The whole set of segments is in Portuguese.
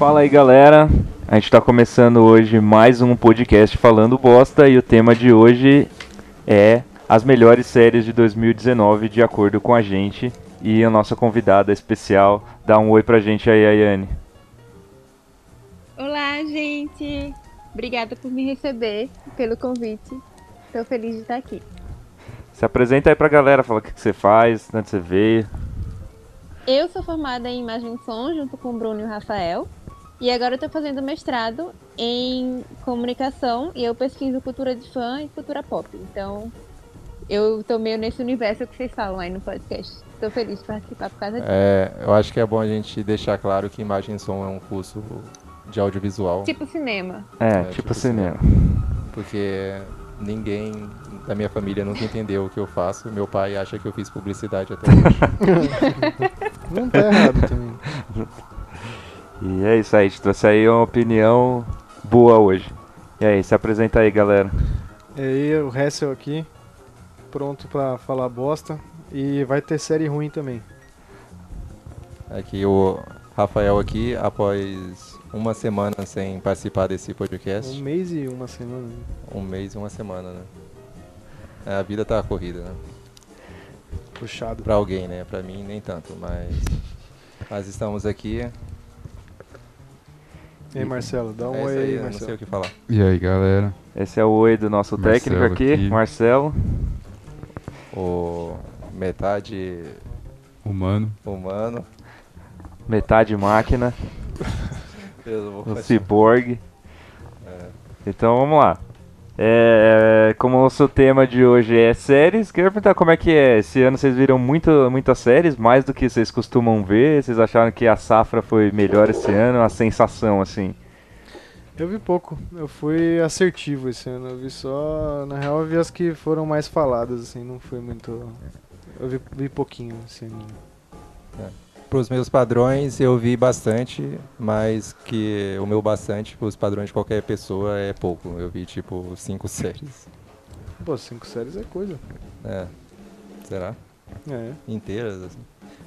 Fala aí galera, a gente está começando hoje mais um podcast falando bosta e o tema de hoje é as melhores séries de 2019 de acordo com a gente e a nossa convidada especial dá um oi pra gente aí, Ayane. Olá, gente! Obrigada por me receber, pelo convite. Estou feliz de estar aqui. Se apresenta aí pra galera, fala o que, que você faz, de onde você veio. Eu sou formada em imagem e som junto com o Bruno e o Rafael. E agora eu tô fazendo mestrado em comunicação e eu pesquiso cultura de fã e cultura pop. Então, eu tô meio nesse universo que vocês falam aí no podcast. Tô feliz de participar por causa disso. É, eu acho que é bom a gente deixar claro que imagem e som é um curso de audiovisual. Tipo cinema. É, É, tipo, tipo cinema. Porque ninguém da minha família nunca entendeu o que eu faço. Meu pai acha que eu fiz publicidade até hoje. Não tá errado também. E é isso aí, a gente trouxe aí uma opinião boa hoje. E aí, se apresenta aí, galera. E aí, o Hessel aqui, pronto pra falar bosta. E vai ter série ruim também. Aqui o Rafael aqui, após uma semana sem participar desse Um podcast. mês e uma semana. né? Um mês e uma semana, né? É, A vida tá corrida, né? Puxado. Pra alguém, né? Pra mim nem tanto, mas... Mas estamos aqui. E aí, Marcelo, dá um é oi aí, aí, eu não sei Marcelo. o que falar. E aí, galera? Esse é o oi do nosso Marcelo técnico aqui, aqui. Marcelo. O metade Humano. humano. Metade máquina, Eu vou o cyborg. É. Então vamos lá. É, como o nosso tema de hoje é séries, queria perguntar como é que é. Esse ano vocês viram muito, muitas séries, mais do que vocês costumam ver? Vocês acharam que a safra foi melhor esse ano? A sensação, assim. Eu vi pouco. Eu fui assertivo esse ano. Eu vi só. Na real, eu vi as que foram mais faladas, assim. Não foi muito. Eu vi, vi pouquinho esse ano. Para os meus padrões, eu vi bastante, mas que o meu bastante, para os padrões de qualquer pessoa, é pouco. Eu vi, tipo, cinco séries. Pô, cinco séries é coisa. É. Será? É. Inteiras, assim.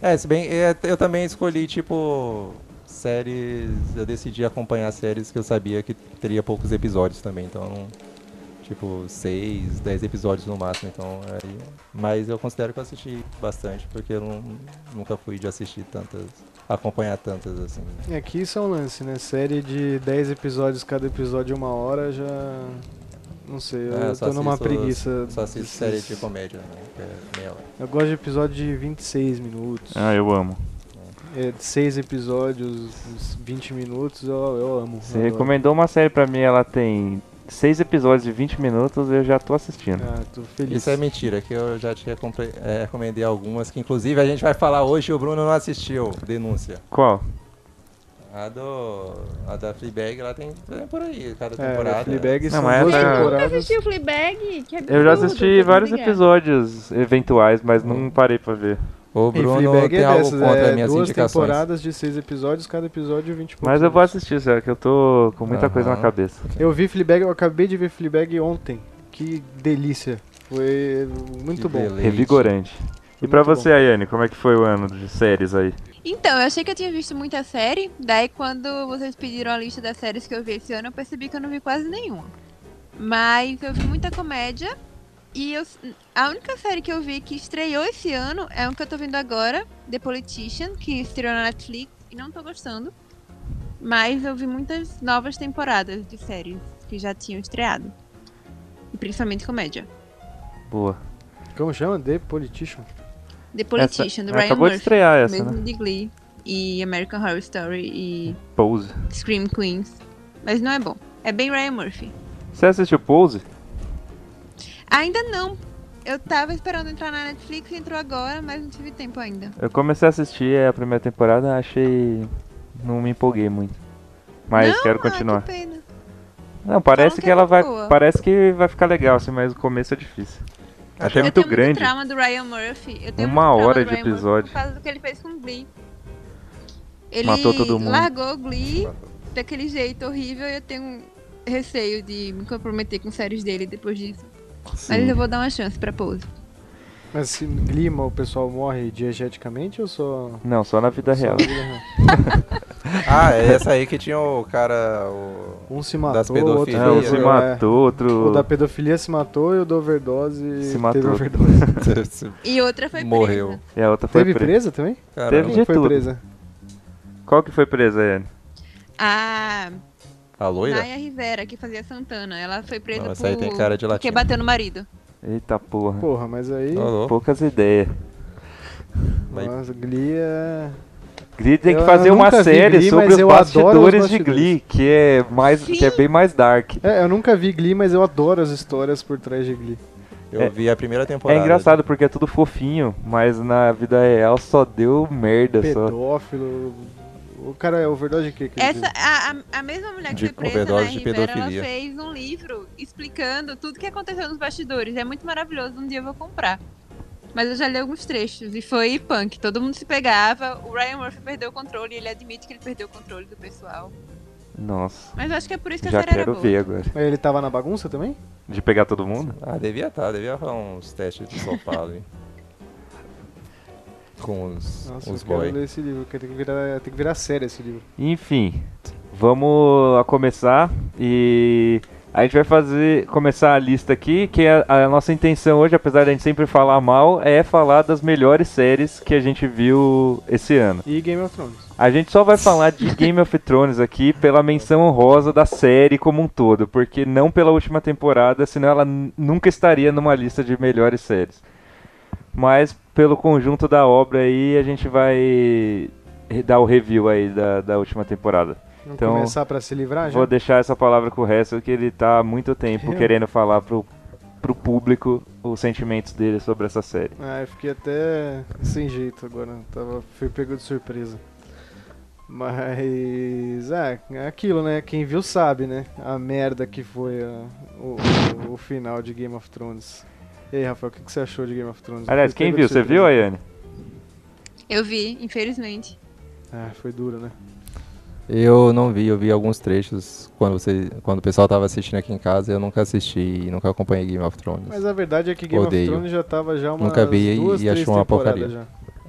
É, se bem, é, eu também escolhi, tipo, séries... Eu decidi acompanhar séries que eu sabia que teria poucos episódios também, então... Não, tipo, seis, dez episódios no máximo, então... Aí, mas eu considero que eu assisti bastante, porque eu não, nunca fui de assistir tantas... Acompanhar tantas, assim. E aqui isso é um lance, né? Série de 10 episódios, cada episódio uma hora, já. Não sei, eu É, só tô numa assisto- preguiça. Só assisto desses- série de comédia, né? Que é meia hora. Eu gosto de episódio de 26 minutos. Ah, eu amo. É, de 6 episódios, uns 20 minutos, eu, eu amo. Você eu recomendou uma série pra mim, ela tem seis episódios de 20 minutos, eu já tô assistindo. Ah, tô feliz. Isso é mentira, que eu já te é, recomendei algumas, que inclusive a gente vai falar hoje e o Bruno não assistiu. Denúncia. Qual? A, do, a da Fleabag, ela tem, tem por aí, cada É, temporada. a Fleabag Não, são mas duas essa- Nunca temporadas. assisti o Fleabag, que absurdo, Eu já assisti vários episódios eventuais, mas não parei pra ver. O Bruno Fleabag tem é algo dessas, contra é minhas duas indicações. temporadas de 6 episódios, cada episódio 20 e poucos Mas eu vou assistir, sério, que eu tô com muita coisa na cabeça. Eu vi Fleabag, eu acabei de ver Fleabag ontem. Que delícia. Foi muito Que bom. beleza. Revigorante. E muito você, Ayane, como é que foi o ano de séries aí? Então, eu achei que eu tinha visto muita série, daí quando vocês pediram a lista das séries que eu vi esse ano, eu percebi que eu não vi quase nenhuma. Mas eu vi muita comédia, e eu, a única série que eu vi que estreou esse ano é uma que eu tô vendo agora, The Politician, que estreou na Netflix, e não tô gostando. Mas eu vi muitas novas temporadas de séries que já tinham estreado. E principalmente comédia. Boa. Como chama? The Politician. The Politician, do Essa- Ryan acabou de Murphy, estrear essa, mesmo né? de Glee, e American Horror Story, e Pose. Scream Queens. Mas não é bom. É bem Ryan Murphy. Você assistiu Pose? Ainda não. Eu tava esperando entrar na Netflix e entrou agora, mas não tive tempo ainda. Eu comecei a assistir a primeira temporada, achei. Não me empolguei muito. Mas Não? quero Ah, continuar. que pena. Não, parece Falam que é ela vai. boa. Parece que vai ficar legal, assim, mas o começo é difícil. Achei eu muito tenho grande. muito trauma do Ryan Murphy. Eu tenho Uma hora de Ryan Murphy episódio. Por causa do que ele fez com Glee. Ele Matou todo mundo. largou Glee daquele jeito horrível e eu tenho receio de me comprometer com séries dele depois disso. Mas Sim. eu vou dar uma chance pra Pose. Mas se Glima o pessoal morre diegeticamente ou só. Não, só na vida só real. na vida real? Ah, é essa aí que tinha o cara. O... Um se Das matou, o outro pedofilias. Não, foi- se é, matou, outro. O da pedofilia se matou e o da overdose Se teve matou. overdose. E outra foi Morreu. presa. E a outra foi Teve presa. presa também? Caramba. Teve Quem de foi tudo. presa? Qual que foi presa, Anne? A A loira? Naya Rivera, que fazia Santana, ela foi presa Nossa, por... aí tem cara de porque bateu no marido. Eita porra. Porra, mas aí. Poucas ideias. Mas- Glee é. Glee tem que Eu fazer uma série Glee, sobre os adoro os bastidores de bastidores. Glee, que é mais, que é bem mais dark. É, eu nunca vi Glee, mas eu adoro as histórias por trás de Glee. Eu É- vi a primeira É temporada. engraçado porque é tudo fofinho, mas na vida real só deu merda só. O cara é overdose de quê? que ele Essa, a, a, a mesma mulher que De foi presa, de Rivera, ela fez um livro explicando tudo que aconteceu nos bastidores. É muito maravilhoso, um dia eu vou comprar. Mas eu já li alguns trechos e foi punk. Todo mundo se pegava, o Ryan Murphy perdeu o controle e ele admite que ele perdeu o controle do pessoal. Nossa, Mas eu acho que é por isso que a já série era quero boa. ver agora. Mas ele tava na bagunça também? De pegar todo mundo? Ah, devia estar, devia falar uns testes de sofá ali. Com os, Nossa, os eu quero ler esse livro, tem que virar, tem que virar série esse livro. Enfim, vamos a começar e a gente vai fazer começar a lista aqui, que a, a nossa intenção hoje, apesar de a gente sempre falar mal, é falar das melhores séries que a gente viu esse ano. E Game of Thrones. A gente só vai falar de Game of Thrones aqui pela menção honrosa da série como um todo, porque não pela última temporada, senão ela nunca estaria numa lista de melhores séries. Mas pelo conjunto da obra aí, a gente vai dar o review aí da, da última temporada. Vamos Então, começar pra se livrar já? Vou deixar essa palavra com o resto, que ele tá há muito tempo Eu? querendo falar pro, pro público os sentimentos dele sobre essa série. Ah, eu fiquei até sem jeito agora. Tava, fui pego de surpresa. Mas. É, é aquilo, né? Quem viu sabe, né? A merda que foi a- o, o, o final de Game of Thrones. E aí, Rafael, o que, que você achou de Game of Thrones? Aliás, quem viu? Você viu, Ayane? Eu vi, infelizmente. Ah, foi duro, né? Eu não vi, eu vi alguns trechos quando, você, quando o pessoal tava assistindo aqui em casa. Eu nunca assisti e nunca acompanhei Game of Thrones. Mas a verdade é que Game Odeio. of Thrones já tava já umas Nunca vi e- duas, e achei uma temporadas porcaria.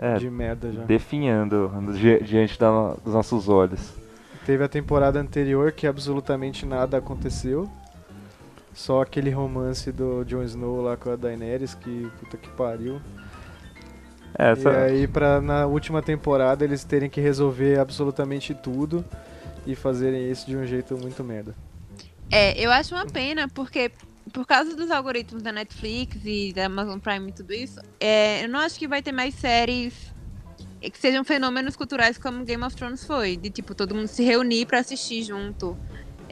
já. É, De merda já. definhando di- diante da- dos nossos olhos. Teve a temporada anterior que absolutamente nada aconteceu. Só aquele romance do Jon Snow lá com a Daenerys, que puta que pariu. Essa, E aí, pra, na última temporada, eles terem que resolver absolutamente tudo e fazerem isso de um jeito muito merda. É, eu acho uma pena, porque por causa dos algoritmos da Netflix e da Amazon Prime e tudo isso, é, eu não acho que vai ter mais séries que sejam fenômenos culturais como Game of Thrones foi, de tipo todo mundo se reunir pra assistir junto.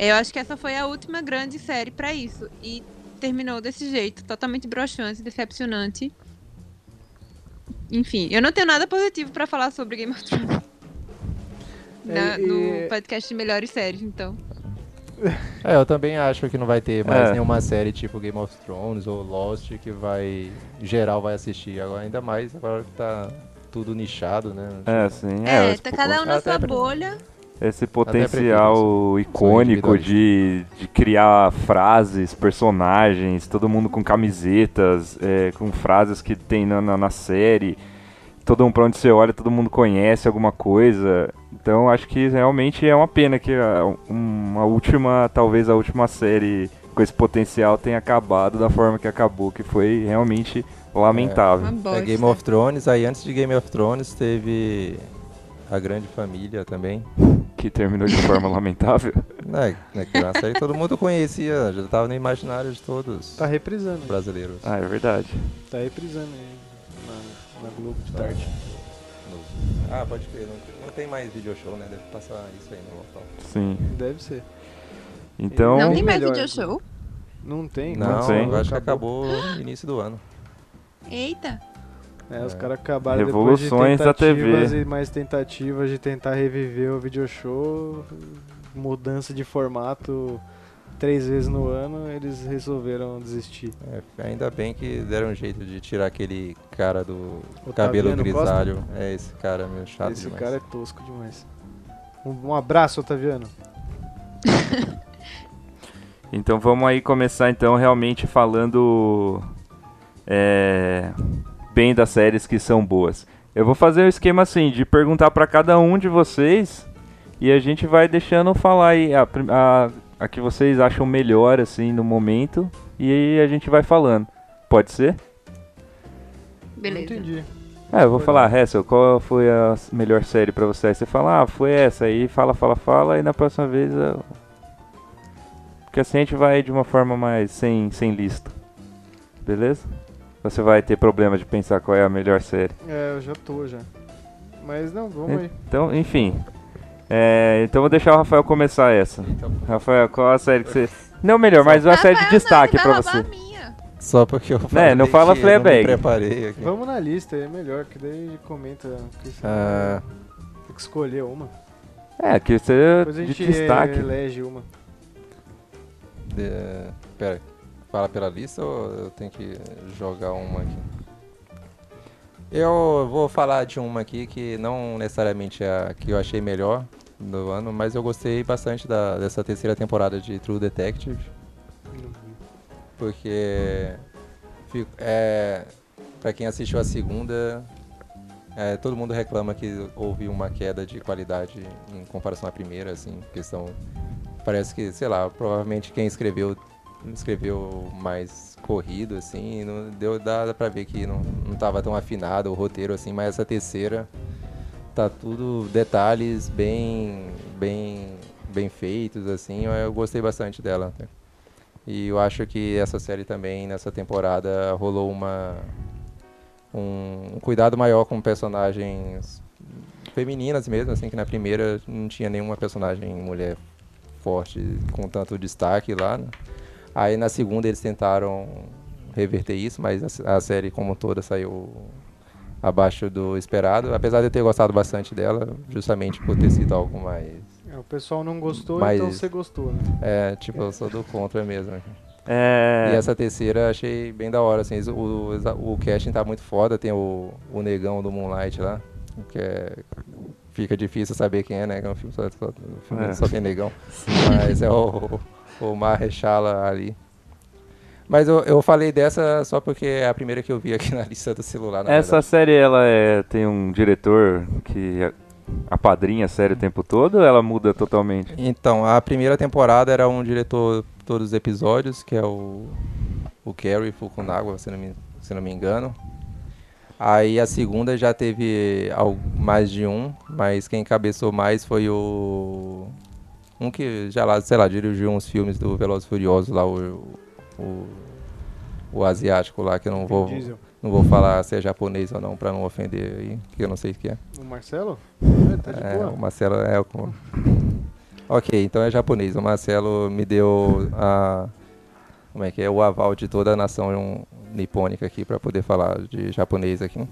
É, Eu acho que essa foi a última grande série pra isso e terminou desse jeito, totalmente broxante, decepcionante. Enfim, eu não tenho nada positivo pra falar sobre Game of Thrones. Na- É, e- no podcast de melhores séries, então. É, eu também acho que não vai ter mais É. nenhuma série tipo Game of Thrones ou Lost que vai. geral vai assistir. Agora, ainda mais agora que tá tudo nichado, né? é, sim. É, esse tá po- cada um na sua pra- bolha. Esse potencial icônico de, de criar frases, personagens, todo mundo com camisetas, é, com frases que tem na, na, na série. Todo mundo pra onde você olha, todo mundo conhece alguma coisa. Então acho que realmente é uma pena que a, uma última, talvez a última série com esse potencial tenha acabado da forma que acabou, que foi realmente lamentável. Bosta. É Game of Thrones, aí antes de Game of Thrones teve a Grande Família também. Que terminou de forma lamentável. Uma série que todo mundo conhecia, já tava no imaginário de todos Tá reprisando. os brasileiros. Ah, é verdade. Tá reprisando aí na, na Globo de tarde. Ah, pode crer, não, não tem mais video show, né? Deve passar isso aí no local. Sim. Deve ser. Então. Não tem mais melhor, video show? Não tem? Não, tem. eu acho que acabou no início do ano. Eita. É, os caras acabaram Revoluções depois de tentativas TV. e mais tentativas de tentar reviver o video show, mudança de formato três vezes no ano, eles resolveram desistir. É, ainda bem que deram um jeito de tirar aquele cara do Otaviano cabelo Costa? grisalho. É esse cara meio chato Esse demais. cara é tosco demais. Um, um abraço, Otaviano. Então vamos aí começar então realmente falando é, bem das séries que são boas. Eu vou fazer o um esquema assim, de perguntar para cada um de vocês e a gente vai deixando falar aí a, a, a que vocês acham melhor assim no momento e aí a gente vai falando. Pode ser? Beleza. Não entendi. É, eu vou falar, Hessel, qual foi a melhor série pra você? Aí você fala, ah, foi essa. Aí fala, fala, fala, e na próxima vez eu... Porque assim a gente vai de uma forma mais sem, sem lista. Beleza? Você vai ter problema de pensar qual é a melhor série. É, eu já tô já. Mas não, vamos aí. Então, enfim. É, então vou deixar o Rafael começar essa. Rafael, qual a série que você. Não melhor, mas uma série de destaque não, pra você. a minha. Só porque eu falei não fala que eu não me Fleabag. preparei aqui. Vamos na lista, é melhor, que daí comenta. Que você Ah, Tem que escolher uma. É, que você Depois a de gente destaque. elege uma. de- Pera, fala pela lista ou eu tenho que jogar uma aqui? Eu vou falar de uma aqui que não necessariamente é a que eu achei melhor do ano, mas eu gostei bastante da, dessa terceira temporada de True Detective. Porque é, para quem assistiu a segunda, é, todo mundo reclama que houve uma queda de qualidade em comparação à primeira, assim, questão parece que, sei lá, provavelmente quem escreveu escreveu mais corrido assim, não deu dá pra ver que não, não tava tão afinado o roteiro assim, mas essa terceira tá tudo detalhes bem bem bem feitos assim, eu, eu gostei bastante dela. E eu acho que essa série também nessa temporada rolou uma um, um cuidado maior com personagens femininas mesmo, assim, que na primeira não tinha nenhuma personagem mulher forte com tanto destaque lá. né? Aí na segunda eles tentaram reverter isso, mas a, a série como toda saiu abaixo do esperado, apesar de eu ter gostado bastante dela, justamente por ter sido algo mais É, o pessoal não gostou, Mas- então você gostou, né? é, tipo, eu sou do contra mesmo. É, E essa terceira achei bem da hora, assim, o, o, o casting tá muito foda, tem o, o negão do Moonlight lá, que é, fica difícil saber quem é, né, que é um filme só, só, o filme É. só tem negão, mas é o, o Mahershala ali. Mas eu, eu falei dessa só porque é a primeira que eu vi aqui na lista do celular, essa verdade. série ela é, tem um diretor que apadrinha a série o tempo todo ou ela muda totalmente? Então, a primeira temporada era um diretor todos os episódios, que é o, o Kerry Fukunaga, se não, me, se não me engano. Aí a segunda já teve mais de um, mas quem cabeçou mais foi o. Um que já lá, sei lá, dirigiu uns filmes do Velozes e Furiosos lá, o, o, o asiático lá, que eu não vou, Diesel. não vou falar se é japonês ou não, pra não ofender aí, que eu não sei o que é. O Marcelo? É, tá de É, boa. o Marcelo é o. Ok, então é japonês. O Marcelo me deu a. Como é que é? O aval de toda a nação nipônica aqui para poder falar de japonês aqui.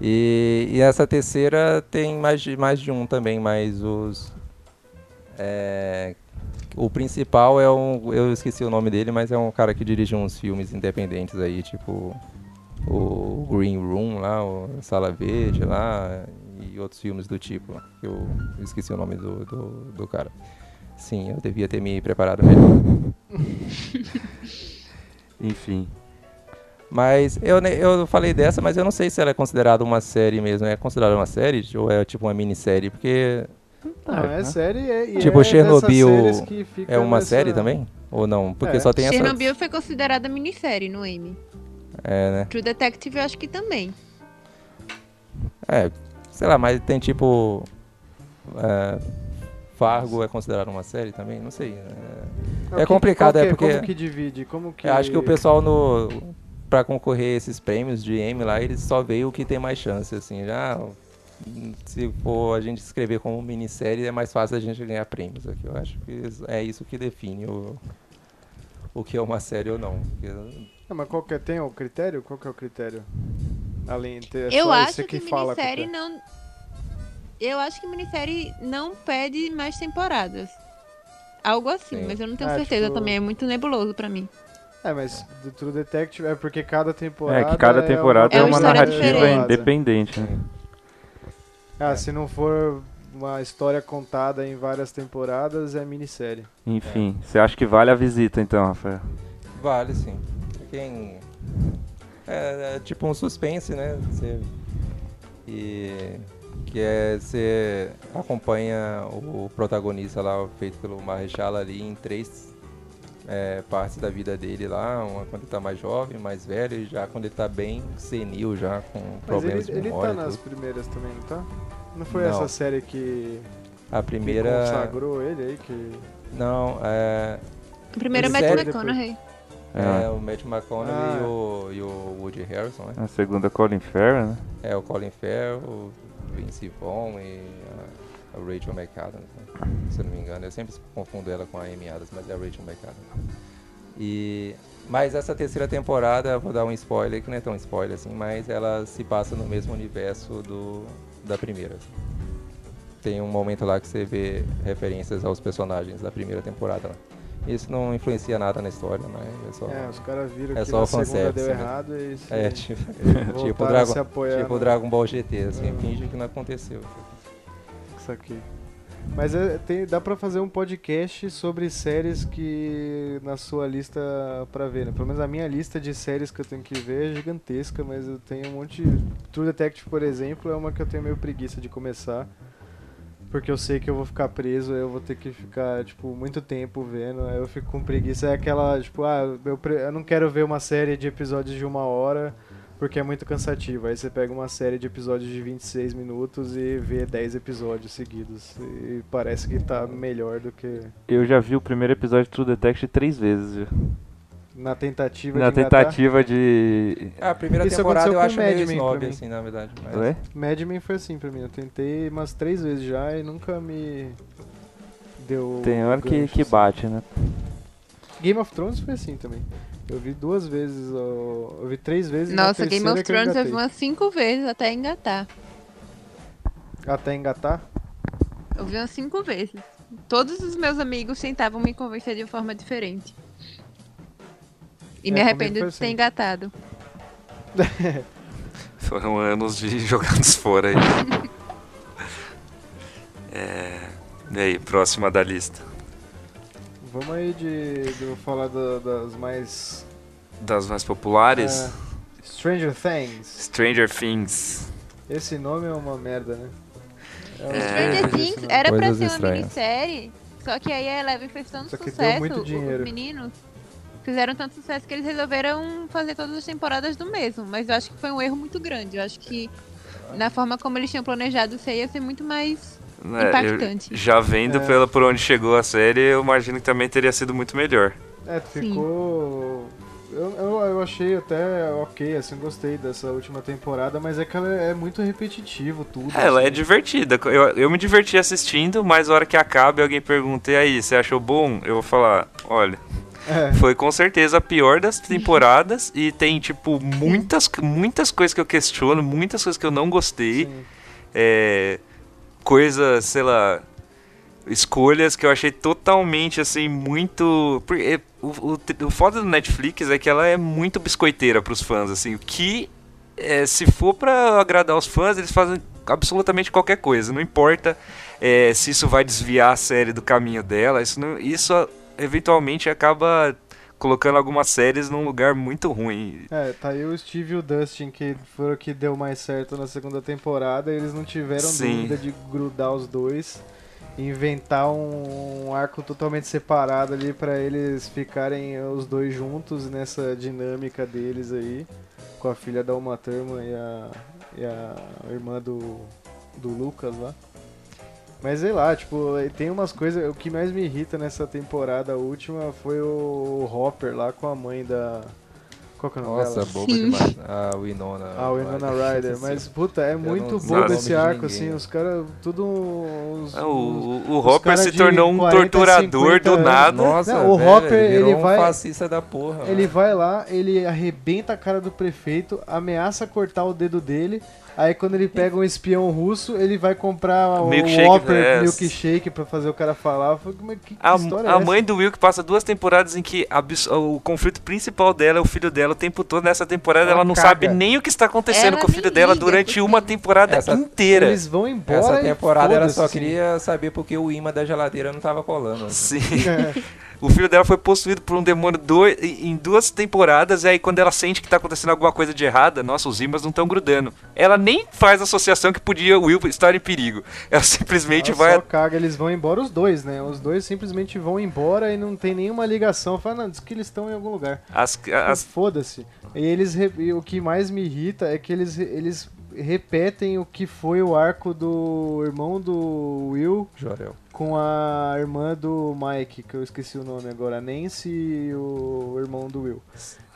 E, e essa terceira tem mais de, mais de um também, mas os. É, o principal é um. Eu esqueci o nome dele, mas é um cara que dirige uns filmes independentes aí, tipo. O Green Room lá, o Sala Verde lá, e outros filmes do tipo. Eu esqueci o nome do, do, do cara. Sim, eu devia ter me preparado melhor. Enfim. Mas eu, eu falei dessa, mas eu não sei se ela é considerada uma série mesmo. É considerada uma série ou é tipo uma minissérie? Porque Não, é série é, e Tipo, é Chernobyl é uma nessa- série também? Ou não? Porque É. só tem essa. Chernobyl foi considerada minissérie no Emmy. É, né? True Detective eu acho que também. É, sei lá, mas tem tipo. é, Fargo é considerado uma série também? Não sei. é- O É que- complicado, é que porque- Como que divide? Como que... Eu acho que o pessoal no para concorrer a esses prêmios de M lá, eles só veem o que tem mais chance, assim, já se for a gente escrever como minissérie, é mais fácil a gente ganhar prêmios aqui. Eu acho que é isso que define o, o que é uma série ou não. Porque- Não, mas qual que é? Tem o critério? Qual que é o critério? Além de ter eu só acho esse que, que fala minissérie qualquer- não. Eu acho que minissérie não pede mais temporadas. Algo assim, Sim. mas eu não tenho Ah, certeza tipo- também. É muito nebuloso pra mim. É, mas do True Detective é porque cada temporada. É que cada temporada é, É uma uma história narrativa diferente. independente. né? Ah, se não for uma história contada em várias temporadas, é minissérie. Enfim, você acha que vale a visita então, Rafael? Vale sim. Quem É, é tipo um suspense, né? Você, e que é você acompanha o protagonista lá, feito pelo Marechal ali, em três é, partes da vida dele lá, uma quando ele tá mais jovem, mais velho, e já quando ele tá bem senil, já com Mas problemas ele, de ele memória. tá e nas tudo. primeiras também, não tá? Não foi Não. essa série que, A que primeira. consagrou ele aí? Que... Não, é. O primeiro é série McConaughey. É, É. o Matt McConaughey Ah. e, o, e o Woody Harrison, né? A segunda Colin Farrell, né? É o Colin Farrell, o Vince Vaughn e a, a Rachel McAdams, né? Se eu não me engano. Eu sempre confundo ela com a Amy Adams, mas é a Rachel McAdams. E, mas essa terceira temporada, vou dar um spoiler, que não é tão spoiler assim, mas ela se passa no mesmo universo do, da primeira. Tem um momento lá que você vê referências aos personagens da primeira temporada lá. Isso não influencia nada na história, né? É só, É, os caras viram É que só na segunda deu né? errado e se é, tipo, tipo, Dragon, apoiar tipo no- Dragon Ball GT, assim, É. finge que não aconteceu. Isso aqui. Mas é, tem- dá pra fazer um podcast sobre séries que na sua lista pra ver, né? Pelo menos a minha lista de séries que eu tenho que ver é gigantesca, mas eu tenho um monte. True Detective, por exemplo, é uma que eu tenho meio preguiça de começar. Porque eu sei que eu vou ficar preso, eu vou ter que ficar, tipo, muito tempo vendo, eu fico com preguiça. É aquela, tipo, ah, eu, eu não quero ver uma série de episódios de uma hora, porque é muito cansativo. Aí você pega uma série de episódios de 26 minutos e vê 10 episódios seguidos. E parece que tá melhor do que Eu já vi o primeiro episódio de True Detective três vezes. já. na tentativa Na de engatar. tentativa de. Ah, a primeira Isso temporada eu acho Mad meio snob, assim, na verdade. Mas... Ué? Mad Men foi assim pra mim. Eu tentei umas três vezes já e nunca me deu. Tem hora que, gancho, que assim. bate, né? Game of Thrones foi assim também. Eu vi duas vezes, ó, eu vi três vezes. e Nossa, Game of que eu Thrones eu vi umas cinco vezes até engatar. Até engatar? Eu vi umas cinco vezes. Todos os meus amigos tentavam me convencer de uma forma diferente. E É, me arrependo de ter assim. engatado. Foram anos de jogados fora aí. é... E aí, próxima da lista. Vamos aí de, de eu falar da- das mais. Das mais populares, é, Stranger Things. Stranger Things. Esse nome é uma merda, né? É um- É. Stranger Things era pra Coisas ser uma estranhas. minissérie, só que aí a Eleven fez tanto Só que deu sucesso, muito os dinheiro. meninos fizeram tanto sucesso que eles resolveram fazer todas as temporadas do mesmo. Mas eu acho que foi um erro muito grande. Eu acho que na forma como eles tinham planejado isso aí ia ser muito mais né, eu- impactante. já vendo É. pela, por onde chegou a série, eu imagino que também teria sido muito melhor. É, ficou. Eu, eu, eu achei até ok, assim, gostei dessa última temporada, mas é que ela é muito repetitivo tudo. É, ela é assim. divertida. Eu, eu me diverti assistindo, mas a hora que acaba e alguém pergunta, e aí, você achou bom? Eu vou falar, olha, É, foi com certeza a pior das temporadas e tem, tipo, muitas, muitas coisas que eu questiono, muitas coisas que eu não gostei. sim. É, coisas, sei lá, escolhas que eu achei totalmente, assim, muito... porque O, o, o foda do Netflix é que ela é muito biscoiteira pros fãs, assim, o que... é, se for pra agradar os fãs, eles fazem absolutamente qualquer coisa. Não importa é, se isso vai desviar a série do caminho dela. Isso, não- isso eventualmente acaba colocando algumas séries num lugar muito ruim. É, tá aí o Steve e o Dustin, que foram o que deu mais certo na segunda temporada, e eles não tiveram Sim. dúvida de grudar os dois inventar um arco totalmente separado ali pra eles ficarem os dois juntos nessa dinâmica deles aí, com a filha da Uma Thurman e a, e a irmã do, do Lucas lá. Mas sei lá, tipo, tem umas coisas. O que mais me irrita nessa temporada última foi o Hopper lá com a mãe da. Qual que é o nome Nossa, dela? boba Sim. demais. A Winona. A Winona Ryder. Mas, puta, é muito bobo esse arco, ninguém. assim. Os caras, tudo. Uns, Ah, O, o Hopper se tornou um 40, torturador 50 do nada. Nossa, Não, o velho, Hopper, ele um vai- fascista da porra. Ele mano. vai lá, ele arrebenta a cara do prefeito, ameaça cortar o dedo dele. Aí quando ele pega um espião russo, ele vai comprar o Milkshake, Whopper é. milkshake pra fazer o cara falar. Eu falei, mas que, que A, história é a essa? mãe do Will que passa duas temporadas em que o conflito principal dela é o filho dela o tempo todo. Nessa temporada Ela ela não caga. sabe nem o que está acontecendo Ela com o filho dela durante uma temporada Essa- inteira. Eles vão embora Essa temporada ela só foda-se, queria saber porque o imã da geladeira não tava colando. assim. Sim. assim. o filho dela foi possuído por um demônio em duas temporadas, e aí quando ela sente que tá acontecendo alguma coisa de errada, nossa, os ímãs não estão grudando. Ela nem faz associação que podia o Will estar em perigo. Ela simplesmente Ela vai. só caga, eles vão embora os dois, né? Os dois simplesmente vão embora e não tem nenhuma ligação. Fala, não, diz que eles estão em algum lugar. As, as, Foda-se. E eles e o que mais me irrita é que eles, eles repetem o que foi o arco do irmão do Will Jorel. com a irmã do Mike, que eu esqueci o nome agora, Nancy e o irmão do Will.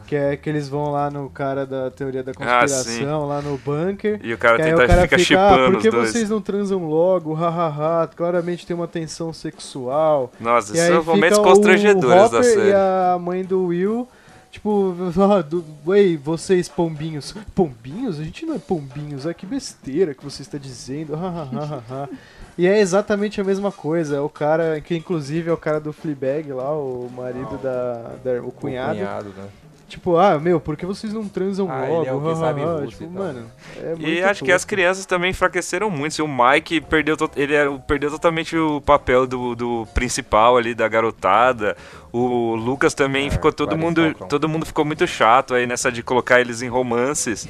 Que é que eles vão lá no cara da teoria da Ah, conspiração, lá no bunker. e o cara Que aí tenta, o cara fica fica, ah, por que os dois. vocês não transam logo? Hahaha, claramente tem uma tensão sexual. Nossa, E aí são momentos constrangedores o da série. e a mãe do Will, tipo, ah, do, ei, vocês pombinhos. Pombinhos? A gente não é pombinhos, ah, que besteira que você está dizendo. hahaha. e é exatamente a mesma coisa. É o cara, que inclusive é o cara do Fleabag lá, o marido da, da- o cunhado. O cunhado, né? Tipo, ah, meu, por que vocês não transam Ah, ele logo? é o que sabe tipo, e tal. mano, é muito E acho que as crianças também enfraqueceram muito. assim, O Mike perdeu, to- ele era- perdeu totalmente o papel do, do principal ali, da garotada. O Lucas também É, ficou todo mundo. Falcão. Todo mundo ficou muito chato aí nessa de colocar eles em romances.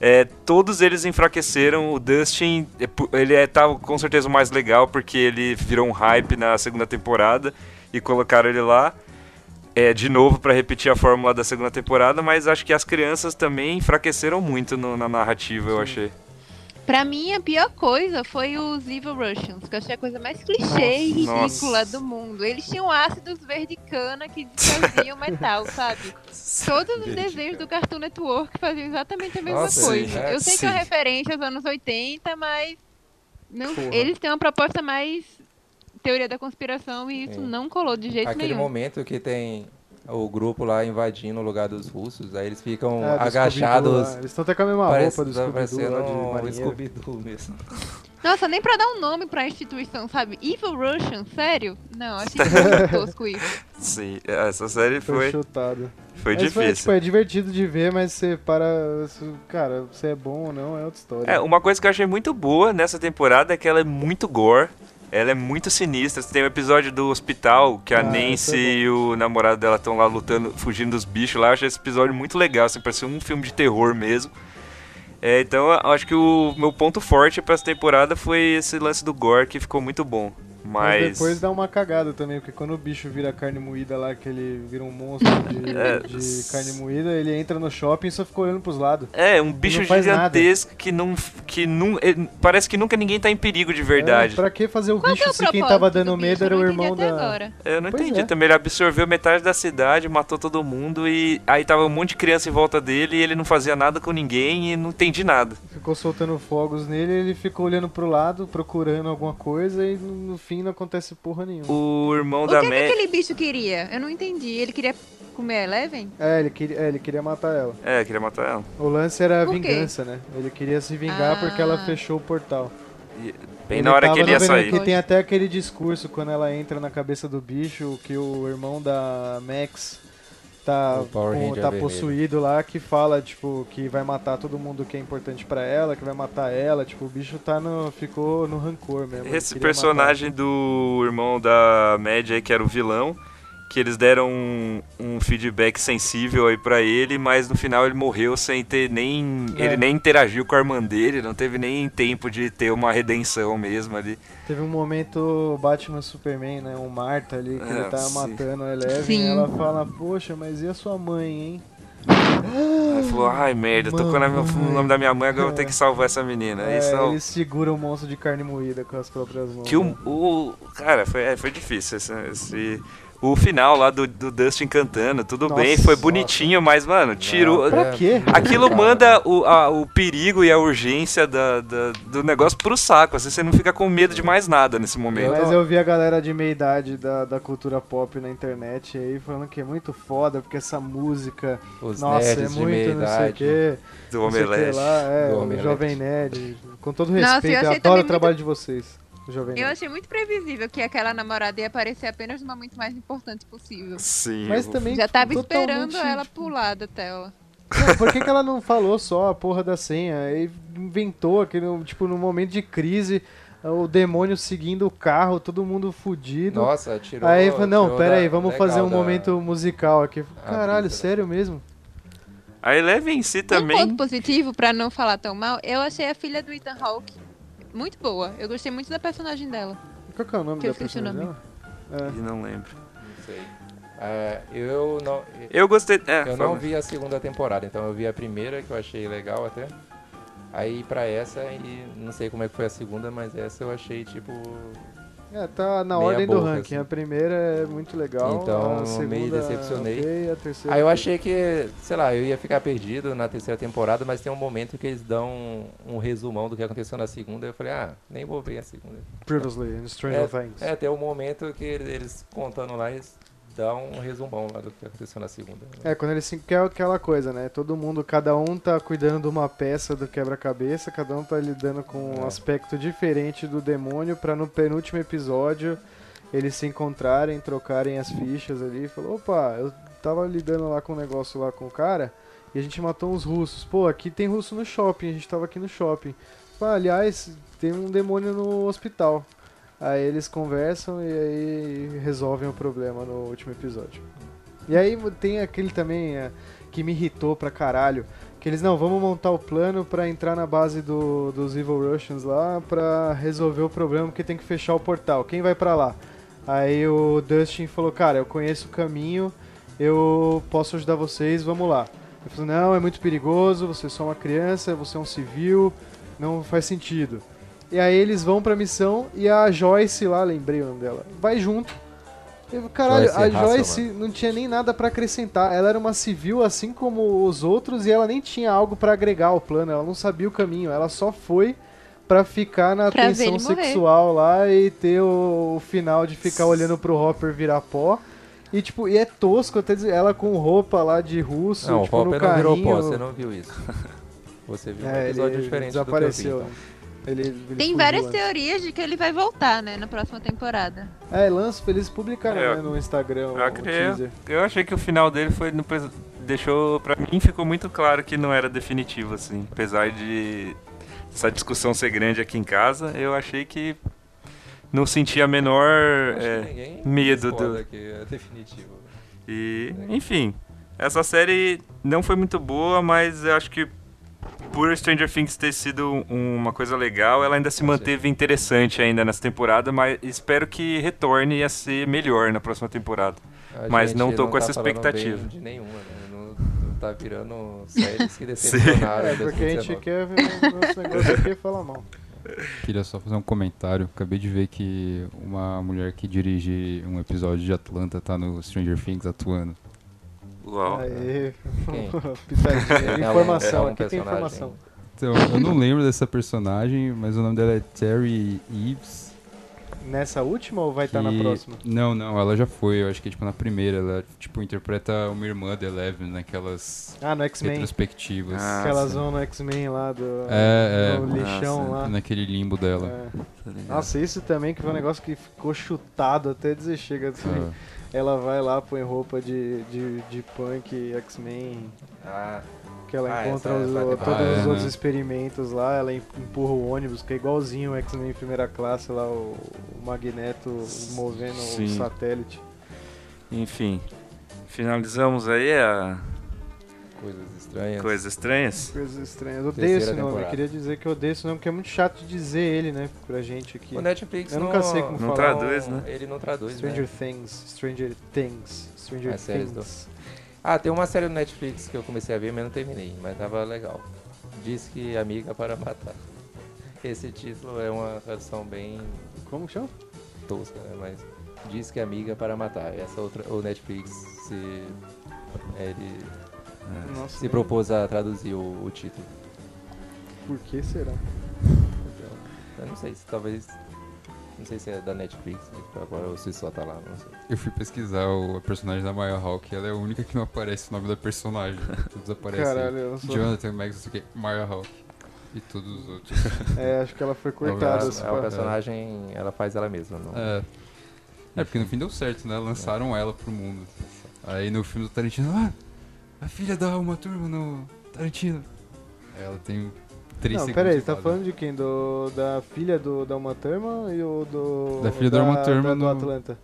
É, todos eles enfraqueceram. O Dustin, é, ele é, tá com certeza o mais legal, porque ele virou um hype na segunda temporada e colocaram ele lá. É, de novo pra repetir a fórmula da segunda temporada, mas acho que as crianças também enfraqueceram muito no- na narrativa, eu achei. Pra mim, a pior coisa foi os Evil Russians, que eu achei a coisa mais clichê e Nossa. ridícula do mundo. Eles tinham ácidos verde cana que desfaziam metal, sabe? Todos os Verde desenhos do Cartoon Network faziam exatamente a mesma Nossa, coisa. sim, é, eu sei que é uma sim. referência aos anos 80, mas não, Porra. eles têm uma proposta mais teoria da conspiração e isso Sim. não colou de jeito Aquele nenhum. momento que tem o grupo lá invadindo o lugar dos russos, aí eles ficam É, do agachados. Lá. Eles estão até com a mesma Parece, roupa do tá Scooby-Doo parecendo um. Scooby-Doo mesmo. Nossa, nem pra dar um nome pra instituição, sabe? Evil Russian, sério? Não, achei muito tosco isso. Sim, essa série Foi foi, chutado. foi Mas difícil. tipo, é divertido de ver, mas você para. Cara, se é bom ou não é outra história. É, uma coisa que eu achei muito boa nessa temporada é que ela é muito gore. Ela é muito sinistra. Tem um episódio do hospital que a Ah, Nancy é bom. e o namorado dela estão lá lutando, fugindo dos bichos lá. Eu achei esse episódio muito legal, assim, parecia um filme de terror mesmo. É, então eu acho que o meu ponto forte pra essa temporada foi esse lance do gore que ficou muito bom. Mas Mas. depois dá uma cagada também, porque quando o bicho vira carne moída lá, que ele vira um monstro de, É. de carne moída, ele entra no shopping e só fica olhando pros lados. É, um bicho nada. gigantesco que não. que não. é, Parece que nunca ninguém tá em perigo de verdade. É, pra que fazer o Qual bicho é o se quem tava do dando bicho? medo Eu era o irmão da. agora. Eu não Pois entendi é. também. Ele absorveu metade da cidade, matou todo mundo e aí tava um monte de criança em volta dele e ele não fazia nada com ninguém e não entendi nada. Ficou soltando fogos nele, ele ficou olhando pro lado, procurando alguma coisa e no no fim não acontece porra nenhuma. O irmão O da que, que Meg. aquele bicho queria? Eu não entendi. Ele queria comer a Eleven? É, ele queria, é, ele queria matar ela. É, queria matar ela. O lance era a Por quê? vingança, né? Ele queria se vingar porque ela Ah. fechou o portal. E- Bem na hora que ele ia sair. Que tem até aquele discurso quando ela entra na cabeça do bicho, que o irmão da Max tá, com- tá possuído lá, que fala, tipo, que vai matar todo mundo que é importante pra ela, que vai matar ela. Tipo, o bicho tá no, ficou no rancor mesmo. Esse personagem do irmão da Mad aí, que era o vilão, que eles deram um, um feedback sensível aí pra ele, mas no final ele morreu sem ter nem. É. Ele nem interagiu com a irmã dele, não teve nem tempo de ter uma redenção mesmo ali. Teve um momento Batman Superman, né? Um Marta ali, que É, ele tá sim. matando a Eleven. Sim. E ela fala, poxa, mas e a sua mãe, hein? Aí falou, ai merda, tocou na minha- no nome da minha mãe, agora eu vou ter que salvar essa menina. É, Isso é o- ele segura o monstro de carne moída com as próprias mãos. Que o, né? o- cara, foi, é, foi difícil esse, esse- o final lá do, do Dustin cantando, tudo Nossa, bem, foi bonitinho, mas mano, tirou, Não, Pra é- quê? Aquilo manda o, a- o perigo e a urgência da- da- do negócio pro saco. Assim, você não fica com medo de mais nada nesse momento. Mas eu vi a galera de meia idade da, da cultura pop na internet aí falando que é muito foda, porque essa música, Os nossa, é muito não sei o que, Do Omelete. lá, é, Do o Omelete. Jovem Nerd. Com todo Nossa, eu respeito, eu, adoro o trabalho de vocês, Eu achei muito previsível que aquela namorada ia aparecer apenas no momento mais importante possível. Sim. Mas eu- também Já tava esperando ela tipo, pular da tela. Não, por que, que ela não falou só a porra da senha? E inventou aquele, tipo, no momento de crise. o demônio seguindo o carro, todo mundo fudido. Nossa, tirou. aí fala, não, pera aí, vamos fazer um da- momento musical aqui. a Caralho, sério mesmo? A Eleven em si Um também. ponto positivo, pra não falar tão mal, eu achei a filha do Ethan Hawke muito boa. Eu gostei muito da personagem dela. Qual que é o nome Que da eu personagem dela? E não lembro. Não sei. É, eu não. Eu gostei. É, Eu não vi a segunda temporada, então eu vi a primeira que eu achei legal até. Aí pra essa, e não sei como é que foi a segunda, mas essa eu achei tipo. É, tá na ordem do boca, ranking. assim. A primeira é muito legal. Então, a segunda, meio decepcionei. ok, a terceira. Aí eu achei que, sei lá, eu ia ficar perdido na terceira temporada, mas tem um momento que eles dão um, um resumão do que aconteceu na segunda. Eu falei, ah, nem vou ver a segunda. Previously in Stranger Things. É, tem um momento que eles, eles contando lá, eles dão um resumão lá do que aconteceu na segunda. É, quando eles se é aquela coisa, né? Todo mundo, cada um tá cuidando de uma peça do quebra-cabeça, cada um tá lidando com um É. aspecto diferente do demônio pra no penúltimo episódio eles se encontrarem, trocarem as fichas ali. Falou, opa, eu tava lidando lá com um negócio lá com o cara e a gente matou uns russos. Pô, aqui tem russo no shopping, a gente tava aqui no shopping. Pô, aliás, tem um demônio no hospital. Aí eles conversam e aí resolvem o problema no último episódio. E aí tem aquele também é, que me irritou pra caralho. Que eles, não, vamos montar o plano pra entrar na base do, dos Evil Russians lá pra resolver o problema porque tem que fechar o portal. Quem vai pra lá? Aí o Dustin falou, cara, eu conheço o caminho, eu posso ajudar vocês, vamos lá. Ele falou, não, é muito perigoso, você é só uma criança, você é um civil, não faz sentido. E aí eles vão pra missão e a Joyce lá, lembrei o nome dela, vai junto. Eu, caralho, Joyce a Hasselman. Joyce não tinha nem nada pra acrescentar. Ela era uma civil assim como os outros e ela nem tinha algo pra agregar ao plano. Ela não sabia o caminho. Ela só foi pra ficar na Pra tensão sexual lá e ter o, o final de ficar olhando pro Hopper virar pó. E tipo, e é tosco até dizer, ela com roupa lá de russo, Não, o tipo, no Hopper não virou pó, você não viu isso. Você viu um É, episódio ele diferente desapareceu. do que eu vi, então. Ele, ele Tem várias antes. teorias de que ele vai voltar, né, na próxima temporada. É, Lance, eles publicaram É, né, no Instagram Eu, acredito- teaser. eu achei que o final dele foi. no deixou. Pra mim ficou muito claro que não era definitivo, assim. Apesar de essa discussão ser grande aqui em casa, eu achei que não senti a menor. É, medo do- que é definitivo. E, enfim, essa série não foi muito boa, mas eu acho que por Stranger Things ter sido um- uma coisa legal, ela ainda se manteve interessante ainda nessa temporada, mas espero que retorne a ser melhor na próxima temporada. A Mas não tô com essa falando expectativa. bem De nenhuma, né? Não, não tá virando séries que decepcionaram. É, porque a gente 2019. quer ver o nosso negócio aqui e falar mal. Queria só fazer um comentário. Acabei de ver que uma mulher que dirige um episódio de Atlanta tá no Stranger Things atuando. Uau. Aê, Quem? pitadinha. É um- Informação, é um aqui tem informação. Então, eu não lembro dessa personagem, mas o nome dela é Terry Eves. Nessa última ou vai estar na que- próxima? Não, não, ela já foi. Eu acho que tipo na primeira. Ela tipo interpreta uma irmã da Eleven naquelas Ah, no X-Men. retrospectivas. Ah, Aquela sim. zona X-Men lá do, É, é. do lixão Ah, sim. lá. Naquele limbo dela. É. Tá. Nossa, isso também que foi um negócio que ficou chutado até dizer chega. assim. Ah, Ela vai lá, põe roupa de, de, de punk, X-Men, Ah, que ela Ah, encontra essa- os- essa todos temporada. os Ah, é, outros né? experimentos lá, ela em- empurra o ônibus, que é igualzinho o X-Men primeira classe lá, o, o Magneto movendo Sim. o satélite. Enfim, finalizamos aí a coisas estranhas. coisas estranhas. Coisas estranhas. Eu odeio Terceira esse nome, eu temporada. queria dizer que eu odeio esse nome, porque é muito chato de dizer ele, né, pra gente aqui. O Netflix Eu não, nunca sei como Não falar. traduz, né? Ele não traduz, Stranger né? Things, Stranger Things, Stranger As séries Things. Ah, tem uma série do Netflix que eu comecei a ver, mas não terminei. Mas tava legal. Diz que amiga para matar. Esse título é uma tradução bem Como que chama? tosca, né? Mas diz que é amiga para matar. Essa outra, o Netflix se, ele Nossa, se propôs a traduzir o, o título. Por que será? Eu não sei se talvez. Não sei se é da Netflix né, agora ou se só tá lá, não sei. Eu fui pesquisar o a personagem da Maya Hawke, ela é a única que não aparece o nome da personagem. Todos aparecem. Caralho, eu sou... Jonathan Max, não sei o que, Maya Hawke. E todos os outros. É, acho que ela foi cortada. ela- se É o personagem, ela faz ela mesma. Não... É. É, porque no fim deu certo, né? Lançaram ela pro mundo. Aí no filme do Tarantino, ah, a filha da Uma Turma no Tarantino. Ela tem três Não, segundos. peraí, e você tá fala. falando de quem? Do, da filha do, da Uma Thurman e o do. Da filha da Uma Thurman da- do no- Atlanta.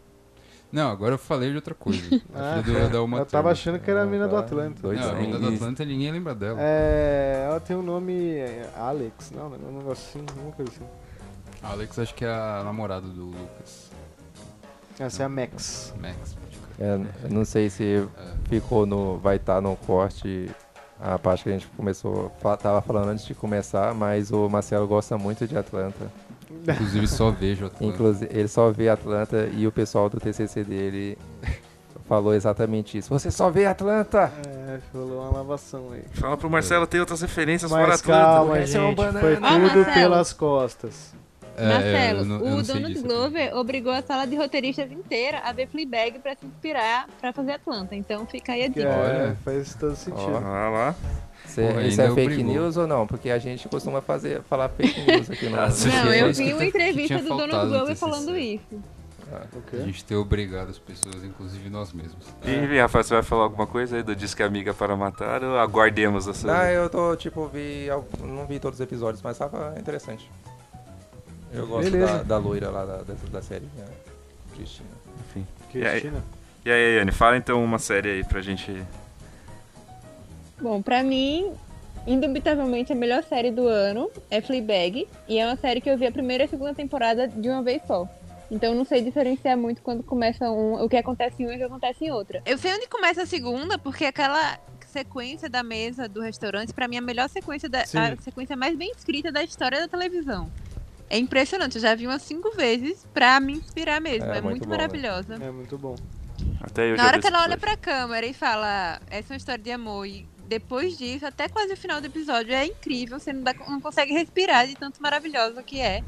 Não, agora eu falei de outra coisa. Ah, A filha do, da Uma eu tava achando que era a mina do Ah, Atlanta. dois Não, a mina do Atlanta ninguém lembra dela. É. Ela tem um nome. é, Alex, não, um negócio assim, alguma coisa assim. Alex acho que é a namorada do Lucas. Essa é a Max. Max. É, não sei se ficou no. Vai estar no corte a parte que a gente começou. Tava falando antes de começar, mas o Marcelo gosta muito de Atlanta. Inclusive só vejo Atlanta. Inclusive, ele só vê Atlanta e o pessoal do TCC dele falou exatamente isso. Você só vê Atlanta! É, falou uma lavação aí. Fala pro Marcelo ter outras referências fora Mas Atlanta. calma, é gente, banana. foi Ó, tudo pelas costas. É, Marcelo, não- eu o Donald. Glover obrigou a sala de roteiristas inteira a ver Fleabag pra se inspirar pra fazer Atlanta. Então fica aí a dica. é, Olha. faz todo sentido. Ah lá. Cê- Porra, isso ainda é fake obrigou. news ou não? Porque a gente costuma fazer, falar fake news aqui no. Ah, no sim. Não, eu vi uma entrevista do Donald Glover falando isso. O A quê? gente ter obrigado as pessoas, inclusive nós mesmos. E, Rafael, você vai falar alguma coisa aí do Disque Amiga para Matar ou aguardemos a sua... Ah, eu tô, tipo, vi. Não vi todos os episódios, mas tava interessante. Eu gosto da, da loira lá da, da, da série, né? Cristina. Cristina? E aí, Yane, fala então uma série aí pra gente... Bom, pra mim, indubitavelmente a melhor série do ano é Fleabag. E é uma série que eu vi a primeira e a segunda temporada de uma vez só. Então eu não sei diferenciar muito quando começa um, o que acontece em uma e o que acontece em outra. Eu sei onde começa a segunda, porque aquela sequência da mesa do restaurante, pra mim, é a melhor sequência, da, Sim. a sequência mais bem escrita da história da televisão. É impressionante, eu já vi umas cinco vezes pra me inspirar mesmo. É, É, muito muito, bom, né? maravilhosa. É muito bom. Até eu Na hora que ela olha pra câmera e fala, essa é uma história de amor, e depois disso, até quase o final do episódio, é incrível, você não, dá- não consegue respirar de tanto maravilhosa que é.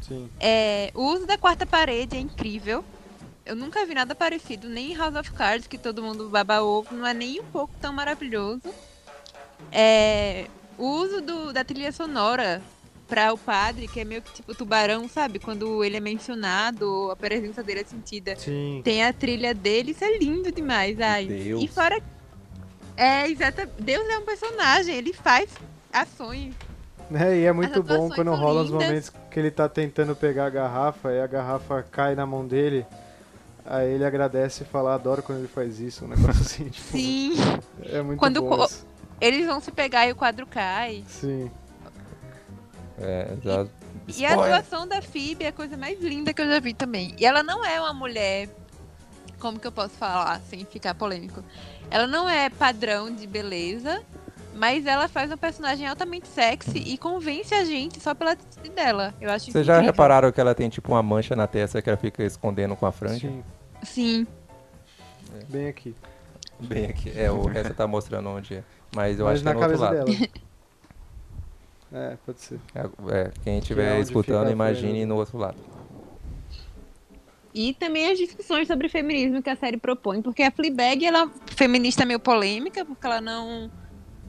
Sim. É, O uso da quarta parede é incrível. Eu nunca vi nada parecido, nem em House of Cards, que todo mundo baba ovo, não é nem um pouco tão maravilhoso. É, O uso do- da trilha sonora pra o padre, que é meio que tipo tubarão, sabe? Quando ele é mencionado, a presença dele é sentida. Sim. Tem a trilha dele, isso é lindo demais. Ai. Deus. E fora. É, exata. Deus é um personagem, ele faz ações. É, e é muito bom quando rola os lindas. momentos que ele tá tentando pegar a garrafa e a garrafa cai na mão dele. Aí ele agradece e fala, adoro quando ele faz isso, um negócio assim, tipo, Sim. é muito Quando bom. isso. Eles vão se pegar e o quadro cai. Sim. É, já. E a Spoiler. atuação da Phoebe é a coisa mais linda que eu já vi também. E ela não é uma mulher. Como que eu posso falar sem ficar polêmico? Ela não é padrão de beleza, mas ela faz um personagem altamente sexy e convence a gente só pela atitude dela. Eu acho Vocês já incrível. repararam que ela tem tipo uma mancha na testa que ela fica escondendo com a franja? Sim. Sim. Bem aqui. Bem aqui. É, o resto tá mostrando onde é. Mas eu Mas acho que é no outro lado. dela. É, pode ser. É, é, quem Que é estiver onde escutando, imagine no outro lado. E também as discussões sobre feminismo que a série propõe, porque a Fleabag ela é feminista meio polêmica, porque ela não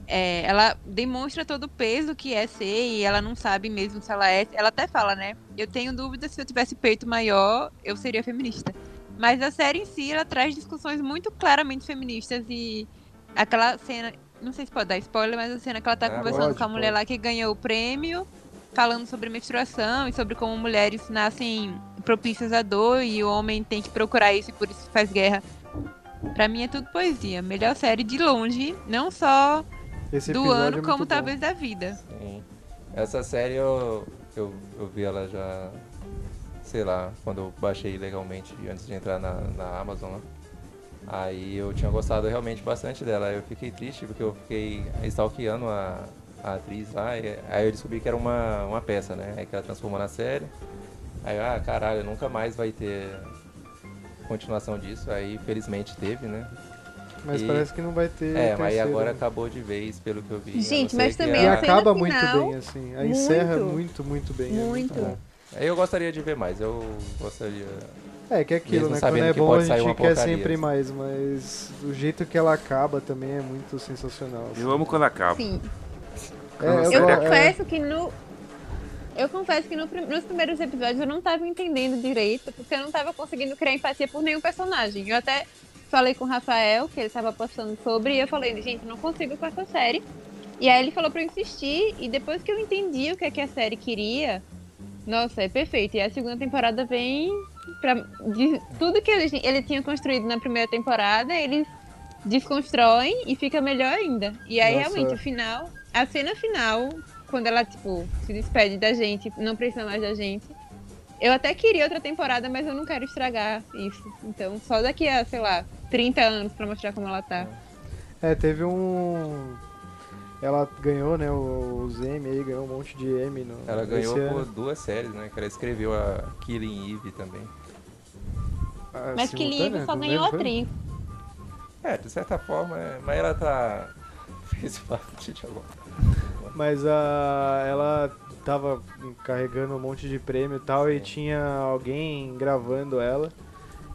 é, ela demonstra todo o peso que é ser e ela não sabe mesmo se ela é. Ela até fala, né? Eu tenho dúvida se eu tivesse peito maior, eu seria feminista. Mas a série em si, ela traz discussões muito claramente feministas e aquela cena, não sei se pode dar spoiler, mas a cena que ela tá Ah, conversando pode, com a mulher pode. lá que ganhou o prêmio, falando sobre menstruação e sobre como mulheres nascem propícias à dor e o homem tem que procurar isso e por isso faz guerra. Pra mim é tudo poesia. Melhor série de longe, não só Esse do episódio ano, é como bom. talvez da vida. Sim. Essa série eu, eu, eu vi ela já, sei lá, quando eu baixei legalmente antes de entrar na, na Amazon. né? Aí eu tinha gostado realmente bastante dela. Eu fiquei triste porque eu fiquei stalkeando a, a atriz lá. E, aí eu descobri que era uma, uma peça, né? Aí que ela transformou na série. Aí, ah, caralho, nunca mais vai ter continuação disso. Aí felizmente teve, né? Mas E- parece que não vai ter. É, mas agora acabou de vez, pelo que eu vi. Gente, mas também E a cena acaba muito final, bem, assim. A encerra muito. muito, muito bem. é Muito. bom. Aí Eu gostaria de ver mais, eu gostaria. É, que é aquilo, Mesmo né? Quando é bom a gente quer porcaria. sempre mais, mas o jeito que ela acaba também é muito sensacional. assim. Eu amo quando acaba. Sim. É, Eu Eu é, confesso que no. Eu confesso que no nos primeiros episódios eu não tava entendendo direito, porque eu não tava conseguindo criar empatia por nenhum personagem. Eu até falei com o Rafael, que ele tava postando sobre, e eu falei, gente, não consigo com essa série. E aí ele falou pra eu insistir, e depois que eu entendi o que, é que a série queria, nossa, é perfeito. E a segunda temporada vem pra. De, tudo que ele, ele tinha construído na primeira temporada, eles desconstroem e fica melhor ainda. E aí Nossa. realmente o final, a cena final, quando ela, tipo, se despede da gente, não precisa mais da gente. Eu até queria outra temporada, mas eu não quero estragar isso. Então, só daqui a, sei lá, 30 anos pra mostrar como ela tá. É, teve um. Ela ganhou, né, os M aí, ganhou um monte de M. No, Ela ganhou por ano. duas séries, né? Que ela escreveu a Killing Eve também. Ah, Mas simultânea? Liv só ganhou atriz. É, de certa forma, é, mas ela tá. fez parte de agora. Mas a, ela tava carregando um monte de prêmio e tal, e tinha alguém gravando ela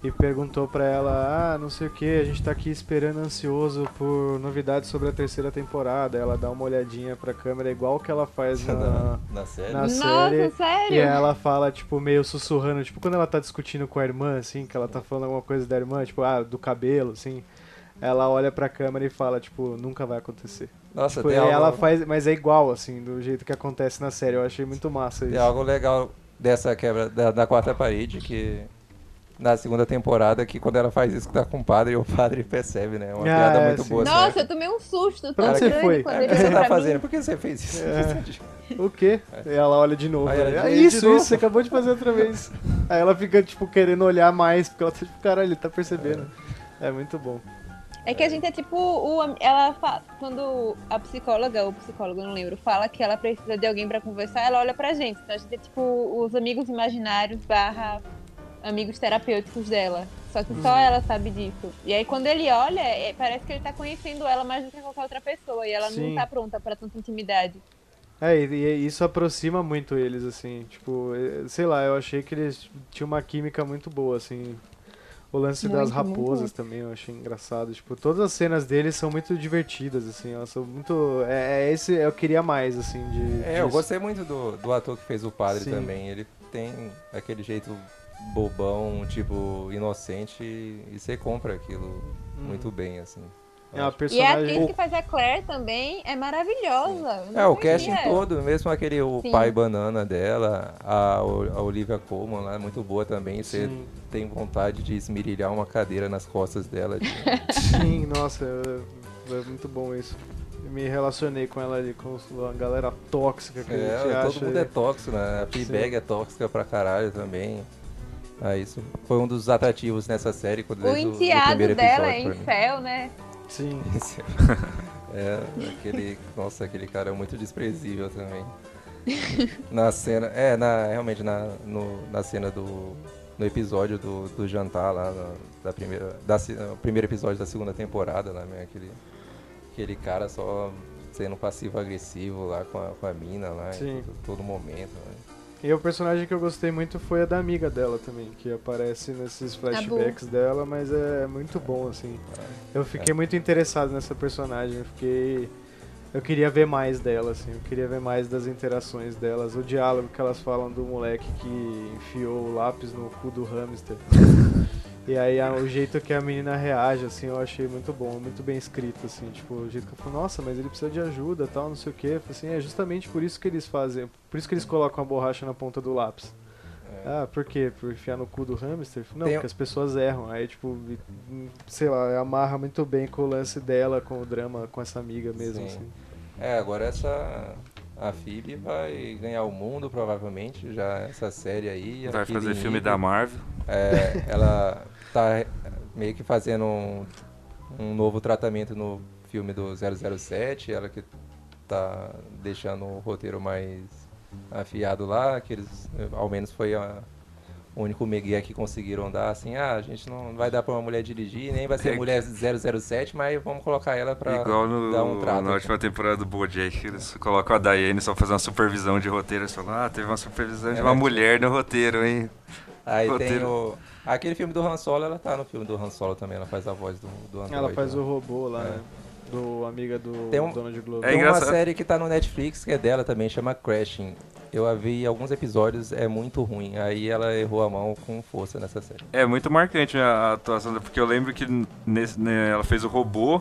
e perguntou pra ela: Ah, não sei o que, a gente tá aqui esperando ansioso por novidades sobre a terceira temporada. Ela dá uma olhadinha pra câmera, igual que ela faz na, na, na série. na Nossa, série. sério? E ela fala, tipo, meio sussurrando, tipo, quando ela tá discutindo com a irmã, assim, que ela tá falando alguma coisa da irmã, tipo, ah, do cabelo, assim. Ela olha pra câmera e fala, tipo, nunca vai acontecer. Nossa, Tipo, tem e algo, ela faz, mas é igual, assim, do jeito que acontece na série. Eu achei muito massa tem isso. algo legal dessa quebra da, da quarta parede que. Na segunda temporada, que quando ela faz isso, tá com o padre o padre percebe, né? Uma Ah, piada é, muito sim. boa. Nossa, sério. eu tomei um susto Pra tão onde você foi? quando O ele que você tá fazendo? mim. Por que você fez isso? É. O quê? E ela olha de novo. Aí ela, né? Ah, de isso, novo. isso, você acabou de fazer outra vez. Aí ela fica, tipo, querendo olhar mais, porque ela tá tipo, caralho, ele tá percebendo. É, muito bom. É que a gente é tipo o ela fa- quando a psicóloga ou psicólogo, não lembro, fala que ela precisa de alguém pra conversar, ela olha pra gente. Então a gente é tipo os amigos imaginários barra amigos terapêuticos dela. Só que só ela sabe disso. E aí quando ele olha, é- parece que ele tá conhecendo ela mais do que qualquer outra pessoa e ela Sim. não tá pronta pra tanta intimidade. É, e, e isso aproxima muito eles, assim, tipo, eh, sei lá, eu achei que eles tinham uma química muito boa, assim. O lance das Muito, muito raposas também eu achei engraçado. Tipo, todas as cenas deles são muito divertidas, assim, elas são muito. É, é esse eu queria mais, assim, de. É, eu disso. gostei muito do, do ator que fez o padre Sim. também. Ele tem aquele jeito bobão, tipo, inocente, e, você compra aquilo muito bem, assim. É uma E a personagem. atriz que faz a Claire também é maravilhosa. É, o casting todo, mesmo aquele o Sim. pai banana dela, a, a Olivia Colman lá, é muito boa também. Você Sim. tem vontade de esmirilhar uma cadeira nas costas dela. de- Sim, nossa, é, é muito bom isso. Eu me relacionei com ela ali, com a galera tóxica que a gente É, acha. todo mundo é tóxico, né? A Fleabag é tóxica pra caralho também. Ah, isso foi um dos atrativos nessa série. Quando O enteado primeiro dela episódio é incel, né? Sim. É, aquele. Nossa, aquele cara é muito desprezível também. Na cena. É, na, realmente na, no, na cena do. No episódio do, do jantar lá, na- da primeira. Da, o primeiro episódio da segunda temporada né? Aquele, aquele cara só sendo passivo-agressivo lá com a, com a mina lá Sim. em todo, todo momento. Né? E o personagem que eu gostei muito foi a da amiga dela também, que aparece nesses flashbacks dela, mas é muito bom, assim. Eu fiquei muito interessado nessa personagem, eu fiquei. Eu queria ver mais dela, assim, eu queria ver mais das interações delas, o diálogo que elas falam do moleque que enfiou o lápis no cu do hamster. E aí a- o jeito que a menina reage, assim, eu achei muito bom, muito bem escrito, assim, tipo, o jeito que eu falo, nossa, mas ele precisa de ajuda tal, não sei o falei assim, é justamente por isso que eles fazem, por isso que eles colocam a borracha na ponta do lápis. Ah, por quê? Por enfiar no cu do hamster? Não, Tem- porque as pessoas erram. Aí, tipo, hum, sei lá, amarra muito bem com o lance dela, com o drama, com essa amiga mesmo, Sim. assim. É, agora essa. A Phoebe vai ganhar o mundo, provavelmente, já essa série aí. a Vai fazer filme da Marvel. É, ela tá meio que fazendo um, um novo tratamento no filme do 007, ela que tá deixando o roteiro mais afiado lá, que eles, ao menos foi a- o único Miguel que conseguiram dar, assim, ah, a gente não vai dar pra uma mulher dirigir, nem vai ser É. mulher 007, mas vamos colocar ela pra Igual no, dar um trato. na última temporada do BoJack, eles colocam a Diane só fazer uma supervisão de roteiro. Eles falam, ah, teve uma supervisão de É, uma né? mulher no roteiro, hein? Aí tem roteiro. o... Aquele filme do Han Solo, ela tá no filme do Han Solo também, ela faz a voz do, do Android. Ela faz né? o robô lá, É. né? Do amiga do Tem um- Donald Glover. É Tem uma série que tá no Netflix que é dela também, chama Crashing. Eu a vi alguns episódios, é muito ruim. Aí ela errou a mão com força nessa série. É muito marcante a atuação dela, porque eu lembro que nesse, né, ela fez o robô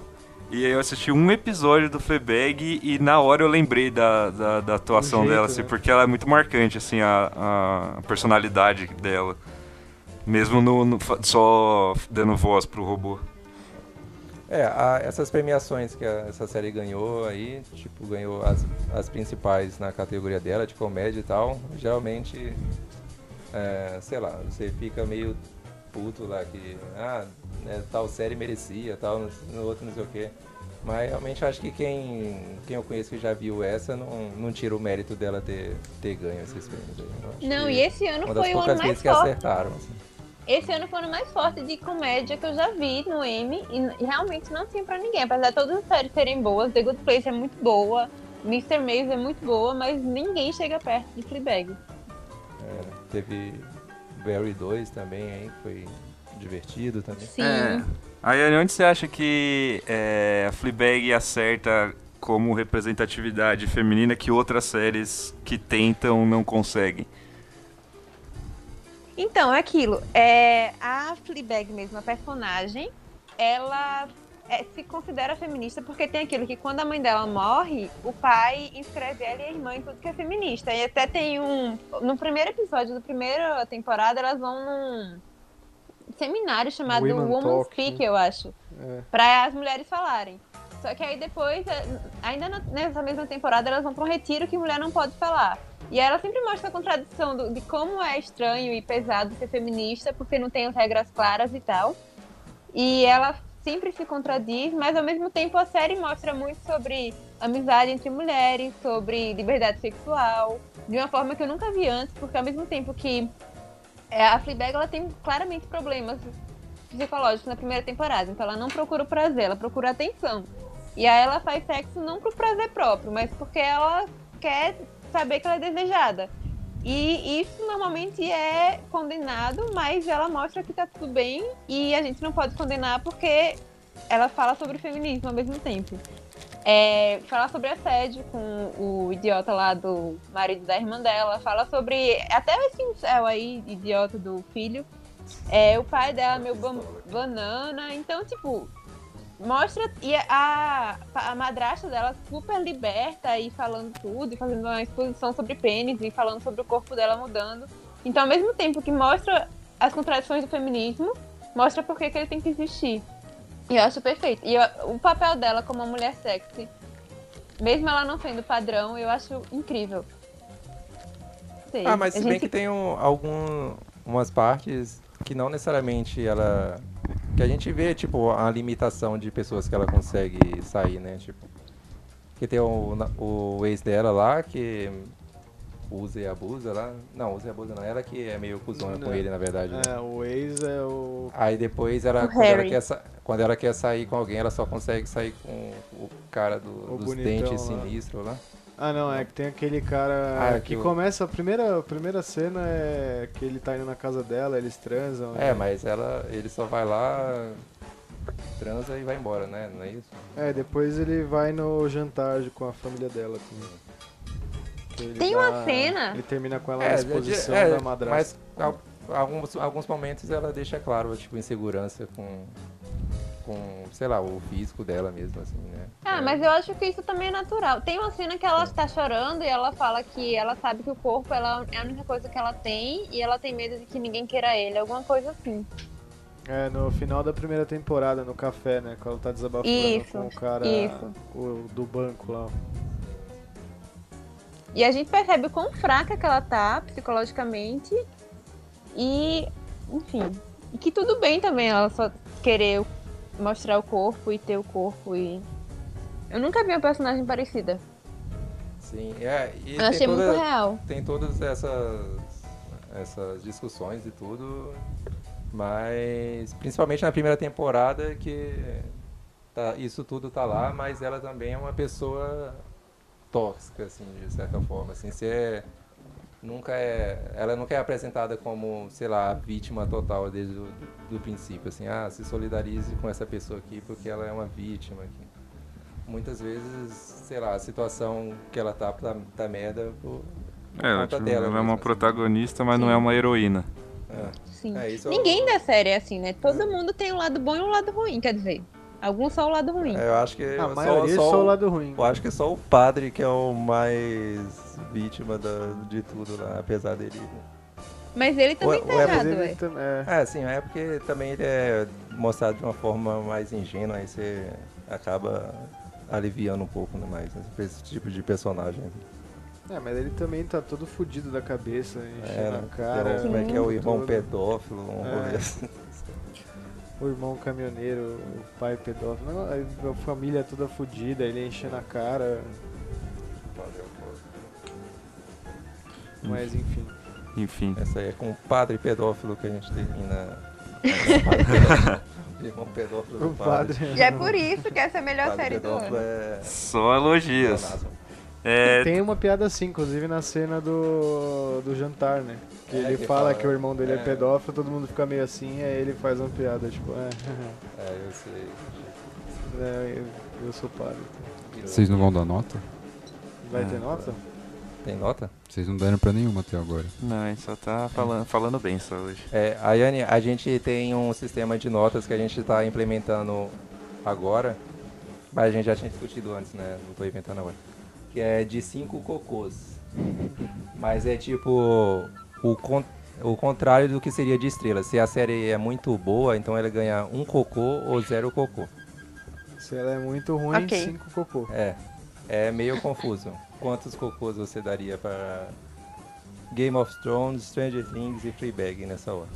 E aí eu assisti um episódio do Fleabag e na hora eu lembrei da, da, da atuação jeito, dela, assim, né? porque ela é muito marcante, assim, a, a personalidade dela. Mesmo no, no- só dando voz pro robô. É, a- essas premiações que a- essa série ganhou aí, tipo, ganhou as, as principais na categoria dela, de comédia e tal, geralmente, é, sei lá, você fica meio puto lá que, ah, né, tal série merecia, tal, no, no outro não sei o quê. Mas realmente acho que quem, quem eu conheço que já viu essa não, não tira o mérito dela ter, ter ganho esses prêmios aí. Não, e esse ano uma das foi o ano poucas mais vezes que forte. acertaram. Assim. Esse ano foi o ano mais forte de comédia que eu já vi no M e, realmente não tinha pra ninguém. Apesar de todas as séries serem boas, The Good Place é muito boa, Mr. Maze é muito boa, mas ninguém chega perto de Fleabag. É, teve Barry 2 também aí, que foi divertido também. Sim. É. Aí onde você acha que é, a Fleabag acerta como representatividade feminina que outras séries que tentam não conseguem? Então, é aquilo. É, a Fleabag mesmo, a personagem, ela é, se considera feminista porque tem aquilo que quando a mãe dela morre, o pai inscreve ela e a irmã em tudo que é feminista. E até tem um... No primeiro episódio da primeira temporada, elas vão num seminário chamado Women Woman Talk, Speak, né? eu acho. É. Pra as mulheres falarem. Só que aí depois, é, ainda nessa mesma temporada, elas vão pra um retiro que mulher não pode falar. E ela sempre mostra a contradição do- de como é estranho e pesado ser feminista, porque não tem as regras claras e tal. E ela sempre se contradiz, mas ao mesmo tempo a série mostra muito sobre amizade entre mulheres, sobre liberdade sexual, de uma forma que eu nunca vi antes, porque ao mesmo tempo que é, a Fleabag ela tem claramente problemas psicológicos na primeira temporada, então ela não procura o prazer, ela procura atenção. E aí ela faz sexo não pro prazer próprio, mas porque ela quer saber que ela é desejada. E isso normalmente é condenado, mas ela mostra que tá tudo bem e a gente não pode condenar porque ela fala sobre feminismo ao mesmo tempo. É, fala sobre assédio com o idiota lá do marido da irmã dela, fala sobre até esse incel aí, idiota do filho. É, o pai dela ban- banana, então, tipo, mostra. E a, a madrasta dela super liberta e falando tudo, e fazendo uma exposição sobre pênis e falando sobre o corpo dela mudando. Então, ao mesmo tempo que mostra as contradições do feminismo, mostra por que ele tem que existir. E eu acho perfeito. E eu- o papel dela como uma mulher sexy, mesmo ela não sendo padrão, eu acho incrível. Sei, Ah, mas se bem gente- que tem um, algum, umas partes que não necessariamente ela. Que a gente vê, tipo, a limitação de pessoas que ela consegue sair, né? Tipo. Que tem o, o ex dela lá que usa e abusa lá. Não, usa e abusa não. Ela que é meio cuzona com Não. ele, na verdade. né? É, o ex é o. Aí depois ela O quando, ela quer sa- quando ela quer sair com alguém, ela só consegue sair com o cara do- O dos dentes lá. sinistros lá. Ah, não, é que tem aquele cara Ah, que que o- começa. A primeira, a primeira cena é que ele tá indo na casa dela, eles transam. É, né? mas ela, ele só vai lá, transa e vai embora, né? Não é isso? É, depois ele vai no jantar com a família dela também. Ele Tem uma cena- Ele termina com ela É, na de- exposição é, da madrasta. Mas al- alguns, alguns momentos ela deixa claro, tipo, insegurança com, com, sei lá, o físico dela mesmo, assim, né? Ah, É. mas eu acho que isso também é natural. Tem uma cena que ela está chorando e ela fala que ela sabe que o corpo ela é a única coisa que ela tem e ela tem medo de que ninguém queira ele, alguma coisa assim. É, no final da primeira temporada, no café, né? Quando ela tá desabafando Isso, com o cara isso. o- do banco lá. E a gente percebe o quão fraca que ela tá psicologicamente e, enfim, e que tudo bem também ela só querer mostrar o corpo e ter o corpo e eu nunca vi uma personagem parecida. Sim, é. E Eu achei toda- muito real. tem todas essas, essas discussões e tudo, mas principalmente na primeira temporada que tá- isso tudo tá lá, mas ela também é uma pessoa tóxica, assim, de certa forma, assim, se é, nunca é, ela nunca é apresentada como, sei lá, a vítima total desde o do princípio, assim, ah, se solidarize com essa pessoa aqui porque ela é uma vítima aqui. Muitas vezes, sei lá, a situação que ela tá tá, tá merda por, por É, conta tipo, dela. ela é mesmo, uma assim. protagonista, mas não Sim. é uma heroína. É. Sim. É, isso é Ninguém da série é assim, né? Todo mundo tem um lado bom e um lado ruim, quer dizer. Algum só o lado ruim. É, eu acho que A só, maioria só, só o o- lado ruim. Eu acho que é só o padre que é o mais vítima da- de tudo lá, apesar dele. Mas ele também Ué, tá ué, Mas errado, ele ué. tam- é. É, sim, é porque também ele é mostrado de uma forma mais ingênua, aí você acaba aliviando um pouco né, mais esse tipo de personagem. É, mas ele também tá todo fudido da cabeça, enchendo É, a né? cara. O- como é que é o irmão todo. pedófilo, um É. rolê assim. O irmão caminhoneiro, o pai pedófilo. A família toda fudida, ele enchendo a cara. Mas enfim. Enfim. Essa aí é com o padre pedófilo que a gente termina. irmão pedófilo do padre. E é por isso que essa é a melhor Padre série do ano. é. Só elogios. É, Tem uma piada assim, inclusive na cena do, do jantar, né? Que É, ele que fala fala, que o irmão dele é, é. pedófilo, todo mundo fica meio assim, aí ele faz uma piada, tipo, é, É, eu sei. é, eu, eu sou padre. Vocês não vão dar nota? Vai É. ter nota? Tem nota? Vocês não deram pra nenhuma até agora. Não, a gente só tá falando, falando bem só hoje. É, a Yane, a gente tem um sistema de notas que a gente está implementando agora, mas a gente já tinha discutido antes, né? Não estou inventando agora. Que é de cinco cocôs. Mas é tipo o, con- o contrário do que seria de estrela. Se a série é muito boa, então ela ganha um cocô ou zero cocô. Se ela é muito ruim, Ok. cinco cocô. É, é meio confuso. Quantos cocôs você daria para Game of Thrones, Stranger Things e Fleabag nessa hora?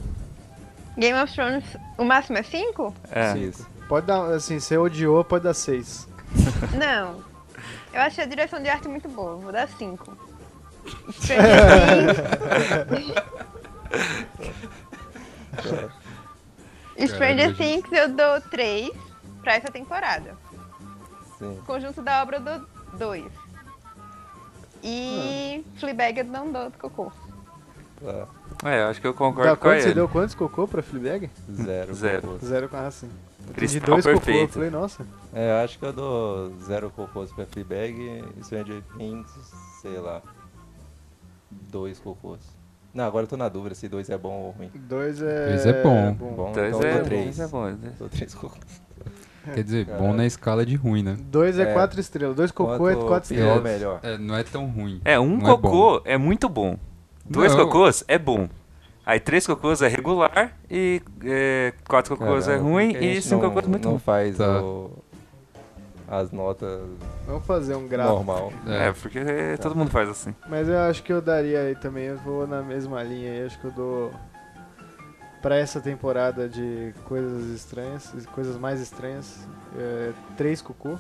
Game of Thrones, o máximo é 5? É, Isso. Pode dar, assim, você odiou, pode dar seis. Não. Eu achei a direção de arte muito boa, vou dar 5. Stranger Things. Stranger Things eu dou 3 pra essa temporada. Sim. Conjunto da obra eu dou 2. E Fleabag eu não dou cocô. Tá. é, eu acho que eu concordo Dá com quanto, você ele. deu quantos cocô pra Fleabag? Zero. Zero. Zero com a assim. De dois cocô, eu perfeito. falei, nossa. É, eu acho que eu dou zero cocôs pra Fleabag e Stranger Things, sei lá, dois cocôs. Não, agora eu tô na dúvida se dois é bom ou ruim. Dois é... Dois é bom. Bom, Dois então eu é, dou três. dois é bom. né? Dou três cocôs. Quer dizer, bom na escala de ruim, né? Dois é, É. quatro estrelas. Dois cocô é quatro pior, estrelas. melhor. É, não é tão ruim. É, um Não é cocô é, muito bom. Dois Não. cocôs é bom. Aí três cocôs é regular e é, quatro cocôs é Caralho, ruim por que a e gente cinco não, cocôs é muito não bom. faz Tá. o- as notas Vamos fazer um gráfico. normal. É, porque todo mundo faz assim. Mas eu acho que eu daria aí também, eu vou na mesma linha aí, acho que eu dou pra essa temporada de coisas estranhas, coisas mais estranhas, é, três cocô.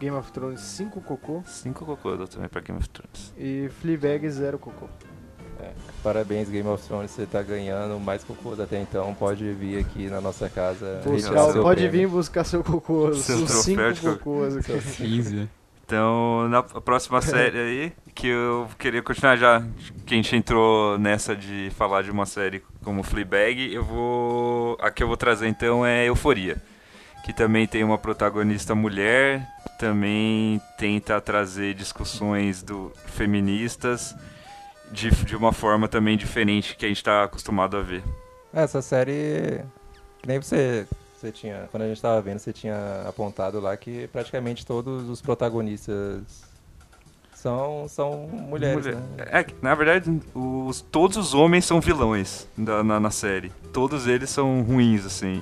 Game of Thrones, cinco cocô. Cinco cocôs eu dou também pra Game of Thrones. E Fleabag, zero cocô. Parabéns, Game of Thrones, você tá ganhando mais cocôs até então. Pode vir aqui na nossa casa. Buscar, pode prêmio. vir buscar seu cocô, Seu os cinco cocô. cocôs aqui. 15, né? Então, na próxima série aí, que eu queria continuar já, que a gente entrou nessa de falar de uma série como Fleabag, eu vou... A que eu vou trazer então é Euforia. Que também tem uma protagonista mulher, também tenta trazer discussões do, feministas de, de uma forma também diferente que a gente está acostumado a ver. Essa série, que nem você, você tinha, quando a gente tava vendo, você tinha apontado lá que praticamente todos os protagonistas são, são mulheres, Mulher. né? É, na verdade, os, todos os homens são vilões da- na, na série. Todos eles são ruins, assim.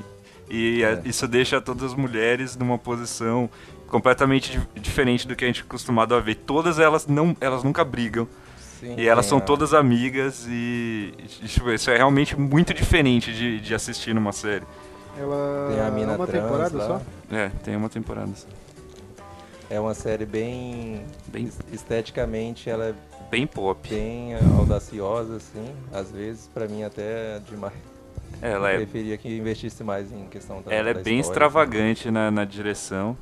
E é, É. isso deixa todas as mulheres numa posição completamente di- diferente do que a gente é acostumado a ver. Todas elas não, elas nunca brigam. Sim, E elas são a- todas amigas e isso, isso é realmente muito diferente de, de assistir numa série. Ela Tem a mina é uma trans temporada lá. só? É, tem uma temporada. só. É uma série bem, Bem, es- esteticamente, ela é bem pop. bem audaciosa, assim. Às vezes, pra mim, até demais. Ela Eu é, preferia que investisse mais em questão da ela é da bem história. extravagante na, na direção.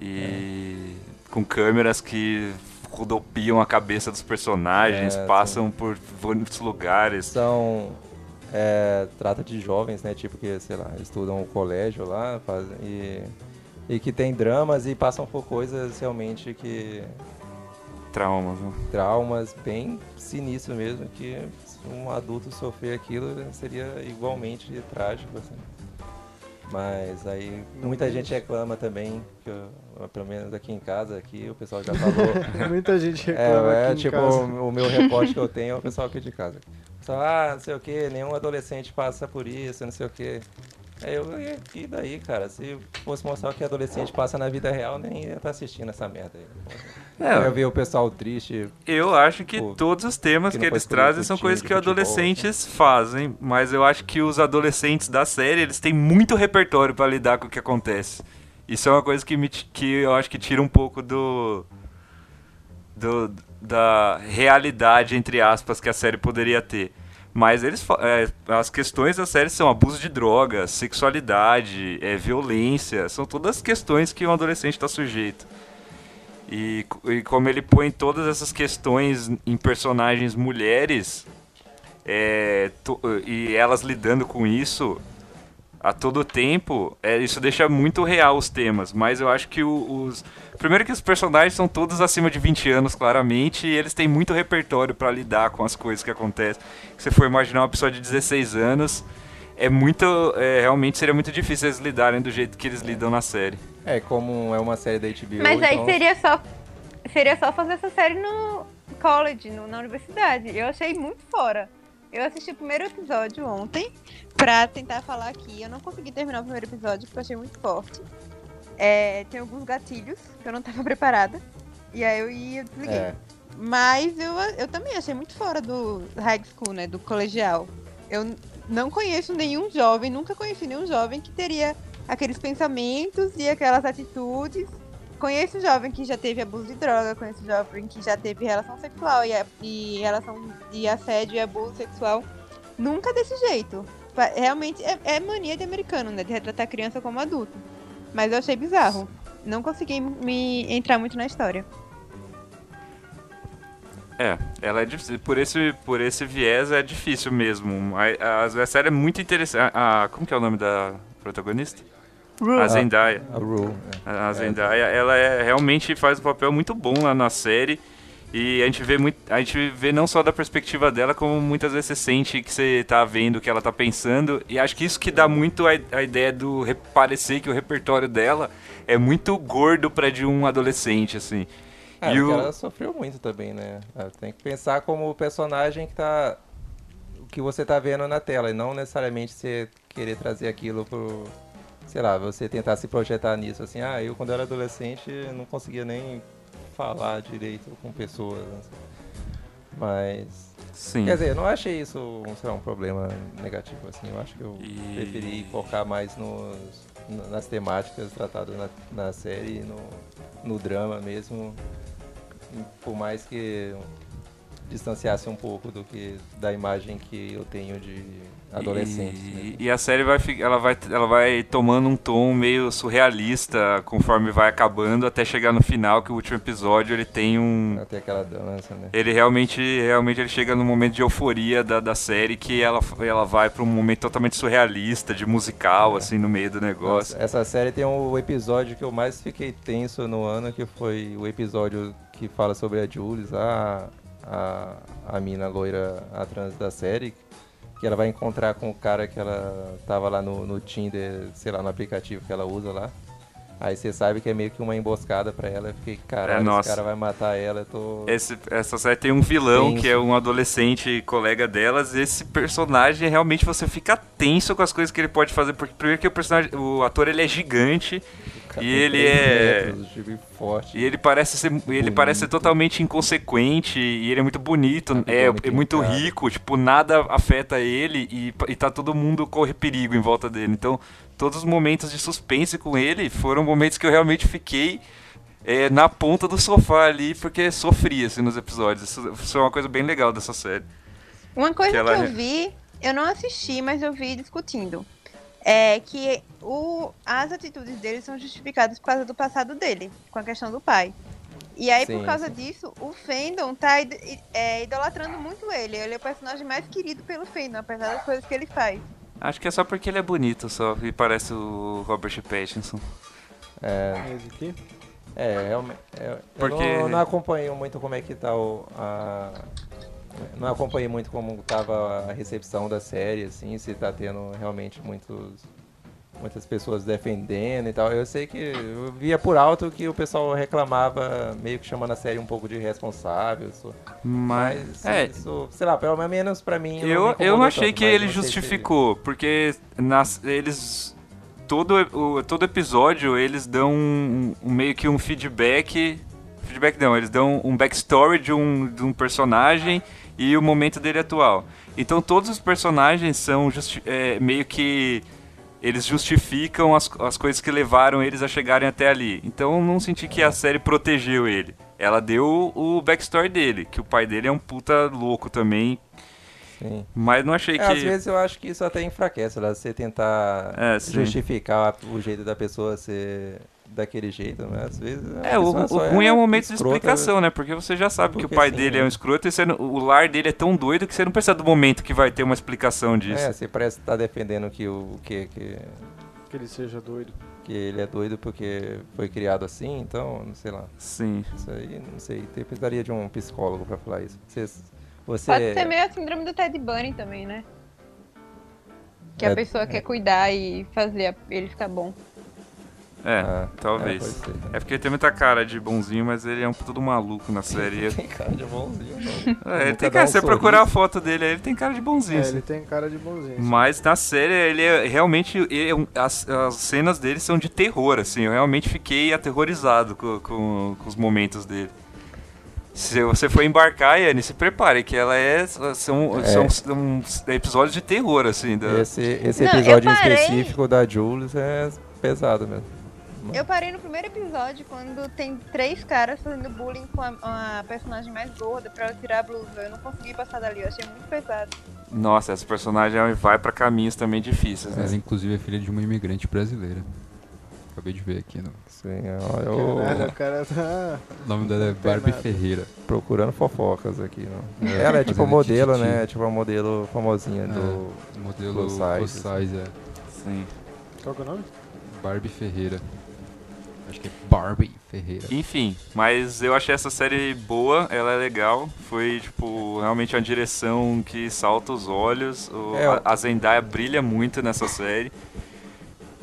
E com câmeras que rodopiam a cabeça dos personagens, É, passam por muitos lugares. São. É, trata de jovens, né? Tipo que, sei lá, estudam o colégio lá fazem, e, e que tem dramas e passam por coisas realmente que. Traumas. né? traumas bem sinistros mesmo, que se um adulto sofrer aquilo seria igualmente trágico, assim. Mas aí muita gente reclama também, que pelo menos aqui em casa, aqui o pessoal já falou. Muita gente reclama É, é aqui em tipo, casa. o, o meu reporte que eu tenho é o pessoal aqui de casa. O pessoal, ah, não sei o que, nenhum adolescente passa por isso, não sei o que. Aí eu, e daí, cara? Se fosse mostrar o que adolescente passa na vida real, nem ia estar assistindo essa merda aí. É. Eu vi o pessoal triste. Eu acho que Pô, todos os temas que que, eles trazem são coisas que futebol, adolescentes fazem, mas eu acho que os adolescentes da série, eles têm muito repertório pra lidar com o que acontece. Isso é uma coisa que, me, que eu acho que tira um pouco do, do da realidade, entre aspas, que a série poderia ter. Mas eles é, as questões da série são abuso de drogas, sexualidade, é, violência, são todas questões que um adolescente está sujeito. E, e como ele põe todas essas questões em personagens mulheres, é, to- e elas lidando com isso a todo tempo, é, isso deixa muito real os temas. Mas eu acho que o- os. Primeiro que os personagens são todos acima de 20 anos, claramente, e eles têm muito repertório pra lidar com as coisas que acontecem. Se você for imaginar uma pessoa de 16 anos, é muito. é, realmente seria muito difícil eles lidarem do jeito que eles lidam na série. É, como é uma série da HBO. Mas aí então- seria só seria só fazer essa série no college, no- na universidade. Eu achei muito fora. Eu assisti o primeiro episódio ontem pra tentar falar aqui. Eu não consegui terminar o primeiro episódio porque eu achei muito forte. É, tem alguns gatilhos que eu não tava preparada. E aí eu ia desliguei. É, Mas eu, eu também achei muito fora do high school, né? Do colegial. Eu não conheço nenhum jovem, nunca conheci nenhum jovem que teria aqueles pensamentos e aquelas atitudes. Conheço jovem que já teve abuso de droga, conheço jovem que já teve relação sexual e, e relação de assédio e abuso sexual. Nunca desse jeito. Realmente é, é mania de americano, né? De retratar criança como adulto. Mas eu achei bizarro. Não consegui me entrar muito na história. É, ela é difícil. Por esse, por esse viés é difícil mesmo. A, a, a série é muito interessante. A, a- como que é o nome da protagonista? A Zendaya. a Rule. é. A a Zendaya, ela é, realmente faz um papel muito bom lá na série. E a gente vê muito, a gente vê não só da perspectiva dela, como muitas vezes você sente que você tá vendo o que ela tá pensando. E acho que isso que dá muito a, a ideia do re- parecer que o repertório dela é muito gordo pra de um adolescente, assim. É, E o- ela sofreu muito também, né? Ela Tem que pensar como o personagem que tá. O que você tá vendo na tela, e não necessariamente você querer trazer aquilo pro. Sei lá, você tentar se projetar nisso, assim, ah, eu quando era adolescente não conseguia nem falar direito com pessoas. assim. Mas. Sim. Quer dizer, eu não achei isso um, lá, um problema negativo, assim. Eu acho que eu E- preferi focar mais nos, nas temáticas tratadas na, na série, no, no drama mesmo. Por mais que distanciasse um pouco do que da imagem que eu tenho de adolescentes. E, e a série vai, ela vai, ela vai tomando um tom meio surrealista conforme vai acabando até chegar no final, que o último episódio ele tem um. Até aquela dança, né? Ele realmente, realmente ele chega num momento de euforia da, da série que ela, ela vai pra um momento totalmente surrealista, de musical, assim, no meio do negócio. Nossa, essa série tem um episódio que eu mais fiquei tenso no ano, que foi o episódio que fala sobre a Jules, a, a, a mina loira, a trans da série, que ela vai encontrar com o cara que ela tava lá no, no Tinder, sei lá, no aplicativo que ela usa lá. Aí você sabe que é meio que uma emboscada pra ela. Eu fiquei, caralho, esse nossa. cara vai matar ela, eu tô... Esse- essa série tem um vilão Tenso. que é um adolescente colega delas. Esse personagem realmente você fica tenso com as coisas que ele pode fazer. Porque primeiro que o personagem, o ator ele é gigante e ele é- metros, tipo, forte. e ele parece ser, ele parece ser totalmente inconsequente e ele é muito bonito, Tá é, muito é muito rico, tipo nada afeta ele e, e tá todo mundo corre perigo em volta dele. Então todos os momentos de suspense com ele foram momentos que eu realmente fiquei é, na ponta do sofá ali, porque sofri assim, nos episódios. Isso, isso é uma coisa bem legal dessa série. Uma coisa Que que, ela eu é- vi, eu não assisti, mas eu vi discutindo. É que o, as atitudes dele são justificadas por causa do passado dele, com a questão do pai. E aí, Sim, por causa sim. disso, o fandom tá é, idolatrando muito ele. Ele é o personagem mais querido pelo fandom, apesar das coisas que ele faz. Acho que é só porque ele é bonito só e parece o Robert Pattinson. É, Mas aqui? É, realmente. é, Porque- Eu não, não acompanho muito como é que tá o. A, não acompanhei muito como tava a recepção da série, assim, se tá tendo realmente muitos. muitas pessoas defendendo e tal. Eu sei que eu via por alto que o pessoal reclamava, meio que chamando a série um pouco de irresponsável. Isso. Mas, É. isso, sei lá, pelo menos pra mim. Eu, eu achei tanto, que ele sei se- justificou, porque nas, eles. Todo, o, todo episódio eles dão um, um- meio que um feedback. Feedback não, eles dão um backstory de um, de um personagem e o momento dele atual. Então todos os personagens são justi- é, meio que. Eles justificam as, as coisas que levaram eles a chegarem até ali. Então eu não senti que a série protegeu ele. Ela deu o backstory dele, que o pai dele é um puta louco também, Sim. mas não achei É, que. Às vezes eu acho que isso até enfraquece, lá, você tentar É, justificar o jeito da pessoa ser daquele jeito, né? Às vezes. a É, o, pessoa o ruim é o momento de explicação, né? Porque você já sabe que o pai sim, dele é um escroto e você o lar dele é tão doido que você não precisa do momento que vai ter uma explicação disso. É, você parece estar defendendo que o que, que, Que ele seja doido. que ele é doido porque foi criado assim, então, não sei lá. Sim. Isso aí, não sei, eu precisaria de um psicólogo pra falar isso. Você, você Pode ser meio a síndrome do Ted Bunny também, né? Que É, a pessoa é. quer cuidar e fazer ele ficar bom. É, Ah, talvez. é, né? É porque ele tem muita cara de bonzinho, mas ele é um todo maluco na série. Tem cara de bonzinho, não. É, ele tem cara, um se você procurar a foto dele, aí, ele tem cara de bonzinho. É, assim. ele tem cara de bonzinho. Mas na série, ele é realmente. ele é as, as cenas dele são de terror, assim. Eu realmente fiquei aterrorizado com, com, com os momentos dele. Se você for embarcar, Yanni, se prepare, que ela é. São, É. são, são episódios de terror, assim. Da, Esse, esse Não, episódio em parei- específico da Jules é pesado mesmo. Eu parei no primeiro episódio quando tem três caras fazendo bullying com a, a personagem mais gorda pra ela tirar a blusa. Eu não consegui passar dali, eu achei muito pesado. Nossa, essa personagem vai pra caminhos também difíceis, né? Ela, inclusive, é filha de uma imigrante brasileira. Acabei de ver aqui. No... Sim, olha, Caralho, o cara tá. O nome dela é Barbie. Ferreira. procurando fofocas aqui. Não. É, Ela é tipo modelo, tititi. né? Tipo uma modelo famosinha do. É, modelo plus plus size, size, é. Sim. Qual que é o nome? Barbie Ferreira. Acho que é Barbie Ferreira. Enfim, mas eu achei essa série boa, ela é legal. Foi, tipo, realmente uma direção que salta os olhos. O- É, a, a Zendaya brilha muito nessa série.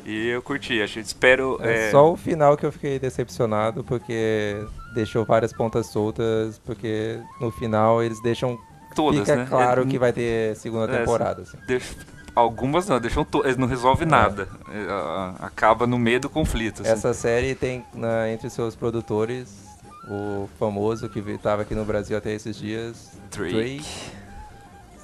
E eu curti, achei, espero... É é, só o final que eu fiquei decepcionado, porque deixou várias pontas soltas, porque no final eles deixam. todas, fica né? claro É, que vai ter segunda É, temporada. Assim. Algumas não, deixam to... eles não resolve nada. É, a- a- acaba no meio do conflito. assim. Essa série tem na- entre seus produtores o famoso que estava aqui no Brasil até esses dias, Drake. Drake.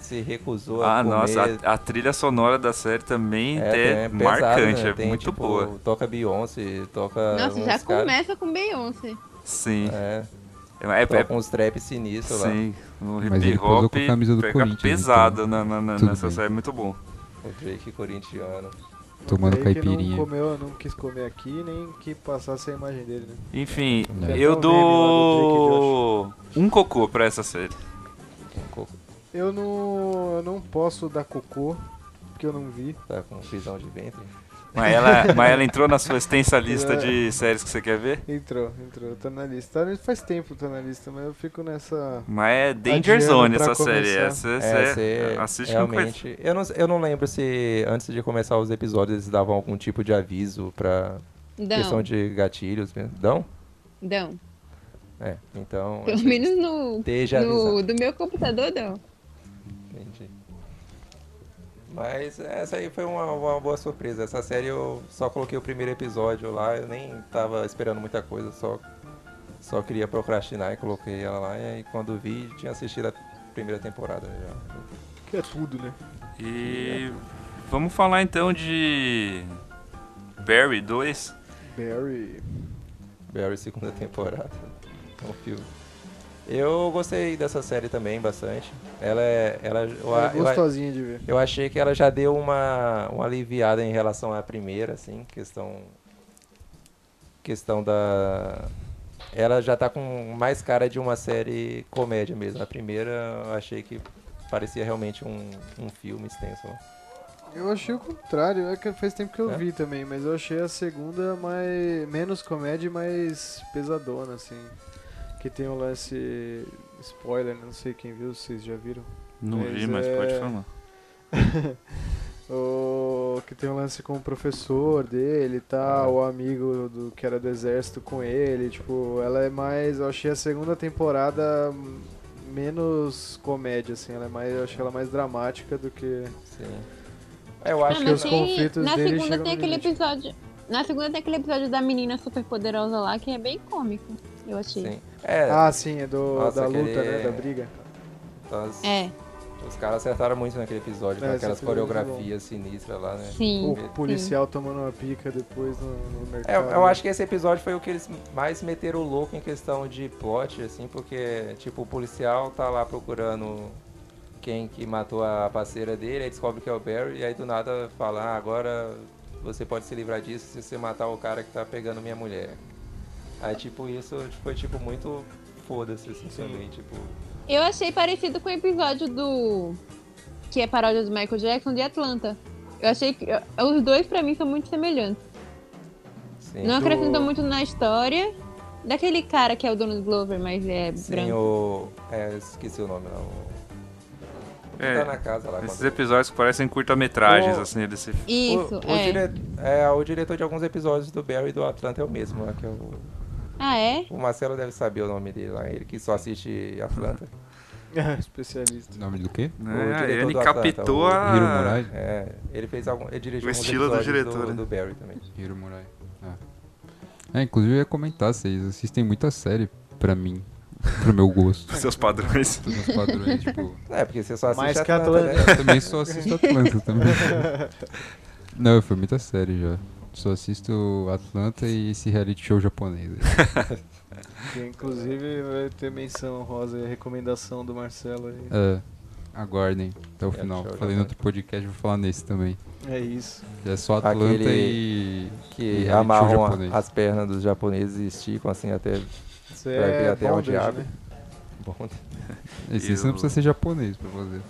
Se recusou a Ah, nossa, a, a trilha sonora da série também É, é, pesado, marcante, né? é Tem, muito tipo, boa. Toca Beyoncé, toca. Nossa, já cara- começa com Beyoncé. Sim. É, É, é, toca uns trap sinistros lá. Sim, no Mas hip hop com a camisa do pega Corinthians, pesado então na, na- nessa bem. série, muito bom. O Drake corintiano. Tomando Drake caipirinha. Não comeu, não quis comer aqui, nem que passasse a imagem dele, né? Enfim, É. eu lá dou um cocô pra essa série. Um coco Eu não, eu não posso dar cocô, porque eu não vi. tá com prisão de ventre. Mas ela, mas ela entrou na sua extensa lista É. de séries que você quer ver? Entrou, entrou, tá na lista. Faz tempo que tá na lista, mas eu fico nessa. Mas é Danger Zone essa série. começar. Essa, É, você assiste coisa. realmente. Eu não, eu não lembro se antes de começar os episódios eles davam algum tipo de aviso pra questão Dão, de gatilhos mesmo. Dão? dão. É, então. Pelo que menos no, Esteja no do meu computador, dão. Mas essa aí foi uma, uma boa surpresa. Essa série eu só coloquei o primeiro episódio lá, eu nem tava esperando muita coisa, só, só queria procrastinar e coloquei ela lá. E aí quando vi, tinha assistido a primeira temporada já. Que é tudo, né? E vamos falar então de Barry 2. Barry. Barry, segunda temporada. É um filme. Eu gostei dessa série também bastante. Ela é. Ela, eu, É eu- gostosinha de ver. Eu achei que ela já deu uma, uma aliviada em relação à primeira, assim, questão. Questão da. Ela já tá com mais cara de uma série comédia mesmo. A primeira eu achei que parecia realmente um, um filme extenso. né? Eu achei o contrário, é que faz tempo que eu É? vi também, mas eu achei a segunda mais menos comédia e mais pesadona, assim. Que tem o lance spoiler, não sei quem viu, vocês já viram. Não Mas vi, mas é- pode falar. O que tem um lance com o professor dele e tal, o amigo do que era do exército com ele, tipo, ela é mais, eu achei a segunda temporada menos comédia assim, ela é mais, eu achei ela mais dramática do que Sim. É, eu acho Ah, que mas os tem- conflitos na dele segunda tem aquele limite. episódio. Na segunda tem aquele episódio da menina super poderosa lá que é bem cômico, eu achei. Sim. É, Ah, sim, é do Nossa, da luta, aquele- né, da briga. então, os, É, os caras acertaram muito naquele episódio, com É, esse aquelas episódio é coreografias sinistras lá, né? sim. O policial tomando uma pica depois no, no É, mercado. eu acho que esse episódio foi o que eles mais meteram o louco em questão de plot, assim, porque, tipo, o policial tá lá procurando quem que matou a parceira dele, aí descobre que é o Barry, e aí do nada fala, ah, agora você pode se livrar disso se você matar o cara que tá pegando minha mulher. Aí, tipo, isso foi, tipo, muito foda-se, assim, também, tipo... Eu achei parecido com o episódio do. que é paródia do Michael Jackson de Atlanta. Eu achei que. Os dois pra mim são muito semelhantes. Sim, Não do- acrescentam muito na história. Daquele cara que é o dono do Glover, mas é sim branco. o... É, esqueci o nome, não. É, Tá na casa lá. Esses quando- episódios que parecem curta-metragens, O- assim, desse... Isso, o, o, é. dire- é, o diretor de alguns episódios do Barry e do Atlanta é o mesmo, lá, que é o... Ah, é? O Marcelo deve saber o nome dele lá, ele que só assiste Atlanta. Especialista. Nome do quê? É, diretor ele do Atlanta, captou o a... Hiro Murai? É, ele fez algum. Ele dirigiu O estilo do diretor, né? do, Barry também. Hiro Murai. Ah. É, inclusive eu ia comentar, vocês assistem muita série pra mim, pro meu gosto, Seus padrões. pros meus padrões, tipo... É, porque você só assiste Mais que Atlanta, Atlanta. né? Eu também só assisto Atlanta também. Não, foi muita série já. Só assisto Atlanta e esse reality show japonês. aí. Que inclusive vai ter menção rosa e recomendação do Marcelo aí. É, aguardem até o Reality final. Falei no outro podcast, vou falar nesse também. É isso. Que é só Atlanta Aquele e... e Que show amarram a- as pernas dos japoneses e esticam assim até. Isso Vai ver é até onde abre. né? Bom, Esse E não o- precisa ser japonês pra fazer.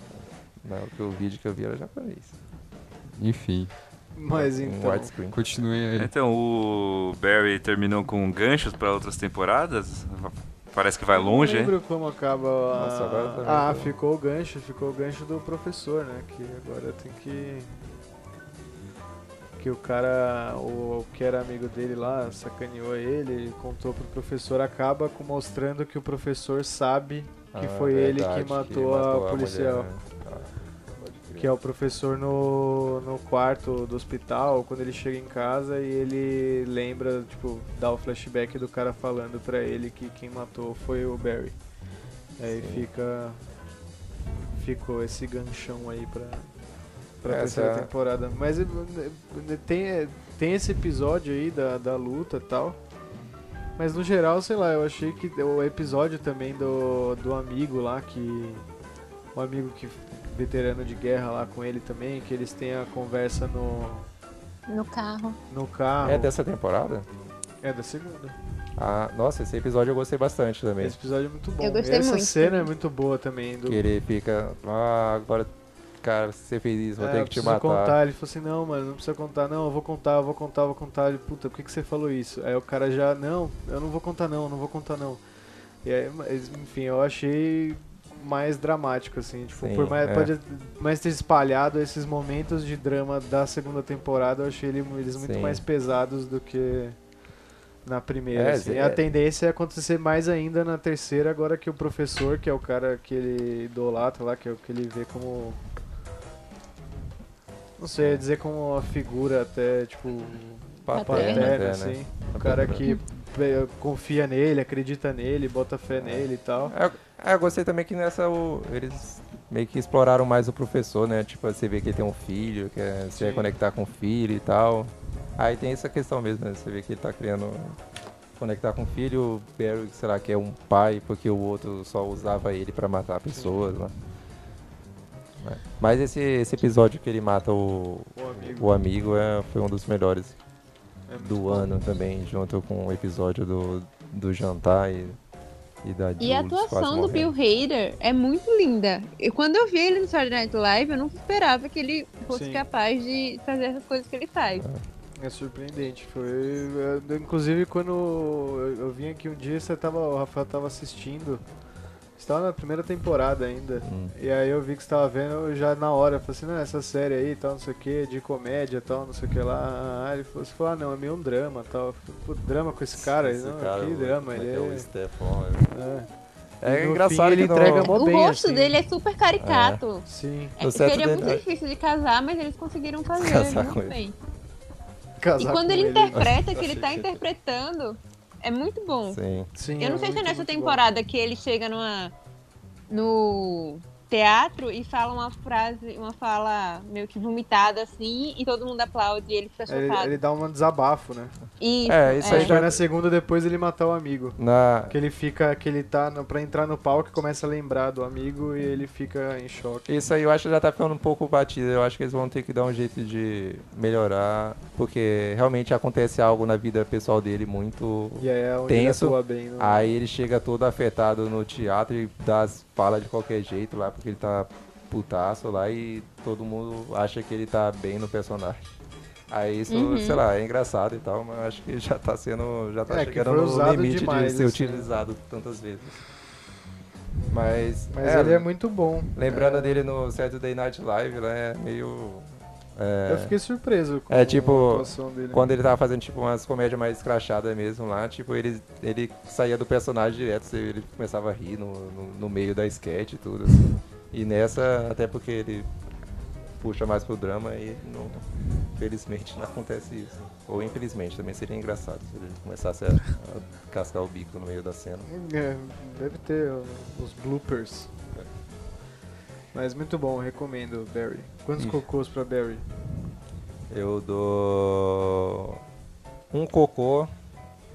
não, que o vídeo que eu vi era japonês. Enfim, Mas então. widescreen. continuem aí. Então, o Barry terminou com ganchos pra outras temporadas. Parece que vai longe, Não hein? lembro como acaba a... Nossa, agora também Ah, tô- ficou o gancho, ficou o gancho do professor, né? Que agora tem que. Que o cara, o que era amigo dele lá, sacaneou ele, contou pro professor, acaba com mostrando que o professor sabe que Ah, foi ele verdade, que matou, a, mulher, policial. né? Pode crer. Que é o professor no, no quarto do hospital, quando ele chega em casa e ele lembra, tipo, dá o flashback do cara falando pra ele que quem matou foi o Barry. Aí Sim. fica. Ficou esse ganchão aí pra, pra Essa terceira temporada. Mas eh, eh, tem, tem esse episódio aí da, da luta e tal. Mas no geral, sei lá, eu achei que o episódio também do, do amigo lá, que. O amigo que. Veterano de guerra lá com ele também, que eles têm a conversa no, No carro. no carro. É dessa temporada? É da segunda. Ah, nossa, esse episódio eu gostei bastante também. Esse episódio é muito bom. Eu gostei Essa muito cena é muito boa também. Do, Que ele fica. Ah, agora. Cara, se você fez isso, vou É, ter eu que te preciso matar. contar. Ele falou assim, não, mano, não precisa contar, não, eu vou contar, eu vou contar, eu vou contar. Ele, puta, por que, que você falou isso? Aí o cara já, não, eu não vou contar não, não vou contar não. E aí, mas, enfim, eu achei mais dramático, assim, tipo, Sim, por mais, é. pode mais ter espalhado esses momentos de drama da segunda temporada, eu achei ele- eles muito Sim. mais pesados do que na primeira, É, assim. é. A tendência é acontecer mais ainda na terceira, agora que o professor, que é o cara que ele idolatra lá, que é o que ele vê como não sei, ia dizer como uma figura até, tipo, Paterna, né? assim. O cara que eh, confia nele, acredita nele, bota fé nele e tal. É, é, eu gostei também que nessa o, eles meio que exploraram mais o professor, né? Tipo, você vê que ele tem um filho, quer se reconectar com o filho e tal. Aí tem essa questão mesmo, né? Você vê que ele tá querendo conectar com o filho, o Barry, sei lá, que é um pai, porque o outro só usava ele pra matar pessoas lá. É. Mas esse, esse episódio que ele mata o, O amigo. o amigo é, foi um dos melhores É do bom. ano também, junto com o episódio do, do jantar e, e da E a atuação do Bill. Hader é muito linda. E quando eu vi ele no Saturday Night Live, eu nunca esperava que ele fosse Sim. capaz de fazer essas coisas que ele faz. É surpreendente. Foi. eh, Inclusive quando eu, eu vim aqui um dia, você tava, o Rafael tava assistindo. Estava na primeira temporada ainda. Hum. E aí eu vi que você tava vendo eu já na hora. Eu falei assim, não, essa série aí, tal, não sei o que, de comédia tal, não sei o que lá. Ah, ele falou, você falou, ah, não, é meio um drama tal. Eu falei, Pô, drama com esse cara? Ele, Esse não, cara, que drama, como ele é. é o é. Stefan, é. É no engraçado fim ele que no- entrega mó O bem, rosto assim. dele é super caricato. Sim, É, O certo seria dele muito é- difícil de casar, mas eles conseguiram fazer Casar muito com ele. bem. casar E quando com ele, interpreta, que ele tá interpretando, é muito bom. Sim. Sim, Eu não sei se é nessa muito bom. temporada que ele chega numa no teatro e fala uma frase, uma fala meio que vomitada assim, e todo mundo aplaude e ele fica Ele, chocado. ele dá um desabafo, né? Isso, É, isso aí Aí já- vai na segunda depois ele matar o amigo. Na, Que ele fica, que ele tá no, pra entrar no palco e começa a lembrar do amigo e ele fica em choque. Isso aí eu acho que já tá ficando um pouco batido. Eu acho que eles vão ter que dar um jeito de melhorar. Porque realmente acontece algo na vida pessoal dele muito. E aí é onde Tenso. ele atua bem. No... Aí ele chega todo afetado no teatro e dá as falas de qualquer jeito lá, porque ele tá putaço lá e todo mundo acha que ele tá bem no personagem. Aí isso, Uhum. sei lá, é engraçado e tal, mas acho que já tá sendo. Já tá É, que chegando no limite demais, de ser assim. utilizado tantas vezes. Mas. Mas ele é muito bom. Lembrando É, dele no Saturday Night Live, né? Meio. É, Eu fiquei surpreso com É, tipo, a atuação dele. Quando ele tava fazendo tipo umas comédias mais escrachadas mesmo lá, tipo, ele, ele saía do personagem direto, ele começava a rir no, no, no meio da sketch e tudo. assim. E nessa, até porque ele puxa mais pro drama e não, felizmente não acontece isso. Ou infelizmente, também seria engraçado se ele começasse a, a cascar o bico no meio da cena. É, deve ter os bloopers. Mas muito bom, recomendo, Barry. Quantos cocôs pra Barry? Eu dou um cocô,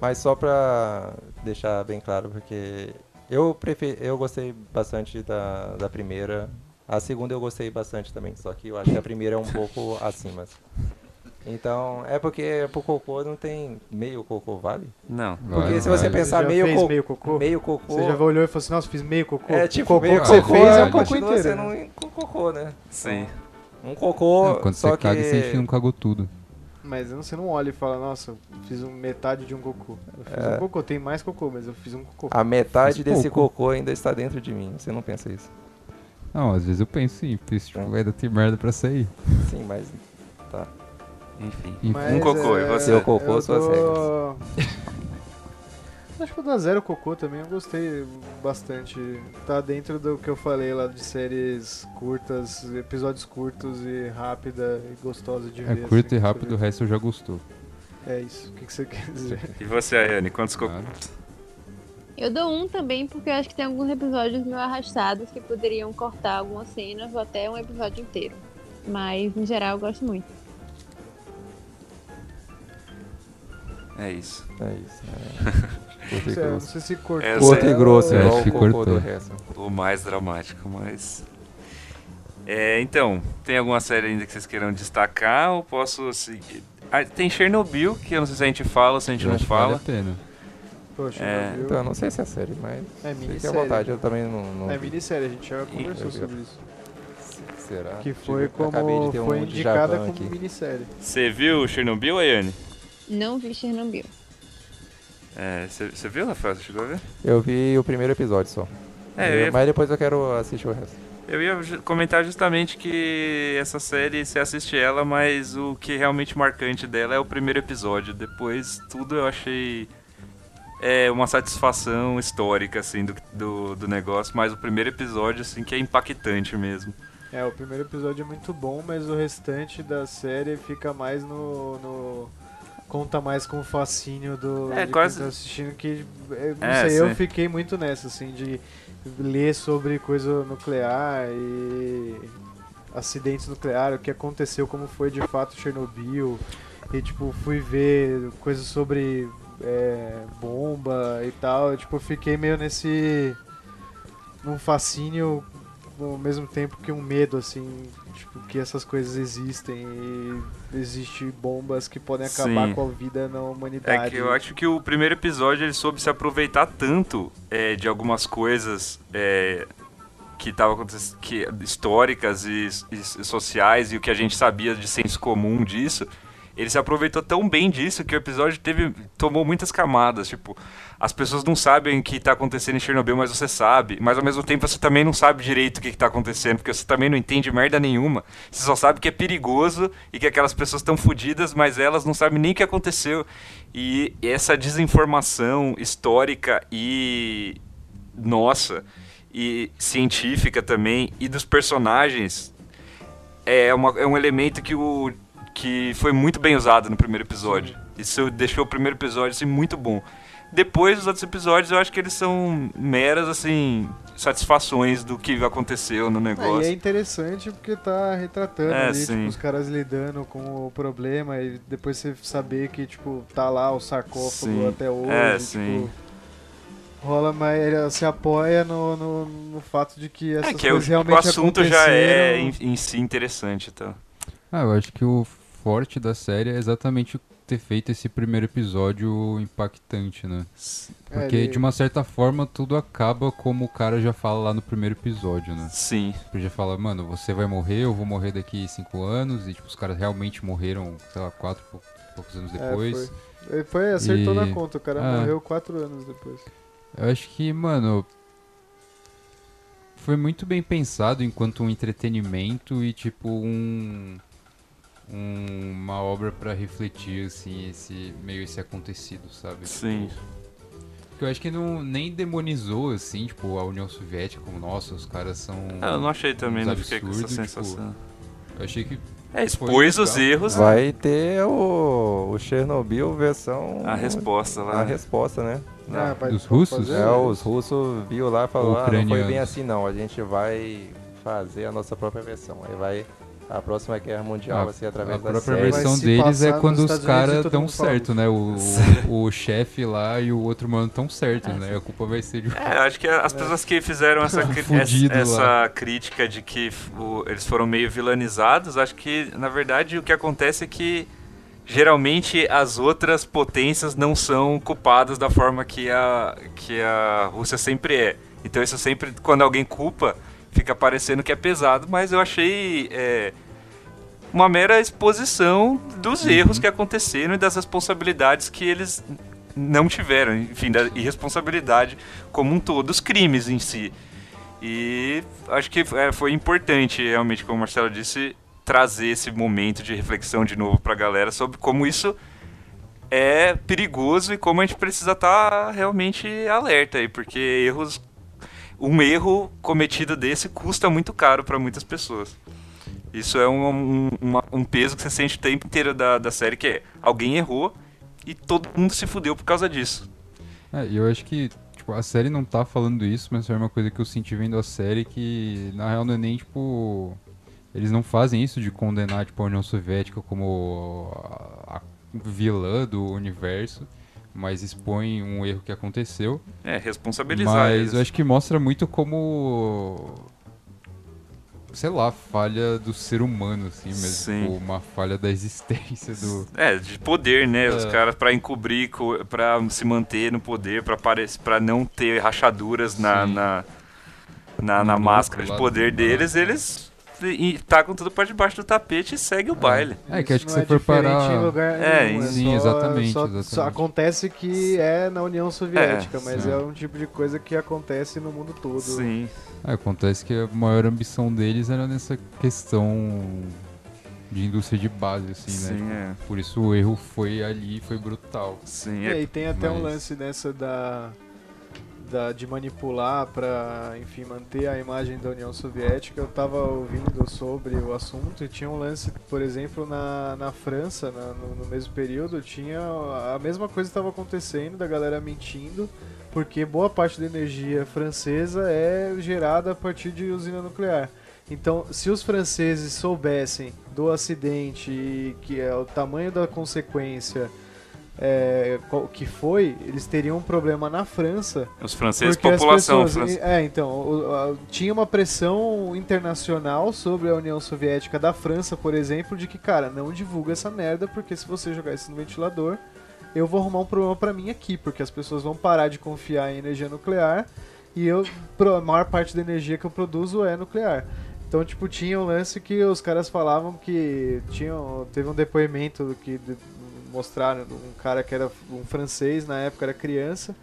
mas só pra deixar bem claro, porque eu prefer... eu gostei bastante da, da primeira. A segunda eu gostei bastante também, só que eu acho que a primeira é um pouco acima. Então, é porque pro cocô não tem meio cocô, vale? Não. Porque Vale, se você vale. pensar já meio, fez co- meio cocô? meio cocô, Você já olhou e falou assim, nossa, fiz meio cocô? é O tipo, cocô meio que você cocô, fez é vale. um cocô inteiro. sendo né? um cocô, né? Sim. Um cocô, Não, quando só você que... caga, você que não cagou tudo. Mas você não olha e fala, nossa, fiz um metade de um cocô. Eu fiz É. um cocô, tem mais cocô, mas eu fiz um cocô. A metade Fiz desse pouco. cocô ainda está dentro de mim. Você não pensa isso? Não, às vezes eu penso sim, porque tipo, É. ainda tem merda pra sair. Sim, mas tá. Enfim. Mas, Um cocô, e é, você? Seu cocô, eu suas dou- Acho que eu dou zero cocô também, eu gostei bastante. Tá dentro do que eu falei lá de séries curtas, episódios curtos e rápida e gostosa de É ver. curto assim, e rápido, o resto já gostou. É isso, o que, que você quer dizer? E você, Ayane, quantos cocôs? Claro. Eu dou um também porque eu acho que tem alguns episódios meio arrastados que poderiam cortar algumas cenas ou até um episódio inteiro. Mas, em geral, eu gosto muito. É isso. É isso. É. Curto e não grosso. sei se cortou. Essa Curto e grosso, É, o cocô cortou. O mais dramático, mas. É, então, tem alguma série ainda que vocês queiram destacar ou posso seguir? Ah, tem Chernobyl, que eu não sei se a gente fala ou se a gente Eu não acho que vale fala. a pena. Poxa, É? Então, eu não sei se é série, mas É fique à minissérie. vontade, eu também não... não É minissérie, a gente já conversou eu- sobre isso. Será? Que foi Tive- como ter um foi déjà indicada como aqui. minissérie. Você viu Chernobyl, Ayane? Não vi Chernobyl. É, Você viu, Rafael? Você chegou a ver? Eu vi o primeiro episódio só. É, ia, Mas depois eu quero assistir o resto. eu ia comentar justamente que essa série, você assiste ela, mas o que é realmente marcante dela é o primeiro episódio. Depois, tudo eu achei é uma satisfação histórica, assim, do, do, do negócio. Mas o primeiro episódio, assim, que é impactante mesmo. É, o primeiro episódio é muito bom, mas o restante da série fica mais no. no- conta mais com o fascínio do. É, quase- tá assistindo que. eu Não É, sei, eu sim. fiquei muito nessa, assim, de ler sobre coisa nuclear e. acidentes nucleares, o que aconteceu, como foi de fato Chernobyl. E tipo, fui ver coisas sobre é, bomba e tal. Tipo, eu fiquei meio nesse. num fascínio ao mesmo tempo que um medo, assim, tipo, que essas coisas existem e existem bombas que podem acabar Sim. com a vida na humanidade. É que eu acho que o primeiro episódio ele soube se aproveitar tanto é, de algumas coisas é, que estavam acontecendo, que históricas e, e sociais e o que a gente sabia de senso comum disso. Ele se aproveitou tão bem disso que o episódio teve tomou muitas camadas, tipo, as pessoas não sabem o que está acontecendo em Chernobyl, mas você sabe, mas ao mesmo tempo você também não sabe direito o que está acontecendo, porque você também não entende merda nenhuma. Você só sabe que é perigoso e que aquelas pessoas estão fodidas, mas elas não sabem nem o que aconteceu. E essa desinformação histórica e nossa e científica também e dos personagens é, uma, é um elemento que o que foi muito bem usado no primeiro episódio. Isso deixou o primeiro episódio assim, muito bom. Depois, os outros episódios, eu acho que eles são meras, assim, satisfações do que aconteceu no É, negócio. e é interessante porque tá retratando É, ali, tipo, os caras lidando com o problema e depois você saber que, tipo, tá lá o sarcófago Sim. até hoje. É, tipo, sim. Rola, mas ele se apoia no, no, no fato de que essas É que é o, coisas o assunto já é em, em si interessante, então. Ah, eu acho que o forte da série é exatamente ter feito esse primeiro episódio impactante, né? É, Porque ele- de uma certa forma tudo acaba como o cara já fala lá no primeiro episódio, né? Sim. Ele já fala, mano, você vai morrer, eu vou morrer daqui cinco anos, e tipo, os caras realmente morreram, sei lá, quatro pou- poucos anos É, depois. foi. Ele foi, acertou E- na conta, o cara Ah. morreu quatro anos depois. Eu acho que, mano. Foi muito bem pensado enquanto um entretenimento e, tipo, um. Um- uma obra pra refletir, assim, esse meio esse acontecido, sabe? Sim. Tipo, eu acho que não nem demonizou, assim, tipo, a União Soviética como, nossa, os caras são. Ah, eu não achei também, não fiquei com essa tipo, sensação. Eu achei que. É, expôs os erros, Vai ter o, o Chernobyl versão. a resposta lá. A resposta, né? Ah, vai- Dos russos? fazer- É, os russos viu lá e falou, ah, não foi bem assim não, a gente vai fazer a nossa própria versão. Aí vai, a próxima guerra mundial A- vai ser através a da própria série. versão Vai se deles é quando os caras fala certo, né? O, o, o chefe lá e o outro mano tão certo, né? A culpa vai ser de É, eu acho que as pessoas que fizeram essa, essa, essa crítica de que o- eles foram meio vilanizados, acho que, na verdade, o que acontece é que geralmente as outras potências não são culpadas da forma que a, que a Rússia sempre é. Então isso sempre, quando alguém culpa, fica parecendo que é pesado, mas eu achei é, uma mera exposição dos erros que aconteceram e das responsabilidades que eles não tiveram, enfim, da irresponsabilidade como um todo, os crimes em si. E acho que é, foi importante, realmente, como o Marcelo disse, trazer esse momento de reflexão de novo pra galera sobre como isso é perigoso e como a gente precisa estar realmente alerta aí, porque erros. Um erro cometido desse custa muito caro pra muitas pessoas. Isso é um, um, um peso que você sente o tempo inteiro da, da série, que é alguém errou e todo mundo se fudeu por causa disso. É, eu acho que, tipo, a série não tá falando isso, mas foi uma coisa que eu senti vendo a série que, na real, não é nem, tipo... Eles não fazem isso de condenar, tipo, a União Soviética como a vilã do universo, mas expõem um erro que aconteceu. É, responsabilizar Mas eles. eu acho que mostra muito como... Sei lá, falha do ser humano, assim mesmo. Sim. Tipo, uma falha da existência do... É, de poder, né? Os É. caras pra encobrir, co- pra se manter no poder, pra, parec- pra não ter rachaduras na, na, na, na máscara de poder deles, eles e, tacam tudo pra debaixo do tapete e segue o baile. É, que acho que não é for parar... em lugar É, nenhum, sim, só- exatamente, só- exatamente. só acontece que é na União Soviética, É, mas sim. é um tipo de coisa que acontece no mundo todo. Sim. É, acontece que a maior ambição deles era nessa questão de indústria de base, assim, né? Sim, é. Por isso o erro foi ali, foi brutal. Sim, E é. aí tem até um Mas- lance dessa da, da de manipular pra, enfim, manter a imagem da União Soviética. Eu tava ouvindo sobre o assunto e tinha um lance, por exemplo, na, na França, na- no, no mesmo período, tinha a mesma coisa estava acontecendo, da galera mentindo, porque boa parte da energia francesa é gerada a partir de usina nuclear. Então, se os franceses soubessem do acidente e que é o tamanho da consequência é, que foi, eles teriam um problema na França. Os franceses, população pessoas-. É, então, tinha uma pressão internacional sobre a União Soviética da França, por exemplo, de que, cara, não divulga essa merda, porque se você jogar isso no ventilador, eu vou arrumar um problema pra mim aqui, porque as pessoas vão parar de confiar em energia nuclear e eu, a maior parte da energia que eu produzo é nuclear. Então, tipo, tinha um lance que os caras falavam que tinham, teve um depoimento que mostraram um cara que era um francês, na época era criança,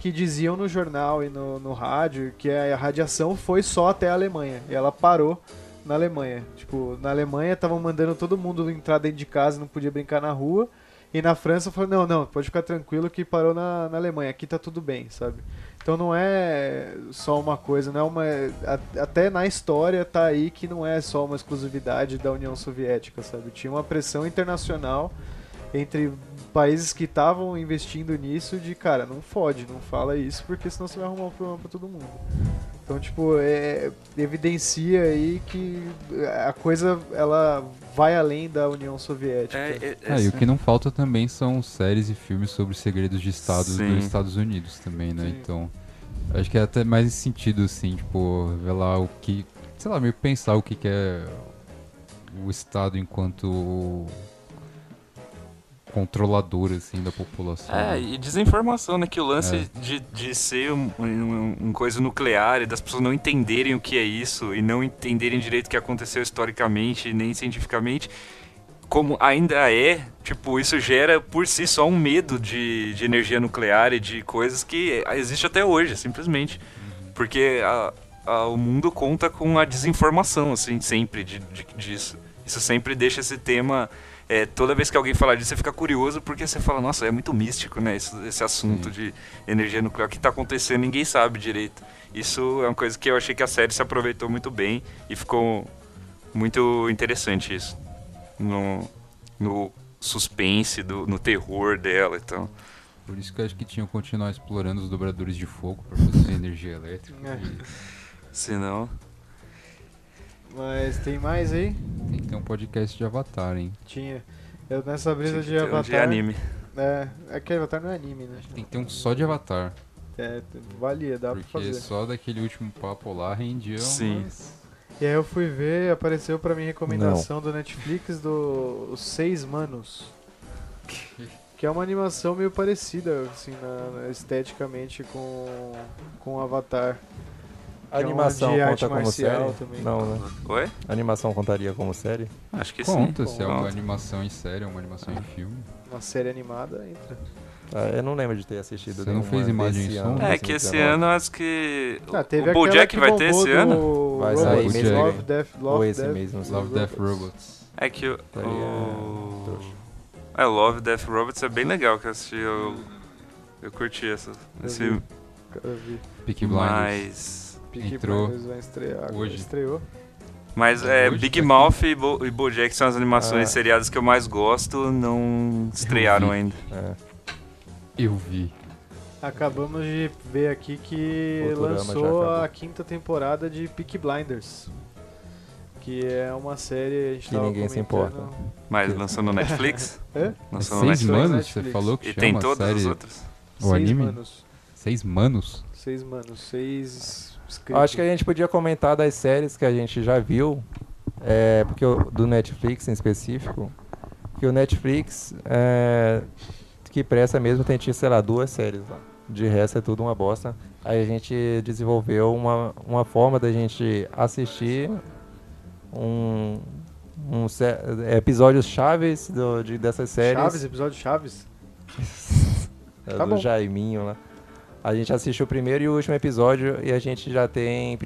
que diziam no jornal e no, no rádio que a radiação foi só até a Alemanha. E ela parou na Alemanha. Tipo, na Alemanha estavam mandando todo mundo entrar dentro de casa, não podia brincar na rua. E na França falou, não, não, pode ficar tranquilo que parou na, na Alemanha, aqui tá tudo bem, sabe? Então não é só uma coisa, não é uma. Até na história tá aí que não é só uma exclusividade da União Soviética, sabe? Tinha uma pressão internacional entre países que estavam investindo nisso de, cara, não fode, não fala isso, porque senão você vai arrumar um problema pra todo mundo. Então, tipo, é, evidencia aí que a coisa ela vai além da União Soviética. É, é, Ah, e o que não falta também são séries e filmes sobre segredos de Estado Sim. dos Estados Unidos também, né? Sim. Então, acho que é até mais esse sentido, assim, tipo, revelar o que. Sei lá, meio pensar o que, que é o Estado enquanto controlador, assim, da população. É, e desinformação, né? Que o lance É. de, de ser um, um, um coisa nuclear e das pessoas não entenderem o que é isso e não entenderem direito o que aconteceu historicamente nem cientificamente, como ainda é, tipo, isso gera por si só um medo de, de energia nuclear e de coisas que existe até hoje, simplesmente. Porque a- a- o mundo conta com a desinformação, assim, sempre de, de- disso. Isso sempre deixa esse tema é, toda vez que alguém falar disso, você fica curioso porque você fala, nossa, é muito místico, né? Esse, esse assunto de energia nuclear. O que está acontecendo, ninguém sabe direito. Isso é uma coisa que eu achei que a série se aproveitou muito bem e ficou muito interessante isso. No, no suspense, do, no terror dela então. Por isso que eu acho que tinham que continuar explorando os dobradores de fogo para produzir energia elétrica. É. E Senão. Mas tem mais aí? tem que ter um podcast de Avatar, hein? Tinha. Eu nessa brisa tinha que de ter um Avatar. de anime. É, é que Avatar não é anime, né? Tem que ter um só de Avatar. É, valia, dá pra porque fazer. só daquele último papo lá rendia Sim. umas- E aí eu fui ver, apareceu pra mim recomendação do Netflix do Os Seis Manos. Que é uma animação meio parecida, assim, na, na- esteticamente com, com Avatar. A é uma animação arte conta como série? também. Não, né? Oi? A animação contaria como série? Acho que Conta sim. se é uma Conta. animação em série, uma animação Ah. em filme. Uma série animada entra. Ah, eu não lembro de ter assistido Você não fez imagem desse som? É que esse 2019. ano acho que. Ah, teve o Bojack que vai ter esse ano? Vai sair que Love. Death, Love, Ou esse Death, não sei. Love, Death, Robots. É que o. Tá é. É, Love, Death Robots é bem legal que eu assisti. Eu, eu curti essa. Eu Esse, vi. Eu vi. Peaky Blinders. mas. Peaky Entrou Blinders vai estrear. agora. hoje. Estreou. Mas é, Hoje Big tá Mouth e, Bo e Bojack são as animações Ah. seriadas que eu mais gosto, não estrearam ainda. É. Eu vi. Acabamos de ver aqui que lançou a quinta temporada de Peaky Blinders. Que é uma série. A gente Que tava ninguém se importa. Mas lançou no Netflix? Hã? Lançou no Seis Netflix. manos? Netflix. Você falou que E chama tem todas série... as outras. O seis anime? manos. Seis manos? Seis manos. Seis scripts. Acho que a gente podia comentar das séries que a gente já viu, é, porque o- do Netflix em específico, que o Netflix é, que presta mesmo tem tinha, sei lá, duas séries lá. De resto é tudo uma bosta. Aí a gente desenvolveu uma, uma forma da gente assistir um, um episódios chaves do, de, dessas séries. Chaves, episódio Chaves. É, Tá do bom. Jaiminho lá. A gente assistiu o primeiro e o último episódio e a gente já tem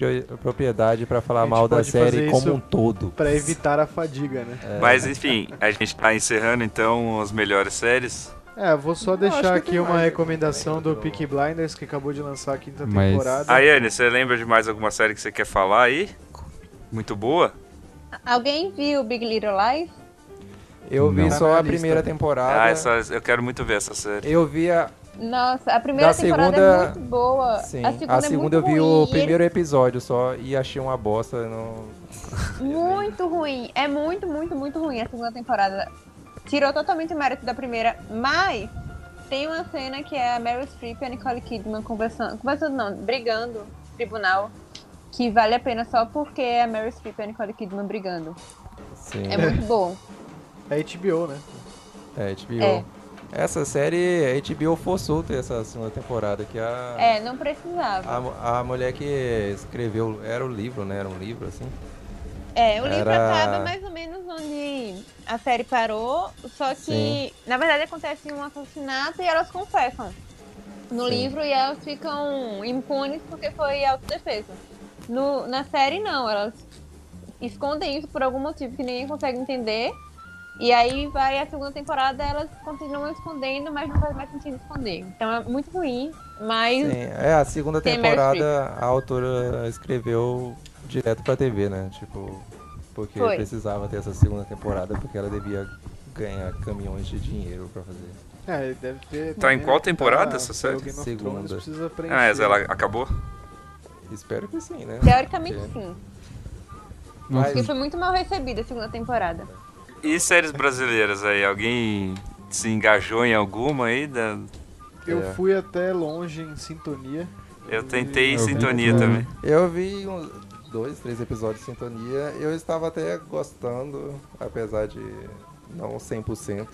propriedade pra A falar mal da série como um todo. Pra evitar a fadiga, né? É, Mas enfim, a gente tá encerrando então as melhores séries. É, vou só deixar aqui uma mais. recomendação do Peaky Blinders, que acabou de lançar a quinta Mas- temporada. Ayane, você lembra de mais alguma série que você quer falar aí? Muito boa? Alguém viu Big Little Lies? eu vi Não. Só a primeira temporada. Ah, essa, eu quero muito ver essa série. Eu vi a. Nossa, a primeira Da temporada segunda- é muito boa. Sim, a segunda, é segunda eu muito vi ruim. o primeiro episódio só e achei uma bosta. Não... Muito ruim. É muito, muito, muito ruim a segunda temporada. Tirou totalmente o mérito da primeira, mas tem uma cena que é a Meryl Streep e a Nicole Kidman conversando, conversando não, brigando no tribunal, que vale a pena só porque é a Meryl Streep e a Nicole Kidman brigando. Sim, É muito bom. É HBO, né? é HBO. É. Essa série, a HBO forçou ter essa segunda temporada, que a, É, não precisava. a, a mulher que escreveu, era o livro, né? Era um livro, assim. É, o livro Era- acaba mais ou menos onde a série parou, só que, Sim. na verdade, acontece um assassinato e elas confessam no Sim. livro e elas ficam impunes porque foi autodefesa. No, na série, não, elas escondem isso por algum motivo que ninguém consegue entender. E aí vai a segunda temporada, elas continuam escondendo, mas não faz mais sentido esconder. Então é muito ruim, mas Sim, é, a segunda temporada a autora escreveu direto pra TV, né? Tipo, porque Foi. precisava ter essa segunda temporada porque ela devia ganhar caminhões de dinheiro pra fazer. É, deve ter. Tá em qual temporada tá essa série? Game of Segunda. Ah, mas ela acabou? Espero que sim, né? teoricamente Porque- sim. Nossa, Porque foi muito mal recebida a segunda temporada. E séries brasileiras aí? Alguém se engajou em alguma aí? Da... Eu É. fui até longe em sintonia. Eu tentei em vi sintonia tudo. também. Eu vi uns dois, três episódios de sintonia. Eu estava até gostando, apesar de não 100%.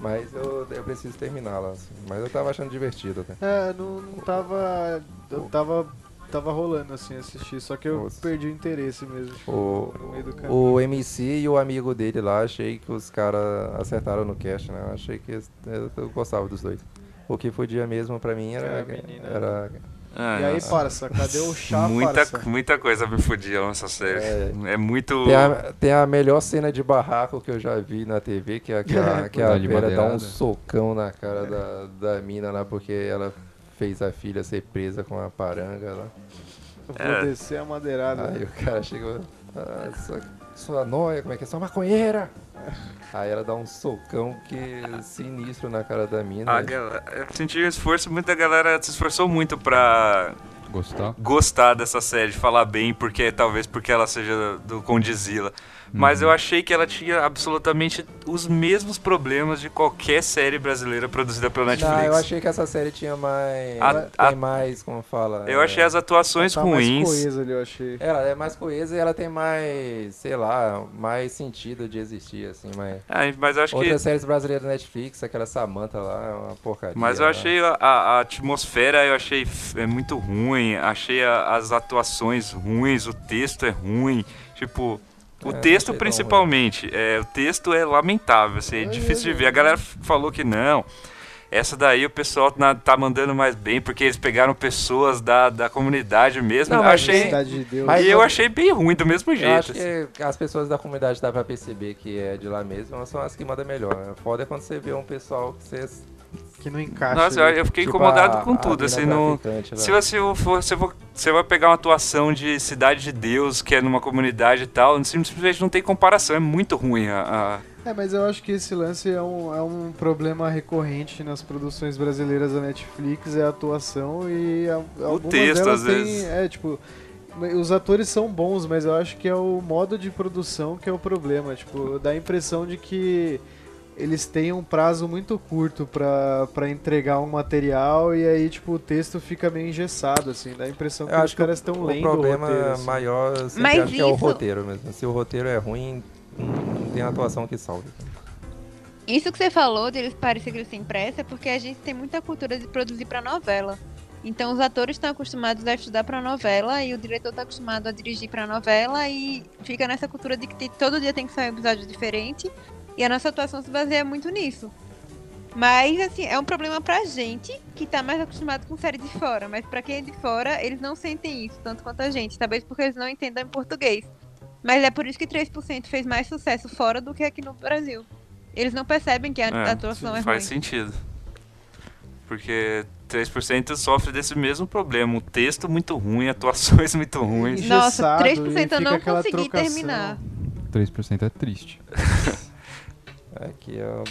Mas eu, eu preciso terminá-la. assim. Mas eu tava achando divertido até. É, não, não tava. Eu tava. Tava rolando assim assistir, só que eu Nossa. perdi o interesse mesmo. tipo, O, no meio do caminho. o MC e o amigo dele lá, achei que os caras acertaram no cast, né? Eu achei que eu, eu gostava dos dois. O que podia mesmo pra mim era. É, a menina. era Ah, E aí, nossa. parça, cadê o chá, muita, parça? muita coisa me fudia nessa série. É. É, muito. tem, a, tem a melhor cena de barraco que eu já vi na TV, que é a, que a, que a de Vera dá um socão na cara da, da mina lá, porque ela fez a filha ser presa com a paranga lá. Eu Vou É. descer a madeirada. Aí o cara chegou, ah, sua, sua noia, como é que é? Sua maconheira! Aí ela dá um socão que sinistro na cara da mina. A galera, eu senti o esforço, muita galera se esforçou muito pra gostar. gostar dessa série, falar bem, porque talvez porque ela seja do Condizila. Mas Uhum. eu achei que ela tinha absolutamente os mesmos problemas de qualquer série brasileira produzida pela Netflix. Não, eu achei que essa série tinha mais. A- tem a- mais, como fala. Eu é, achei as atuações tá mais ruins. coesa ali, eu achei. Ela é mais coesa e ela tem mais, sei lá, mais sentido de existir, assim, mas. É, mas eu acho que. Outras séries brasileiras da Netflix, aquela Samantha lá, é uma porcaria. Mas eu né? achei a, a- atmosfera, eu achei é muito ruim, achei a- as atuações ruins, o texto é ruim, tipo, o É, texto tão principalmente, é, o texto é lamentável, assim, é difícil de ver. A galera falou que não, essa daí o pessoal na- tá mandando mais bem, porque eles pegaram pessoas da, da comunidade mesmo, Não, eu achei... De Deus. Mas E eu eu- achei bem ruim do mesmo Eu jeito. acho assim. que as pessoas da comunidade dá pra perceber que é de lá mesmo, elas são as que mandam melhor. Né? Foda é quando você vê um pessoal que você. Que não encaixa. Nossa, eu, fiquei tipo, incomodado a- com tudo, assim, traficante lá. Se você for, se for- você vai pegar uma atuação de Cidade de Deus, que é numa comunidade e tal, simplesmente não tem comparação, é muito ruim a. a- É, mas eu acho que esse lance é um, é um problema recorrente nas produções brasileiras da Netflix, é a atuação e a, algumas texto, delas às têm- vezes. É, tipo, os atores são bons, mas eu acho que é o modo de produção que é o problema. Tipo, dá a impressão de que eles têm um prazo muito curto pra, pra entregar um material e aí, tipo, o texto fica meio engessado, assim. Dá a impressão que Eu os acho que caras estão o lendo problema o roteiro. assim. maior sempre Mas acho que é o isso- roteiro mesmo. Se o roteiro é ruim, não tem atuação que salve. Isso que você falou deles parecer que eles têm pressa é porque a gente tem muita cultura de produzir pra novela. Então os atores estão acostumados a estudar pra novela e o diretor tá acostumado a dirigir pra novela e fica nessa cultura de que todo dia tem que sair um episódio diferente e a nossa atuação se baseia muito nisso. Mas assim, é um problema pra gente que tá mais acostumado com série de fora, mas pra quem é de fora, eles não sentem isso tanto quanto a gente, talvez porque eles não entendam em português. Mas é por isso que 3% fez mais sucesso fora do que aqui no Brasil. Eles não percebem que a É, atuação é faz ruim. sentido. Porque 3% sofre desse mesmo problema. Um texto muito ruim, atuações muito ruins. Nossa, Engessado, 3% e eu não consegui trocação. terminar. 3% é triste. Aqui é o-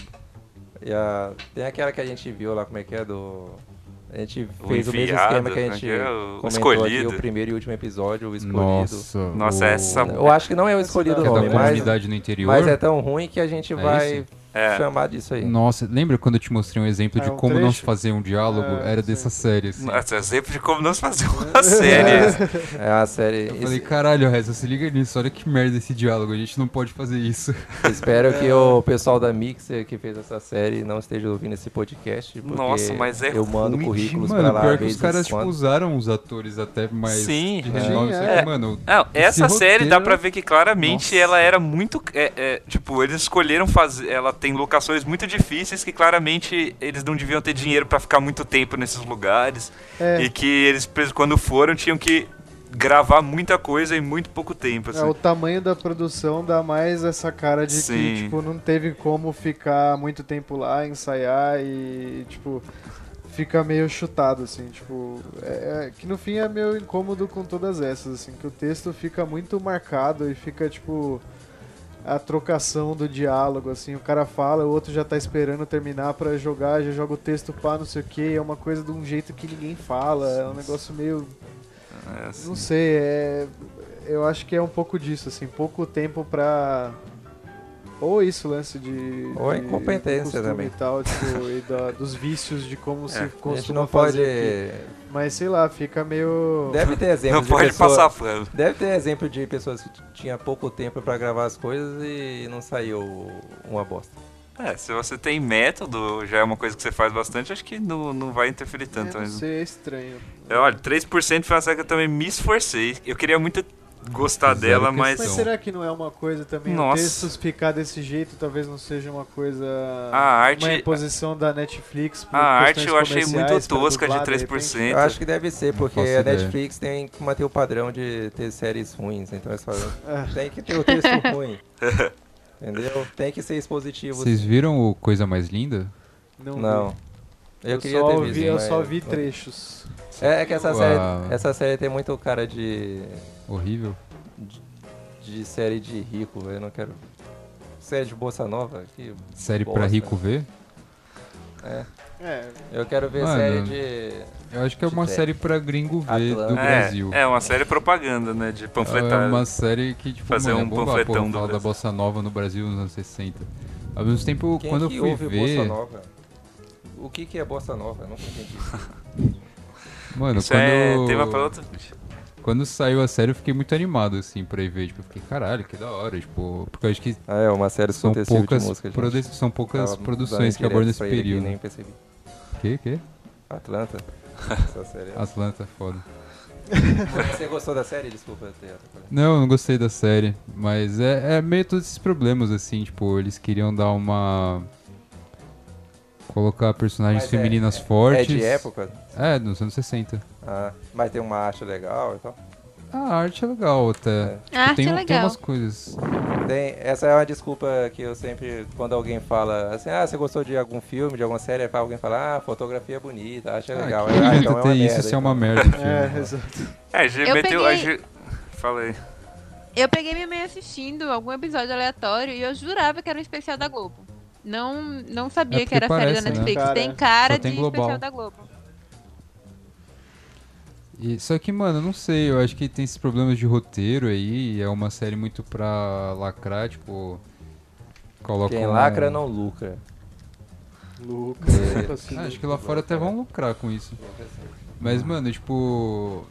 e a- Tem aquela que a gente viu lá, como é que é do. A gente O fez o mesmo enviado, esquema que a é gente é? O comentou escolhido. aqui, o primeiro e último episódio, o escolhido. Nossa. Nossa, o- essa- Eu acho que não é o escolhido é nome, mas, no interior. mas é tão ruim que a gente É vai esse? É. chamar disso aí. Nossa, lembra quando eu te mostrei um exemplo É de um como não se trecho? fazer um diálogo? É, Era sim. dessa série, assim. Nossa, exemplo de como não se fazer uma série. É uma série. Eu falei, caralho, Reza, se liga nisso, olha que merda esse diálogo, a gente não pode fazer isso. Espero que o pessoal da Mixer que fez essa série não esteja ouvindo esse podcast. Nossa, mas é eu mando ruim currículos Mano, pra lá. pior que os caras, tipo, usaram os atores até mais Sim. de renome, é. que, mano, Não, essa Esse série dá roteiro- pra ver que claramente Nossa. ela era muito. é, é, tipo, eles escolheram fazer. Ela tem locações muito difíceis que claramente eles não deviam ter dinheiro pra ficar muito tempo nesses lugares. É, E que eles, quando foram, tinham que gravar muita coisa em muito pouco tempo. é, Assim. o tamanho da produção dá mais essa cara de Sim. que, tipo, não teve como ficar muito tempo lá, ensaiar e, tipo, fica meio chutado, assim, tipo, é, é- que no fim é meio incômodo com todas essas, assim, que o texto fica muito marcado e fica, tipo, a trocação do diálogo, assim, o cara fala, o outro já tá esperando terminar pra jogar, já joga o texto pá, não sei o que, é uma coisa de um jeito que ninguém fala, é um negócio meio É, assim. não sei, é... eu acho que é um pouco disso, assim, pouco tempo pra. Ou isso, lance de. Ou de incompetência também. E tal, tipo, e da- dos vícios de como se É, A gente costuma não pode. Mas sei lá, fica meio. Deve ter exemplo Não de pode pessoa- passar pano. Deve ter exemplo de pessoas que tinha pouco tempo pra gravar as coisas e não saiu uma bosta. É, se você tem método, já é uma coisa que você faz bastante, acho que não, não vai interferir É, tanto. não mas- sei, é estranho. É, Olha, 3% foi uma série que eu também me esforcei. Eu queria muito gostar Zero dela, questão. mas. Mas será que não é uma coisa também? Nossa. Texto ficar desse jeito talvez não seja uma coisa. A arte- Uma imposição da Netflix. por A arte eu achei muito tosca de dublar, repente? 3%. Eu acho que deve ser, porque a ideia. Netflix tem que manter o padrão de ter séries ruins, então é só. Tem que ter o texto ruim. Entendeu? Tem que ser expositivo. vocês viram o Coisa Mais Linda? Não. vi. Não. Eu, Eu, queria só ter vi, visto. eu mas- só vi trechos. É, é que essa Uau. série, essa série tem muito cara de, Horrível. de série de rico, eu não quero. Série de Bossa Nova? Que Série pra bosta. rico ver? É. É, Eu quero ver Mano, série de. Eu acho que é uma De série pra gringo ver Atlanta. do É, Brasil. é uma série propaganda, né? De É panfletar. uma série que, tipo, Fazer mano, um é bomba, panfletão porra, do da bossa nova no Brasil nos anos 60. Ao mesmo tempo, Quem quando eu que fui ouve ver... Bossa Nova? O que, que é Bossa Nova? Eu nunca entendi. Mano, Isso quando... é tema pra outro. Quando saiu a série, eu fiquei muito animado, assim, pra ir ver. Tipo, eu fiquei, caralho, que da hora. Tipo, porque eu acho que Ah, é uma série são poucas, de música, produ- são poucas Tava produções que abordam esse período. Nem percebi. Que, que? Atlanta. Essa série. é- Atlanta, foda. Você gostou da série? Desculpa. ter. Não, eu não gostei da série. Mas é, é meio todos esses problemas, assim, tipo, eles queriam dar uma. Colocar personagens Mas é- femininas É fortes. de época? É, nos anos 60. Ah, mas tem uma arte legal e tal. A arte é legal até. É. Tipo, A arte tem, é tem legal. umas coisas. Tem, essa é uma desculpa que eu sempre, quando alguém fala assim, ah, você gostou de algum filme, de alguma série, aí alguém fala, ah, fotografia é bonita, acha Ah, legal. que Ah, então é uma isso merda, se é uma então. merda. filme. é, exato. É, a G Eu meteu. A peguei- G... Aí. Eu peguei minha mãe assistindo algum episódio aleatório e eu jurava que era um especial da Globo. Não, não sabia É que era porque série da parece, né? Netflix. Cara, tem cara tem de global. especial da Globo. E- só que, mano, eu não sei, eu acho que tem esses problemas de roteiro aí, é uma série muito pra lacrar, tipo. Coloca Quem um- lacra não lucra. Lucas. É. acho que lá fora até vão lucrar com isso. Mas, mano, tipo.